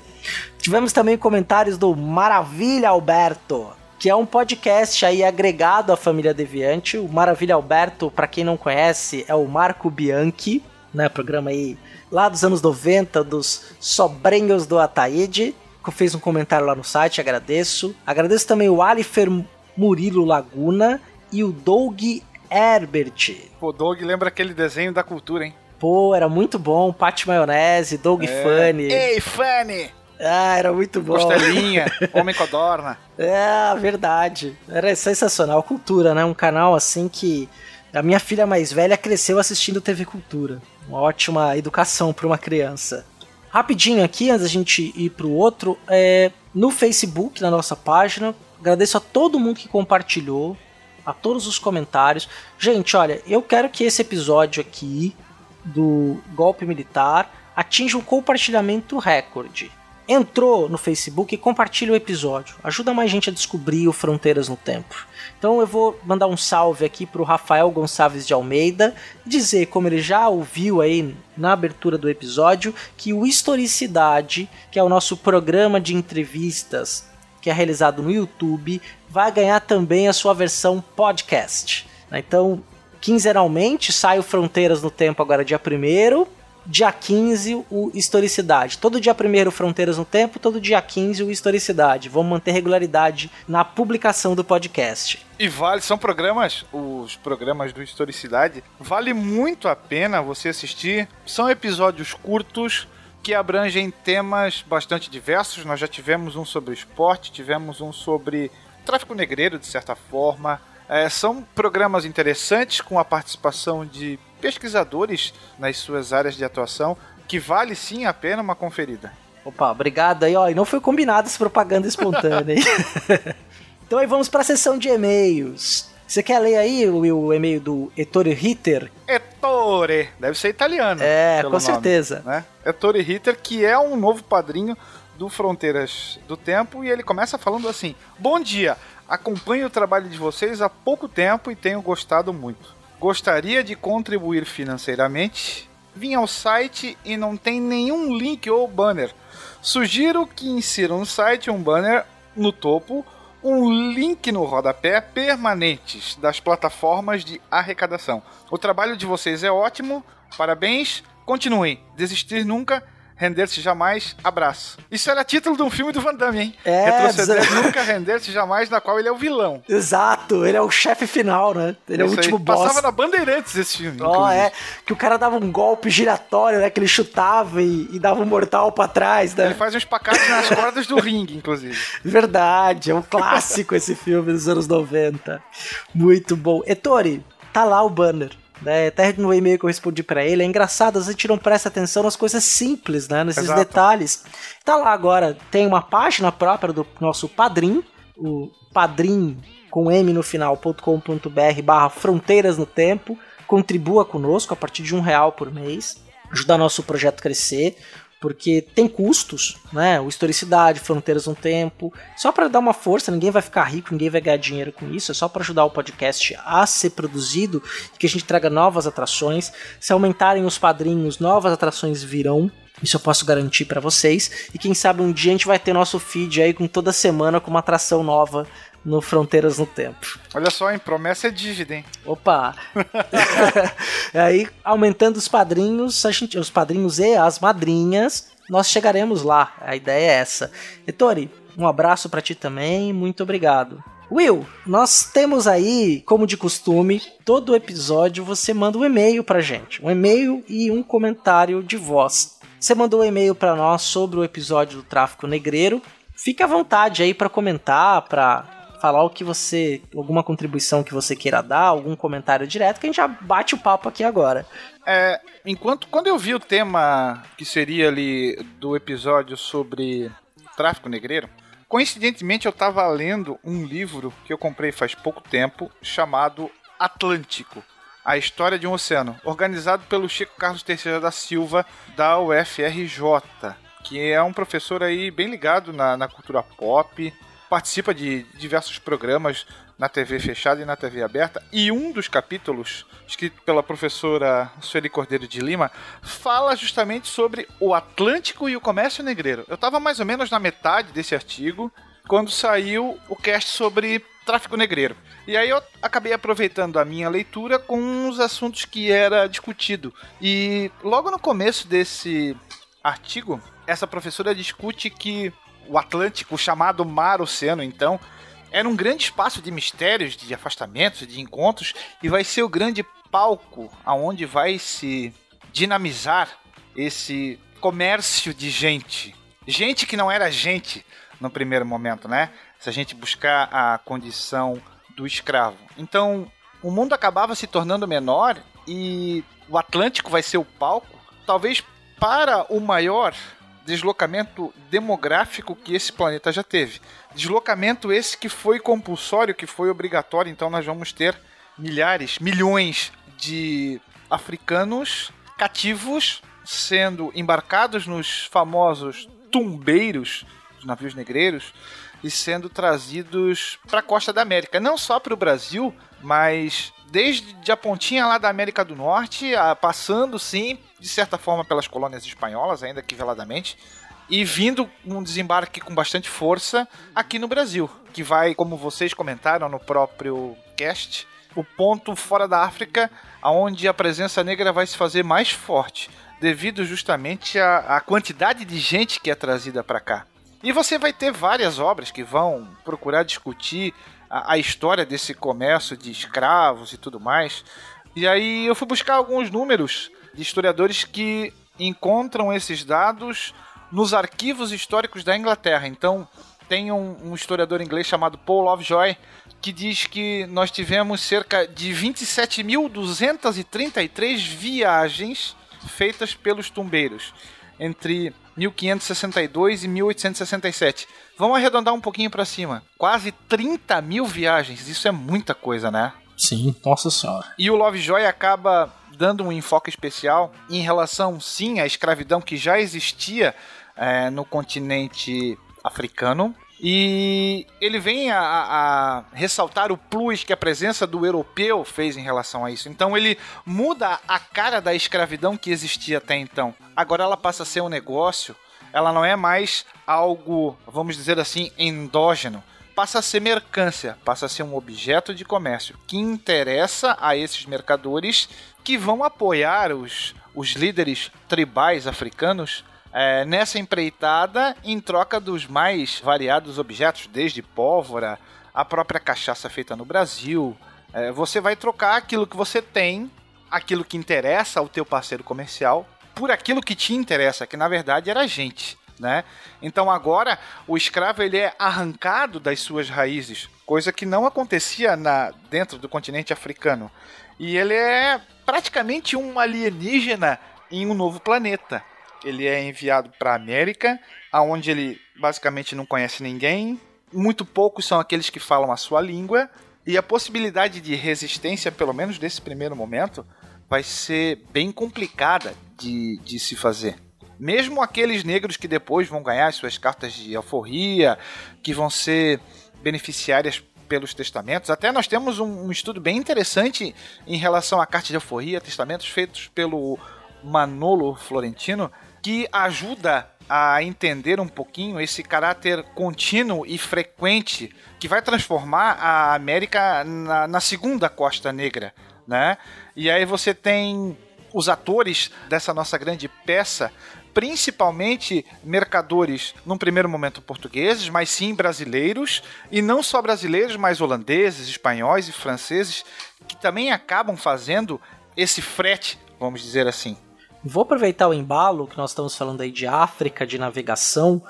Tivemos também comentários do Maravilha Alberto, que é um podcast aí agregado à família Deviante. O Maravilha Alberto, para quem não conhece, é o Marco Bianchi, né, programa aí lá dos anos 90 dos Sobrinhos do Ataíde fez um comentário lá no site, agradeço. Agradeço também o Alifer Murilo Laguna e o Doug Herbert. Pô, Doug lembra aquele desenho da cultura, hein? Pô, era muito bom. Pate Maionese, Doug é. Funny. Ei, Funny! Ah, era muito bom. Costelinha, Homem Codorna. É, verdade. Era sensacional. Cultura, né? Um canal assim que a minha filha mais velha cresceu assistindo TV Cultura. Uma ótima educação para uma criança. Rapidinho aqui, antes da gente ir pro outro, é, no Facebook, na nossa página, Agradeço a todo mundo que compartilhou, a todos os comentários. Gente, olha, eu quero que esse episódio aqui do golpe militar atinja um compartilhamento recorde. entrou no Facebook, compartilha o episódio. Ajuda mais gente a descobrir o Fronteiras no Tempo. Então eu vou mandar um salve aqui pro Rafael Gonçalves de Almeida, dizer como ele já ouviu aí na abertura do episódio que o Historicidade, que é o nosso programa de entrevistas que é realizado no YouTube, vai ganhar também a sua versão podcast. Então, quinzenalmente sai o Fronteiras no Tempo agora dia 1 dia 15 o Historicidade. Todo dia 1 Fronteiras no Tempo, todo dia 15 o Historicidade. Vamos manter regularidade na publicação do podcast. E vale, são programas, os programas do Historicidade, vale muito a pena você assistir. São episódios curtos que abrangem temas bastante diversos. Nós já tivemos um sobre esporte, tivemos um sobre tráfico negreiro, de certa forma. É, são programas interessantes com a participação de pesquisadores nas suas áreas de atuação, que vale sim a pena uma conferida. Opa, obrigado aí, ó. E não foi combinado essa propaganda espontânea, hein? então aí vamos para a sessão de e-mails. Você quer ler aí o, o e-mail do Ettore Ritter? Ettore, deve ser italiano. É, com nome, certeza. Né? Ettore Ritter, que é um novo padrinho do Fronteiras do Tempo, e ele começa falando assim: Bom dia, acompanho o trabalho de vocês há pouco tempo e tenho gostado muito. Gostaria de contribuir financeiramente? Vim ao site e não tem nenhum link ou banner. Sugiro que insiram no site um banner no topo, um link no rodapé permanentes das plataformas de arrecadação. O trabalho de vocês é ótimo, parabéns, continuem. Desistir nunca Render-se jamais, abraço. Isso era título de um filme do Van Damme, hein? É, Retroceder nunca, render-se jamais, na qual ele é o vilão. Exato, ele é o chefe final, né? Ele Isso é o último aí. boss. Passava na Bandeirantes esse filme. Ó, oh, é. Que o cara dava um golpe giratório, né? Que ele chutava e, e dava um mortal pra trás, né? Ele faz um espacate nas cordas do ringue, inclusive. Verdade, é um clássico esse filme dos anos 90. Muito bom. Ettore, tá lá o banner né? Até no e-mail que eu respondi para ele, é engraçado, a gente não presta atenção nas coisas simples, né? Nesses Exato. detalhes. Tá lá agora, tem uma página própria do nosso padrim, o padrim com m no final.com.br barra fronteiras no tempo. Contribua conosco a partir de um real por mês. Ajuda nosso projeto a crescer porque tem custos, né? O historicidade, fronteiras no tempo. Só para dar uma força, ninguém vai ficar rico, ninguém vai ganhar dinheiro com isso. É só para ajudar o podcast a ser produzido e que a gente traga novas atrações. Se aumentarem os padrinhos, novas atrações virão. Isso eu posso garantir para vocês. E quem sabe um dia a gente vai ter nosso feed aí com toda semana com uma atração nova no Fronteiras no Tempo. Olha só, hein? Promessa é dívida, hein? Opa! aí, aumentando os padrinhos, gente, os padrinhos e as madrinhas, nós chegaremos lá. A ideia é essa. Ettore, um abraço para ti também, muito obrigado. Will, nós temos aí, como de costume, todo episódio você manda um e-mail pra gente. Um e-mail e um comentário de voz. Você mandou um e-mail para nós sobre o episódio do tráfico negreiro. Fique à vontade aí para comentar, para falar o que você. alguma contribuição que você queira dar, algum comentário direto, que a gente já bate o papo aqui agora. É, enquanto quando eu vi o tema que seria ali do episódio sobre tráfico negreiro, coincidentemente eu estava lendo um livro que eu comprei faz pouco tempo chamado Atlântico. A História de um Oceano, organizado pelo Chico Carlos Terceira da Silva, da UFRJ, que é um professor aí bem ligado na, na cultura pop, participa de diversos programas na TV fechada e na TV aberta, e um dos capítulos, escrito pela professora Sueli Cordeiro de Lima, fala justamente sobre o Atlântico e o comércio negreiro. Eu estava mais ou menos na metade desse artigo quando saiu o cast sobre tráfico negreiro. E aí eu acabei aproveitando a minha leitura com os assuntos que era discutido. E logo no começo desse artigo, essa professora discute que o Atlântico, chamado Mar Oceano, então, era um grande espaço de mistérios, de afastamentos, de encontros, e vai ser o grande palco aonde vai se dinamizar esse comércio de gente. Gente que não era gente no primeiro momento, né? Se a gente buscar a condição do escravo. Então, o mundo acabava se tornando menor e o Atlântico vai ser o palco, talvez para o maior deslocamento demográfico que esse planeta já teve. Deslocamento esse que foi compulsório, que foi obrigatório, então nós vamos ter milhares, milhões de africanos cativos sendo embarcados nos famosos tumbeiros, os navios negreiros, e sendo trazidos para a costa da América. Não só para o Brasil, mas desde a pontinha lá da América do Norte, passando sim, de certa forma, pelas colônias espanholas, ainda que veladamente, e vindo um desembarque com bastante força aqui no Brasil, que vai, como vocês comentaram no próprio cast, o ponto fora da África onde a presença negra vai se fazer mais forte, devido justamente à, à quantidade de gente que é trazida para cá. E você vai ter várias obras que vão procurar discutir a, a história desse comércio de escravos e tudo mais. E aí eu fui buscar alguns números de historiadores que encontram esses dados nos arquivos históricos da Inglaterra. Então, tem um, um, historiador inglês chamado Paul Lovejoy que diz que nós tivemos cerca de 27.233 viagens feitas pelos tumbeiros entre 1562 e 1867. Vamos arredondar um pouquinho para cima. Quase 30 mil viagens. Isso é muita coisa, né? Sim, nossa senhora. E o Lovejoy acaba dando um enfoque especial em relação, sim, à escravidão que já existia é, no continente africano. E ele vem a, a, ressaltar o plus que a presença do europeu fez em relação a isso. Então ele muda a cara da escravidão que existia até então. Agora ela passa a ser um negócio, ela não é mais algo, vamos dizer assim, endógeno passa a ser mercância, passa a ser um objeto de comércio que interessa a esses mercadores que vão apoiar os, os líderes tribais africanos é, nessa empreitada em troca dos mais variados objetos, desde pólvora, a própria cachaça feita no Brasil. É, você vai trocar aquilo que você tem, aquilo que interessa ao teu parceiro comercial, por aquilo que te interessa, que na verdade era a gente né? Então agora o escravo ele é arrancado das suas raízes, coisa que não acontecia na dentro do continente africano. E ele é praticamente um alienígena em um novo planeta. Ele é enviado para a América, aonde ele basicamente não conhece ninguém. Muito poucos são aqueles que falam a sua língua e a possibilidade de resistência, pelo menos nesse primeiro momento, vai ser bem complicada de, de se fazer. Mesmo aqueles negros que depois vão ganhar as suas cartas de alforria, que vão ser beneficiárias pelos testamentos. Até nós temos um, um estudo bem interessante em relação à carta de alforria, testamentos feitos pelo Manolo Florentino, que ajuda a entender um pouquinho esse caráter contínuo e frequente que vai transformar a América na, na segunda costa negra, né? E aí você tem os atores dessa nossa grande peça principalmente mercadores, num primeiro momento portugueses, mas sim brasileiros, e não só brasileiros, mas holandeses, espanhóis e franceses, que também acabam fazendo esse frete, vamos dizer assim. Vou aproveitar o embalo que nós estamos falando aí de África, de navegação,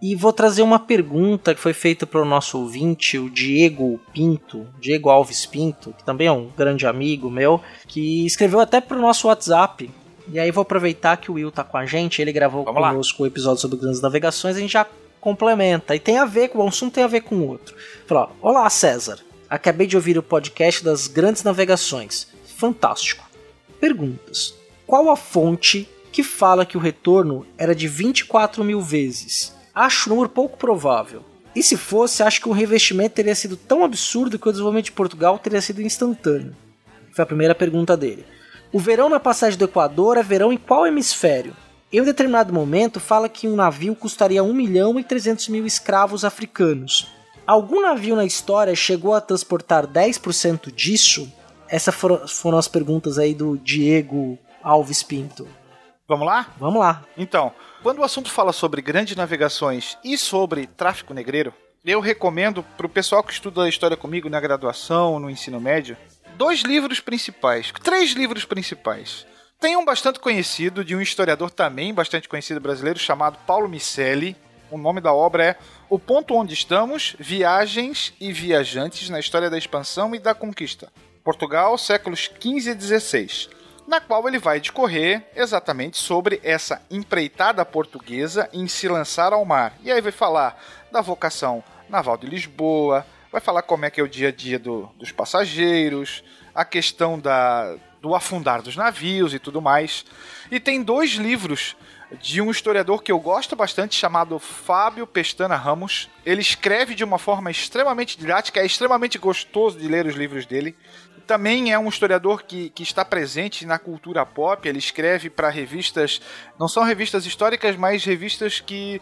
e vou trazer uma pergunta que foi feita para o nosso ouvinte, o Diego Pinto, Diego Alves Pinto, que também é um grande amigo meu, que escreveu até para o nosso WhatsApp, e aí vou aproveitar que o Will tá com a gente, ele gravou Vamos conosco o episódio sobre grandes navegações, a gente já complementa. E tem a ver, com o assunto tem a ver com o outro. Falou, olá César, acabei de ouvir o podcast das grandes navegações. Fantástico. Perguntas. Qual a fonte que fala que o retorno era de 24 mil vezes? Acho um número pouco provável. E se fosse, acho que o revestimento teria sido tão absurdo que o desenvolvimento de Portugal teria sido instantâneo. Foi a primeira pergunta dele. O verão na passagem do Equador é verão em qual hemisfério? Em um determinado momento, fala que um navio custaria 1 milhão e 300 mil escravos africanos. Algum navio na história chegou a transportar 10% disso? Essas foram, foram as perguntas aí do Diego Alves Pinto. Vamos lá? Vamos lá. Então, quando o assunto fala sobre grandes navegações e sobre tráfico negreiro, eu recomendo para o pessoal que estuda a história comigo na graduação, no ensino médio, dois livros principais, três livros principais. Tem um bastante conhecido, de um historiador também bastante conhecido brasileiro, chamado Paulo Micelli. O nome da obra é O Ponto Onde Estamos: Viagens e Viajantes na História da Expansão e da Conquista. Portugal, séculos XV e XVI. Na qual ele vai discorrer exatamente sobre essa empreitada portuguesa em se lançar ao mar. E aí vai falar da vocação naval de Lisboa, vai falar como é que é o dia a dia do, dos passageiros, a questão da, do afundar dos navios e tudo mais. E tem dois livros de um historiador que eu gosto bastante, chamado Fábio Pestana Ramos. Ele escreve de uma forma extremamente didática, é extremamente gostoso de ler os livros dele. Também é um historiador que, que está presente na cultura pop. Ele escreve para revistas, não são revistas históricas, mas revistas que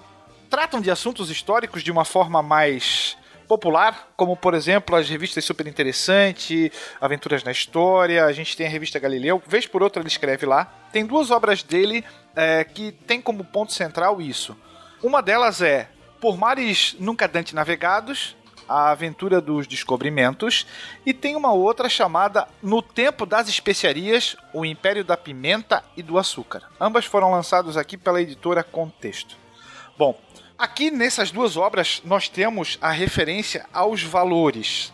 tratam de assuntos históricos de uma forma mais popular, como por exemplo as revistas Super Interessante, Aventuras na História, a gente tem a revista Galileu, vez por outra ele escreve lá. Tem duas obras dele é, que tem como ponto central isso. Uma delas é Por Mares Nunca Dante Navegados, a aventura dos descobrimentos, e tem uma outra chamada No Tempo das Especiarias, o Império da Pimenta e do Açúcar. Ambas foram lançadas aqui pela editora Contexto. Bom, Aqui nessas duas obras nós temos a referência aos valores.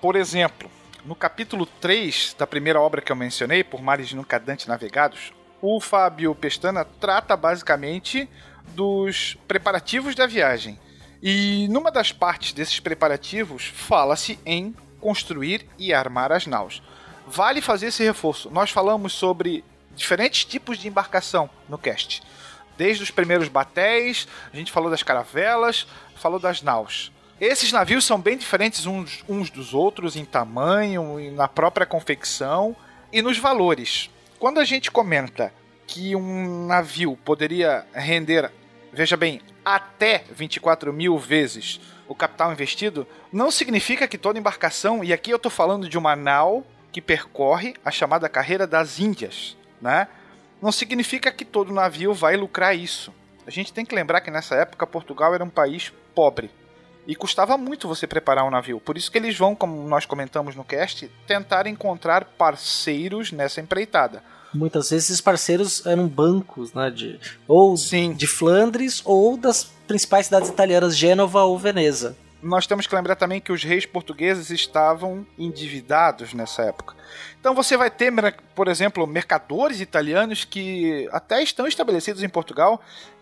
Por exemplo, no capítulo 3 da primeira obra que eu mencionei, Por Mares Nunca Dante Navegados, o Fábio Pestana trata basicamente dos preparativos da viagem. E numa das partes desses preparativos fala-se em construir e armar as naus. Vale fazer esse reforço. Nós falamos sobre diferentes tipos de embarcação no cast. Desde os primeiros batéis, a gente falou das caravelas, falou das naus. Esses navios são bem diferentes uns, uns dos outros em tamanho, na própria confecção e nos valores. Quando a gente comenta que um navio poderia render, veja bem, até 24 mil vezes o capital investido, não significa que toda embarcação, e aqui eu estou falando de uma nau que percorre a chamada carreira das Índias, né? não significa que todo navio vai lucrar isso. A gente tem que lembrar que nessa época Portugal era um país pobre e custava muito você preparar um navio. Por isso que eles vão, como nós comentamos no cast, tentar encontrar parceiros nessa empreitada. Muitas vezes esses parceiros eram bancos, né, de ou Sim. de Flandres ou das principais cidades italianas, Gênova ou Veneza. Nós temos que lembrar também que os reis portugueses estavam endividados nessa época. Então você vai ter, por exemplo, mercadores italianos que até estão estabelecidos em Portugal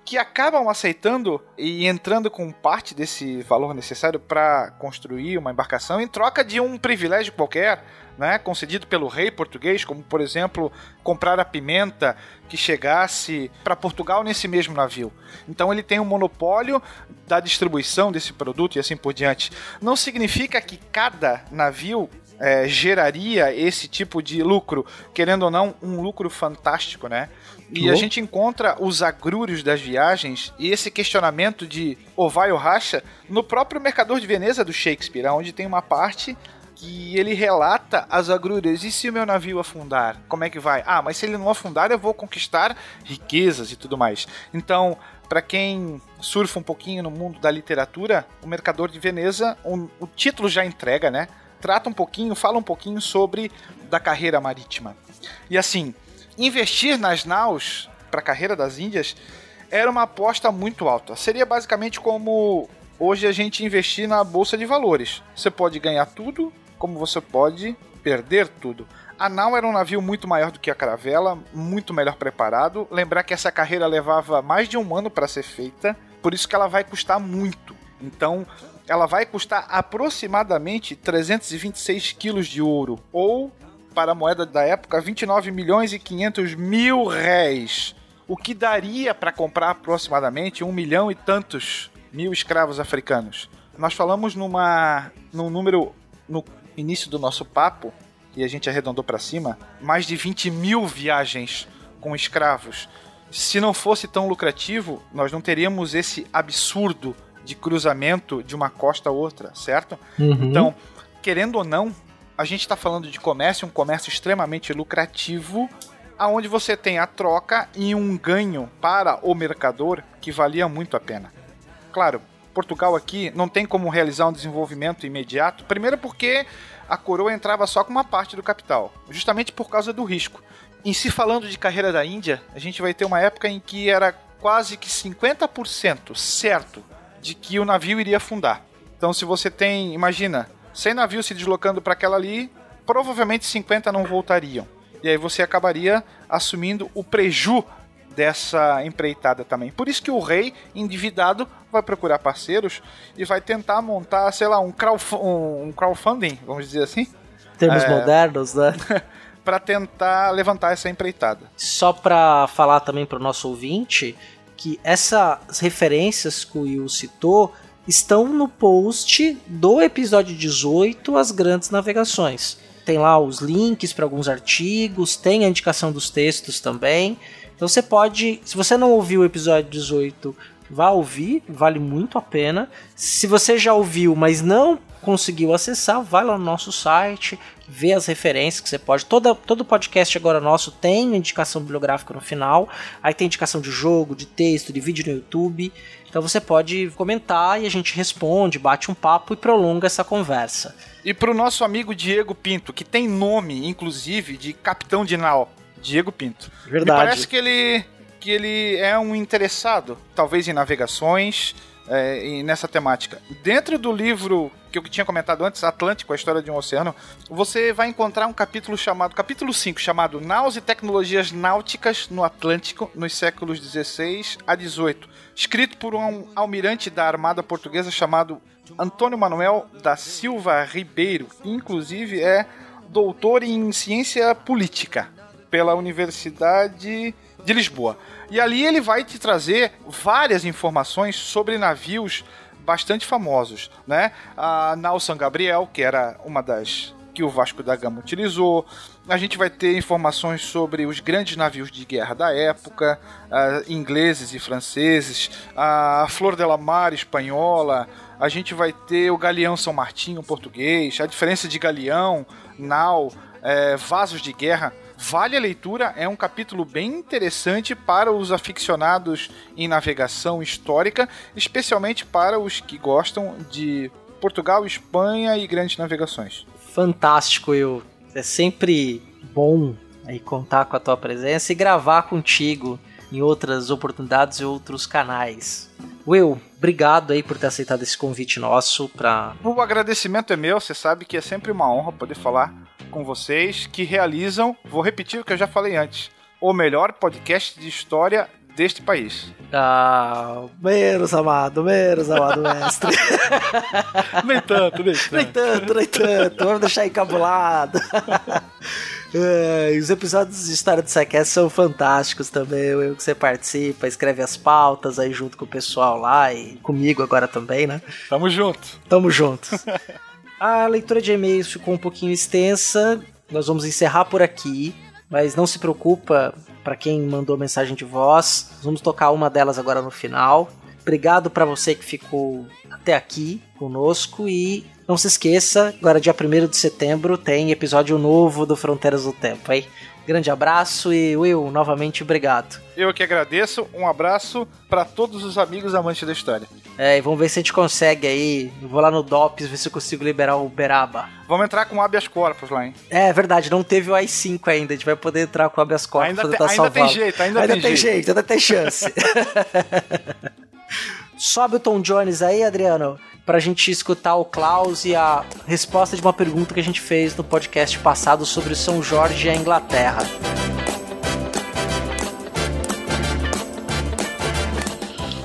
que acabam aceitando e entrando com parte desse valor necessário para construir uma embarcação em troca de um privilégio qualquer, né, concedido pelo rei português, como por exemplo comprar a pimenta que chegasse para Portugal nesse mesmo navio. Então ele tem um monopólio da distribuição desse produto e assim por diante. Não significa que cada navio é, geraria esse tipo de lucro, querendo ou não, um lucro fantástico, né? E a gente encontra os agrúrios das viagens e esse questionamento de ou vai ou racha no próprio Mercador de Veneza do Shakespeare, onde tem uma parte que ele relata as agrúrias. E se o meu navio afundar? Como é que vai? Ah, mas se ele não afundar, eu vou conquistar riquezas e tudo mais. Então, para quem surfa um pouquinho no mundo da literatura, o Mercador de Veneza, um, o título já entrega, né? Trata um pouquinho, fala um pouquinho sobre da carreira marítima. E assim, investir nas naus para a carreira das Índias era uma aposta muito alta. Seria basicamente como hoje a gente investir na bolsa de valores. Você pode ganhar tudo, como você pode perder tudo. A nau era um navio muito maior do que a caravela, muito melhor preparado. Lembrar que essa carreira levava mais de um ano para ser feita, por isso que ela vai custar muito. Então, ela vai custar aproximadamente 326 quilos de ouro, ou, para a moeda da época, 29 milhões e 500 mil réis, o que daria para comprar aproximadamente um milhão e tantos mil escravos africanos. Nós falamos numa, num número no início do nosso papo, e a gente arredondou para cima, mais de 20 mil viagens com escravos. Se não fosse tão lucrativo, nós não teríamos esse absurdo de cruzamento de uma costa a outra, certo? Uhum. Então, querendo ou não, a gente está falando de comércio, um comércio extremamente lucrativo, aonde você tem a troca e um ganho para o mercador que valia muito a pena. Claro, Portugal aqui não tem como realizar um desenvolvimento imediato, primeiro porque a coroa entrava só com uma parte do capital, justamente por causa do risco. Em se falando de carreira da Índia, a gente vai ter uma época em que era quase que 50% certo de que o navio iria afundar. Então, se você tem, imagina, 100 navios se deslocando para aquela ali, provavelmente 50 não voltariam. E aí você acabaria assumindo o preju dessa empreitada também. Por isso que o rei, endividado, vai procurar parceiros e vai tentar montar, sei lá, um, crowdf um crowdfunding, vamos dizer assim. Termos é... modernos, né? para tentar levantar essa empreitada. Só para falar também para o nosso ouvinte que essas referências que o Will citou estão no post do episódio 18, As Grandes Navegações. Tem lá os links para alguns artigos, tem a indicação dos textos também. Então você pode, se você não ouviu o episódio 18, vá ouvir, vale muito a pena. Se você já ouviu, mas não conseguiu acessar, vai lá no nosso site, vê as referências que você pode. Toda, todo podcast agora nosso tem indicação bibliográfica no final. Aí tem indicação de jogo, de texto, de vídeo no YouTube. Então você pode comentar e a gente responde, bate um papo e prolonga essa conversa. E pro nosso amigo Diego Pinto, que tem nome, inclusive, de Capitão de Nau. Diego Pinto. Verdade. Me parece que ele, que ele é um interessado, talvez em navegações, é, nessa temática. Dentro do livro que eu tinha comentado antes, Atlântico, a história de um oceano, você vai encontrar um capítulo chamado, capítulo 5, chamado Naus e Tecnologias Náuticas no Atlântico nos séculos 16 a 18, escrito por um almirante da Armada Portuguesa chamado Antônio Manuel da Silva Ribeiro, que inclusive é doutor em ciência política pela Universidade de Lisboa. E ali ele vai te trazer várias informações sobre navios bastante famosos, né? A Nau São Gabriel, que era uma das que o Vasco da Gama utilizou. A gente vai ter informações sobre os grandes navios de guerra da época, uh, ingleses e franceses, a Flor de la Mar espanhola. A gente vai ter o Galeão São Martinho português, a diferença de galeão, nau, é, vasos de guerra. Vale a leitura, é um capítulo bem interessante para os aficionados em navegação histórica, especialmente para os que gostam de Portugal, Espanha e grandes navegações. Fantástico, eu. É sempre bom aí contar com a tua presença e gravar contigo em outras oportunidades e outros canais. Will, obrigado aí por ter aceitado esse convite nosso para. O agradecimento é meu, você sabe que é sempre uma honra poder falar com vocês que realizam, vou repetir o que eu já falei antes, o melhor podcast de história deste país. Ah, menos amado, menos amado mestre. nem tanto, nem tanto. Nem tanto, nem tanto. Vamos deixar encabulado. É, os episódios de História do Sequest são fantásticos também. Eu que você participa, escreve as pautas aí junto com o pessoal lá e comigo agora também, né? Tamo junto. Tamo juntos. A leitura de e-mails ficou um pouquinho extensa. Nós vamos encerrar por aqui, mas não se preocupa para quem mandou mensagem de voz. Vamos tocar uma delas agora no final. Obrigado para você que ficou até aqui conosco e não se esqueça, agora dia 1 de setembro tem episódio novo do Fronteiras do Tempo, hein? Grande abraço e Will, novamente obrigado. Eu que agradeço, um abraço para todos os amigos amantes da história. É, e vamos ver se a gente consegue aí. Eu vou lá no DOPS ver se eu consigo liberar o Beraba. Vamos entrar com habeas corpus lá, hein? É verdade, não teve o i5 ainda. A gente vai poder entrar com habeas corpus. Ainda, pra te, ainda tem jeito, ainda, Ainda tem, tem jeito. jeito, ainda tem chance. Sobe o Tom Jones aí, Adriano, pra gente escutar o Klaus e a resposta de uma pergunta que a gente fez no podcast passado sobre São Jorge e a Inglaterra.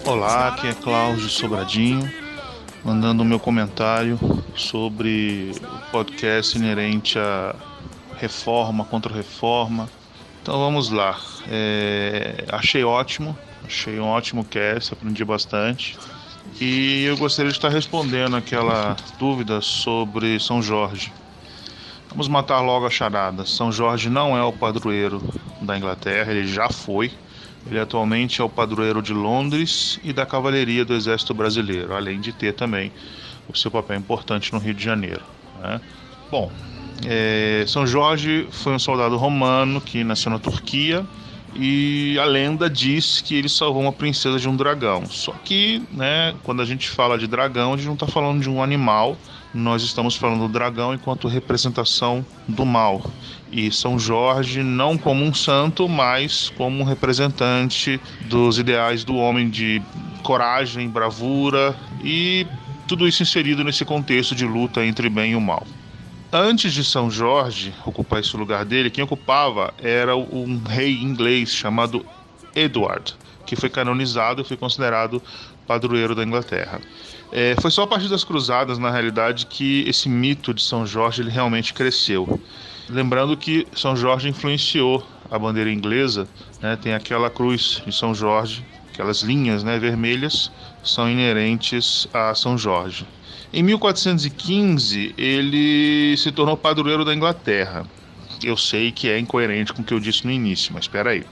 Olá, aqui é Cláudio Sobradinho, mandando o meu comentário sobre o podcast inerente à reforma contra reforma. Então vamos lá. É, achei ótimo, achei um ótimo cast, aprendi bastante. E eu gostaria de estar respondendo aquela dúvida sobre São Jorge. Vamos matar logo a charada. São Jorge não é o padroeiro da Inglaterra, ele já foi. Ele atualmente é o padroeiro de Londres e da Cavalaria do Exército Brasileiro, além de ter também o seu papel importante no Rio de Janeiro. né? Bom, é, São Jorge foi um soldado romano que nasceu na Turquia e a lenda diz que ele salvou uma princesa de um dragão. Só que, né, quando a gente fala de dragão, a gente não está falando de um animal, nós estamos falando do dragão enquanto representação do mal. E São Jorge não como um santo, mas como um representante dos ideais do homem de coragem, bravura e tudo isso inserido nesse contexto de luta entre bem e o mal. Antes de São Jorge ocupar esse lugar dele, quem ocupava era um rei inglês chamado Edward, que foi canonizado e foi considerado padroeiro da Inglaterra. É, foi só a partir das cruzadas, na realidade, que esse mito de São Jorge ele realmente cresceu. Lembrando que São Jorge influenciou a bandeira inglesa, né? tem aquela cruz de São Jorge, aquelas linhas né, vermelhas são inerentes a São Jorge. Em 1415, ele se tornou padroeiro da Inglaterra. Eu sei que é incoerente com o que eu disse no início, mas espera aí.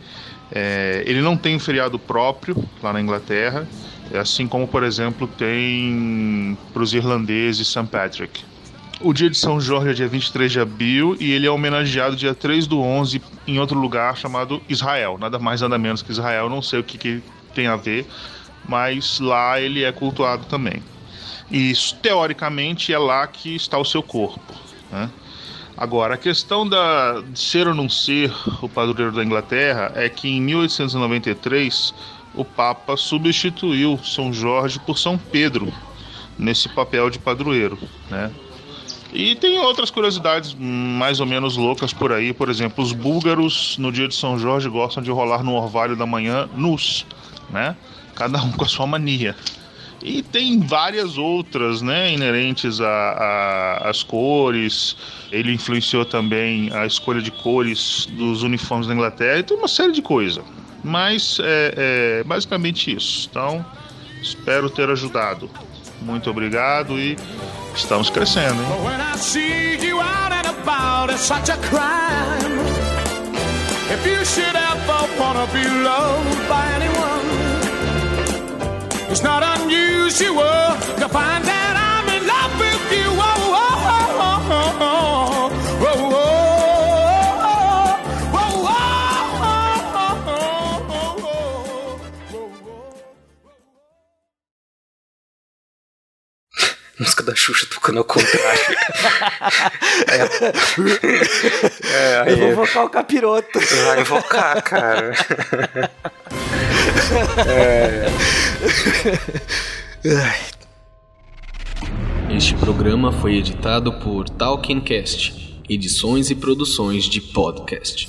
É, ele não tem um feriado próprio lá na Inglaterra, assim como, por exemplo, tem para os irlandeses St. Patrick. O dia de São Jorge é dia 23 de abril e ele é homenageado dia 3 do 11 em outro lugar chamado Israel. Nada mais, nada menos que Israel. Não sei o que, que tem a ver, mas lá ele é cultuado também. E isso, teoricamente, é lá que está o seu corpo. Né? Agora, a questão da, de ser ou não ser o padroeiro da Inglaterra é que em 1893 o Papa substituiu São Jorge por São Pedro nesse papel de padroeiro, né? E tem outras curiosidades mais ou menos loucas por aí. Por exemplo, os búlgaros no dia de São Jorge gostam de rolar no orvalho da manhã nus, né? Cada um com a sua mania. E tem várias outras, né, inerentes às cores. Ele influenciou também a escolha de cores dos uniformes da Inglaterra e tem uma série de coisas. Mas é, é basicamente isso. Então, espero ter ajudado. Muito obrigado e estamos crescendo, hein? It's not unusual to find that I'm in love with you. Oh, oh, oh, oh, oh, música da Xuxa tocando ao contrário. é, é, Eu vou invocar o capiroto. Vai invocar, cara. É. Este programa foi editado por Talkencast, edições e produções de podcast.